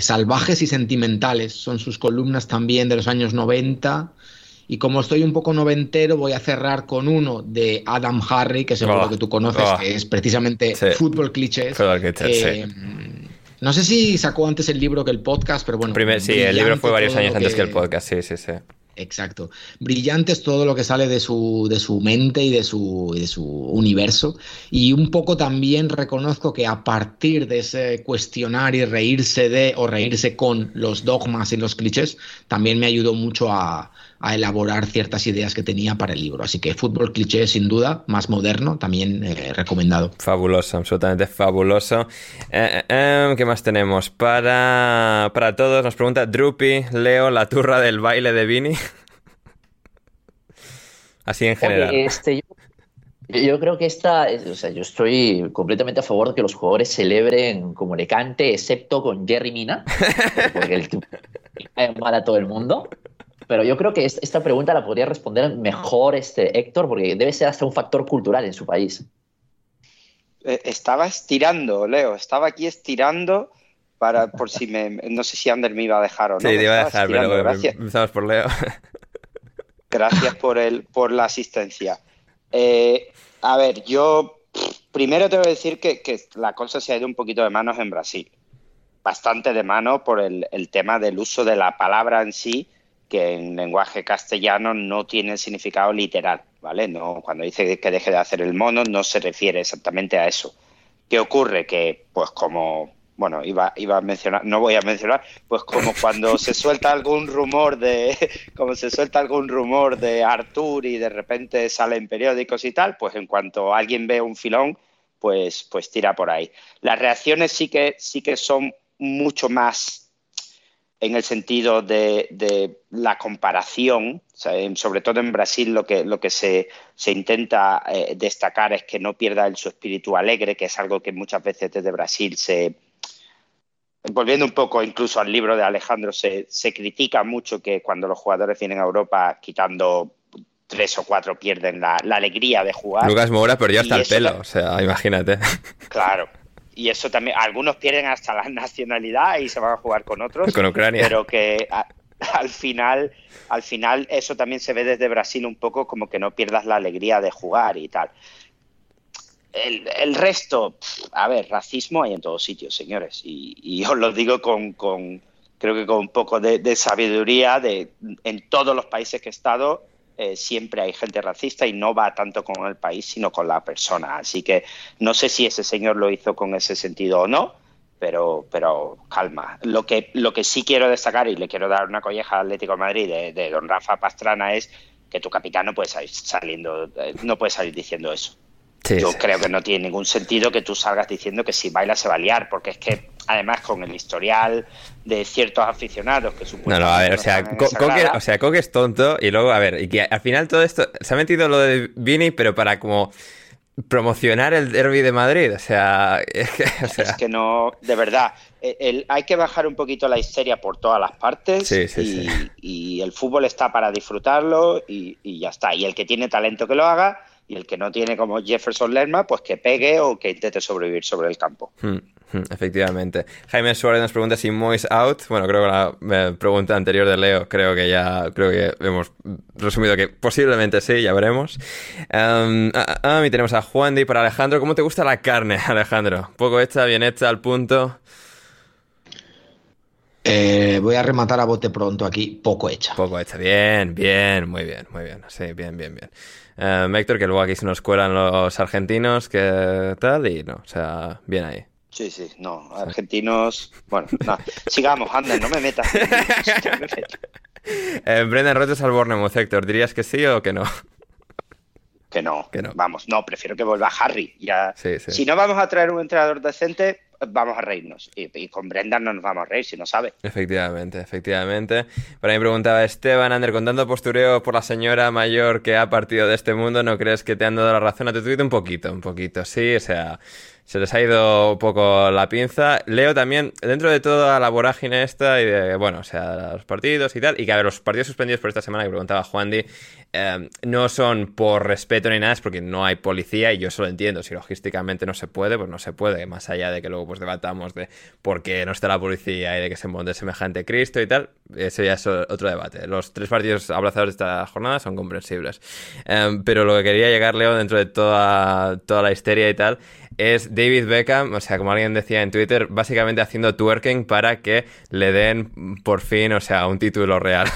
Salvajes y Sentimentales, son sus columnas también de los años 90 Y como estoy un poco noventero, voy a cerrar con uno de Adam Harry, que seguro Oh, que tú conoces, oh. que es precisamente Sí. fútbol clichés. Fútbol clichés, Eh, No sé si sacó antes el libro que el podcast, pero bueno. Primer- sí, el libro fue varios años antes que el podcast, sí, sí, sí. Exacto. Brillante es todo lo que sale de su, de su mente y de su, y de su universo. Y un poco también reconozco que a partir de ese cuestionar y reírse de o reírse con los dogmas y los clichés, también me ayudó mucho a, a elaborar ciertas ideas que tenía para el libro. Así que fútbol cliché, sin duda, más moderno, también eh, recomendado. Fabuloso, absolutamente fabuloso. Eh, eh, eh, ¿Qué más tenemos? Para, para todos, nos pregunta Drupi, Leo, la turra del baile de Vini. (laughs) Así en general. Oye, este, yo, yo creo que esta, es- o sea, yo estoy completamente a favor de que los jugadores celebren como le cante, excepto con Jerry Mina, porque el tipo (laughs) le cae mal a todo el mundo. Pero yo creo que es- esta pregunta la podría responder mejor este Héctor, porque debe ser hasta un factor cultural en su país. Eh, Estaba estirando, Leo, estaba aquí estirando para por si me (laughs) no sé si Ander me iba a dejar o no. Sí, te iba a dejar, pero bueno, gracias. empezamos por Leo. (laughs) Gracias por el, por la asistencia. Eh, a ver, yo primero te voy a decir que, que la cosa se ha ido un poquito de manos en Brasil. Bastante de mano por el, el tema del uso de la palabra en sí, que en lenguaje castellano no tiene significado literal, ¿vale? No, cuando dice que deje de hacer el mono, no se refiere exactamente a eso. ¿Qué ocurre? Que, pues como, bueno, iba, iba a mencionar, no voy a mencionar, pues como cuando se (laughs) suelta algún rumor de, como se suelta algún rumor de Artur y de repente sale en periódicos y tal, pues en cuanto alguien ve un filón, pues, pues tira por ahí. Las reacciones sí que, sí que son mucho más en el sentido de, de la comparación, o sea, en- sobre todo en Brasil lo que, lo que se, se intenta eh, destacar es que no pierda el, su espíritu alegre, que es algo que muchas veces desde Brasil se... Volviendo un poco incluso al libro de Alejandro, se, se critica mucho que cuando los jugadores vienen a Europa quitando tres o cuatro pierden la, la alegría de jugar. Lucas Moura perdió hasta el pelo, o sea, imagínate. Claro. Y eso también, algunos pierden hasta la (laughs) nacionalidad y se van a jugar con otros. Con Ucrania. Pero que a- al final, al final eso también se ve desde Brasil un poco como que no pierdas la alegría de jugar y tal. El, el resto, a ver, racismo hay en todos sitios, señores. Y, y (laughs) os lo digo con, con- creo que con un poco de, de sabiduría, de en todos los países que he estado, eh, siempre hay gente racista y no va tanto con el país, sino con la persona. Así que no sé si ese señor lo hizo con ese sentido o no, pero, pero calma. Lo que, lo que sí quiero destacar y le quiero dar una colleja al Atlético de Madrid de, de don Rafa Pastrana es que tu capitán no puede salir saliendo, eh, no puede salir diciendo eso. Sí, Yo sí. creo que no tiene ningún sentido que tú salgas diciendo que si baila se va a liar, porque es que además con el historial de ciertos aficionados que No, supuestamente no, a ver, o no sea, Coque, o sea, Coque es tonto y luego, a ver, y que al final todo esto se ha metido lo de Vini, pero para como promocionar el derby de Madrid, o sea, (laughs) es que, o sea, es que no, de verdad, el- el- hay que bajar un poquito la histeria por todas las partes Sí, sí, y, sí. y el fútbol está para disfrutarlo y, y ya está. Y el que tiene talento que lo haga y el que no tiene como Jefferson Lerma, pues que pegue o que intente sobrevivir sobre el campo. Hmm, hmm, efectivamente. Jaime Suárez nos pregunta si Mois out. Bueno, creo que la eh, pregunta anterior de Leo, creo que ya, creo que hemos resumido que posiblemente sí, ya veremos. Um, ah, ah, y tenemos a Juan Di para Alejandro. ¿Cómo te gusta la carne, (laughs) Alejandro? Poco hecha, bien hecha, al punto. Eh, voy a rematar a bote pronto aquí, poco hecha. Poco hecha. Bien, bien, muy bien, muy bien. Sí, bien, bien, bien. Eh, Héctor, que luego aquí se nos cuelan los argentinos, que tal, y no, o sea, bien ahí. Sí, sí, no, argentinos, bueno, no, sigamos, anda, no me metas. No (laughs) me metas. Eh, Brendan Rodgers al Bournemouth, Héctor, ¿dirías que sí o que no? Que no, Que no. vamos, no, prefiero que vuelva Harry. Ya, Sí, sí. Si no vamos a traer un entrenador decente, vamos a reírnos. Y, y con Brendan no nos vamos a reír, si no sabe. Efectivamente, efectivamente. Por ahí me preguntaba Esteban, Ander, con tanto postureo por la señora mayor que ha partido de este mundo, ¿no crees que te han dado la razón a tu tuit? Un poquito, un poquito, sí, o sea, se les ha ido un poco la pinza. Leo también, dentro de toda la vorágine esta, y de, bueno, o sea, los partidos y tal, y que a ver, los partidos suspendidos por esta semana, que preguntaba Juan Di, eh, no son por respeto ni nada, es porque no hay policía, y yo eso lo entiendo. Si logísticamente no se puede, pues no se puede, más allá de que luego pues debatamos de por qué no está la policía y de que se monte semejante Cristo y tal, eso ya es otro debate. Los tres partidos abrazados de esta jornada son comprensibles. Eh, pero lo que quería llegar, Leo, dentro de toda, toda la histeria y tal, es David Beckham, o sea, como alguien decía en Twitter, básicamente haciendo twerking para que le den por fin, o sea, un título real.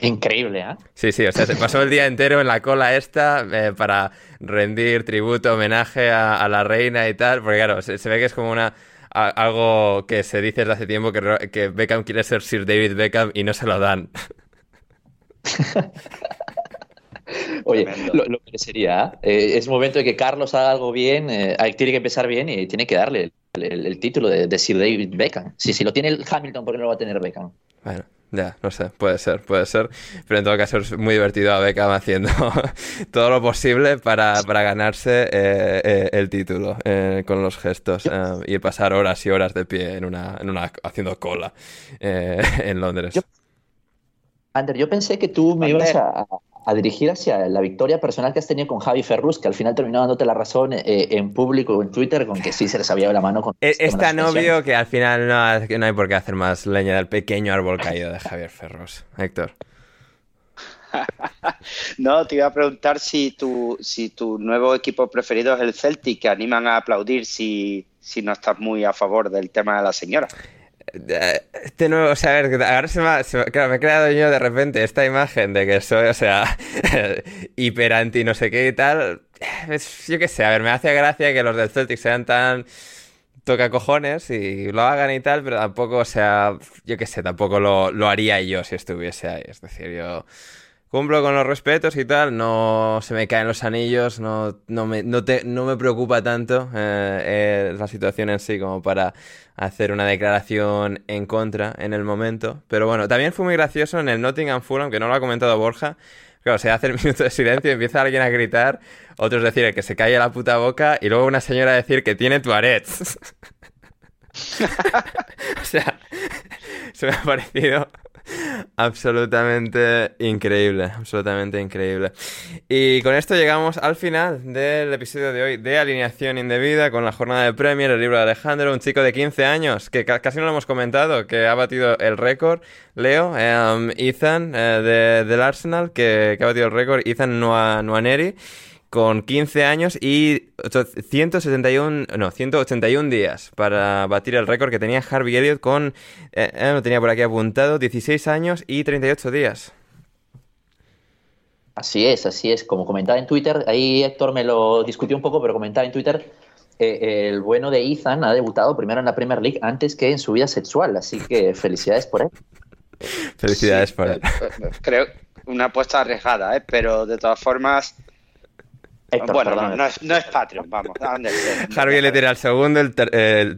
Increíble, ¿eh? Sí, sí, o sea, se pasó el día entero en la cola esta eh, para rendir tributo, homenaje a, la reina y tal, porque claro, se, ve que es como una algo que se dice desde hace tiempo que, que Beckham quiere ser Sir David Beckham y no se lo dan. (laughs) Oye, lo, que sería, eh, es momento de que Carlos haga algo bien, eh, tiene que empezar bien y tiene que darle el, título de, Sir David Beckham. Si, si lo tiene el Hamilton, ¿por qué no lo va a tener Beckham? Bueno, ya, no sé, puede ser, puede ser. Pero en todo caso es muy divertido a Beckham haciendo (laughs) todo lo posible para, ganarse eh, el título con los gestos y pasar horas y horas de pie en una, en una haciendo cola (laughs) en Londres. Yo, Ander, yo pensé que tú me ibas a, a dirigir hacia la victoria personal que has tenido con Javi Ferrus, que al final terminó dándote la razón eh, en público o en Twitter con que sí se les había la mano con... Es, es tan obvio que al final no, hay por qué hacer más leña del pequeño árbol caído de Javier Ferrus. Héctor. (laughs) no, te iba a preguntar si tu, si tu nuevo equipo preferido es el Celtic, que animan a aplaudir si, si no estás muy a favor del tema de la señora. Este nuevo, o sea, a ver, ahora se me, ha, he creado yo de repente esta imagen de que soy, o sea, (laughs) hiper anti no sé qué y tal. yo qué sé, a ver, me hace gracia que los del Celtic sean tan toca cojones y lo hagan y tal, pero tampoco, o sea, yo qué sé, tampoco lo, lo haría yo si estuviese ahí. Es decir, yo cumplo con los respetos y tal, no se me caen los anillos, no, no, me, no, te, no me preocupa tanto eh, eh, la situación en sí como para hacer una declaración en contra en el momento. Pero bueno, también fue muy gracioso en el Nottingham Fulham, que no lo ha comentado Borja. Claro, se hace el (laughs) minuto de silencio y empieza alguien a gritar, otros decir que se calle la puta boca y luego una señora decir que tiene Tourette's. (laughs) o sea, (laughs) se me ha parecido absolutamente increíble, absolutamente increíble. Y con esto llegamos al final del episodio de hoy de Alineación Indebida con la jornada de Premier, el libro de Alejandro, un chico de 15 años que casi no lo hemos comentado, que ha batido el récord, Leo, em, Ethan eh, del Arsenal, que, ha batido el récord, Ethan Nuaneri con 15 años y 171, no, 181 días para batir el récord que tenía Harvey Elliott con, eh, eh, lo tenía por aquí apuntado, 16 años y 38 días. Así es, así es. Como comentaba en Twitter, ahí Héctor me lo discutió un poco, pero comentaba en Twitter, eh, el bueno de Ethan ha debutado primero en la Premier League antes que en su vida sexual, así que felicidades por él. Felicidades por él. Creo una apuesta arriesgada, ¿eh? pero de todas formas bueno, no, es, no, es, Patreon, vamos. Harvey (laughs) le tira al segundo, el,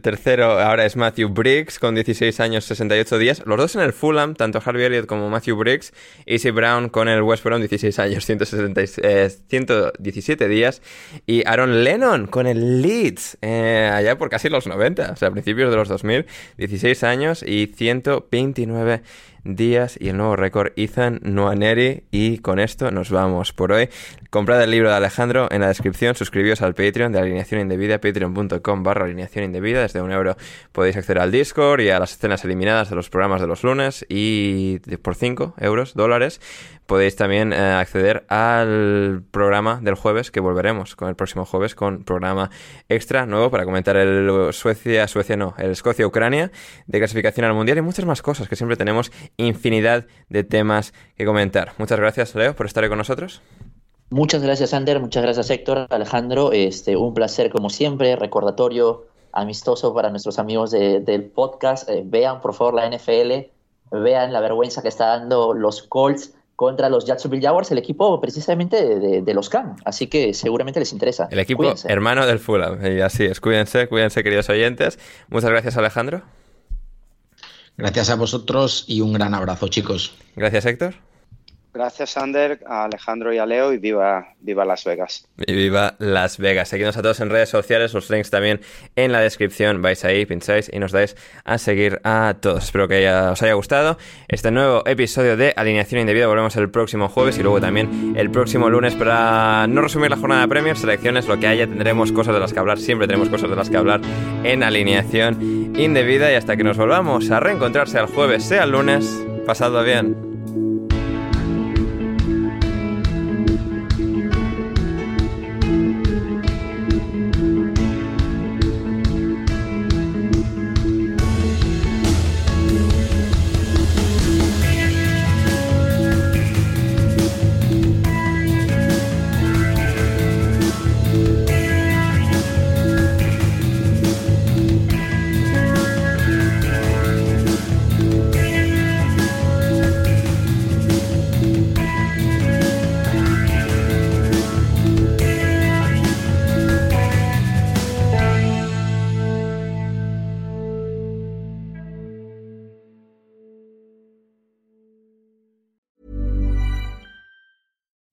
tercero ahora es Matthew Briggs con 16 años 68 días. Los dos en el Fulham, tanto Harvey Elliott como Matthew Briggs. Easy Brown con el West Brom, 16 años 117 días. Y Aaron Lennon con el Leeds, eh, allá por casi los 90, o sea, a principios de los 2000, 16 años y 129 días días y el nuevo récord Ethan Noaneri. Y con esto nos vamos por hoy. Comprad el libro de Alejandro en la descripción, suscribíos al Patreon de Alineación Indebida, patreon.com barra alineación indebida. Desde un euro podéis acceder al Discord y a las escenas eliminadas de los programas de los lunes y por 5 euros, dólares, podéis también eh, acceder al programa del jueves, que volveremos con el próximo jueves con programa extra nuevo para comentar el Suecia, Suecia no, el Escocia-Ucrania de clasificación al Mundial y muchas más cosas que siempre tenemos infinidad de temas que comentar. Muchas gracias, Leo, por estar con nosotros. Muchas gracias, Ander. Muchas gracias, Héctor. Alejandro, este, un placer como siempre. Recordatorio amistoso para nuestros amigos del podcast. Eh, vean, por favor, la NFL. Vean la vergüenza que está dando los Colts contra los Jacksonville Jaguars, el equipo precisamente de, los Cam. Así que seguramente les interesa. El equipo hermano del Fulham. Y así es. Cuídense, cuídense, queridos oyentes. Muchas gracias, Alejandro. Gracias a vosotros y un gran abrazo, chicos. Gracias, Héctor. Gracias, Ander, a Alejandro y a Leo y viva, viva Las Vegas. Y viva Las Vegas. Seguidnos a todos en redes sociales, los links también en la descripción. Vais ahí, pincháis y nos dais a seguir a todos. Espero que os haya gustado este nuevo episodio de Alineación Indebida. Volvemos el próximo jueves y luego también el próximo lunes para no resumir la jornada de premios, selecciones, lo que haya. Tendremos cosas de las que hablar, siempre tenemos cosas de las que hablar en Alineación Indebida. Y hasta que nos volvamos a reencontrarse el jueves, sea el lunes, pasado bien.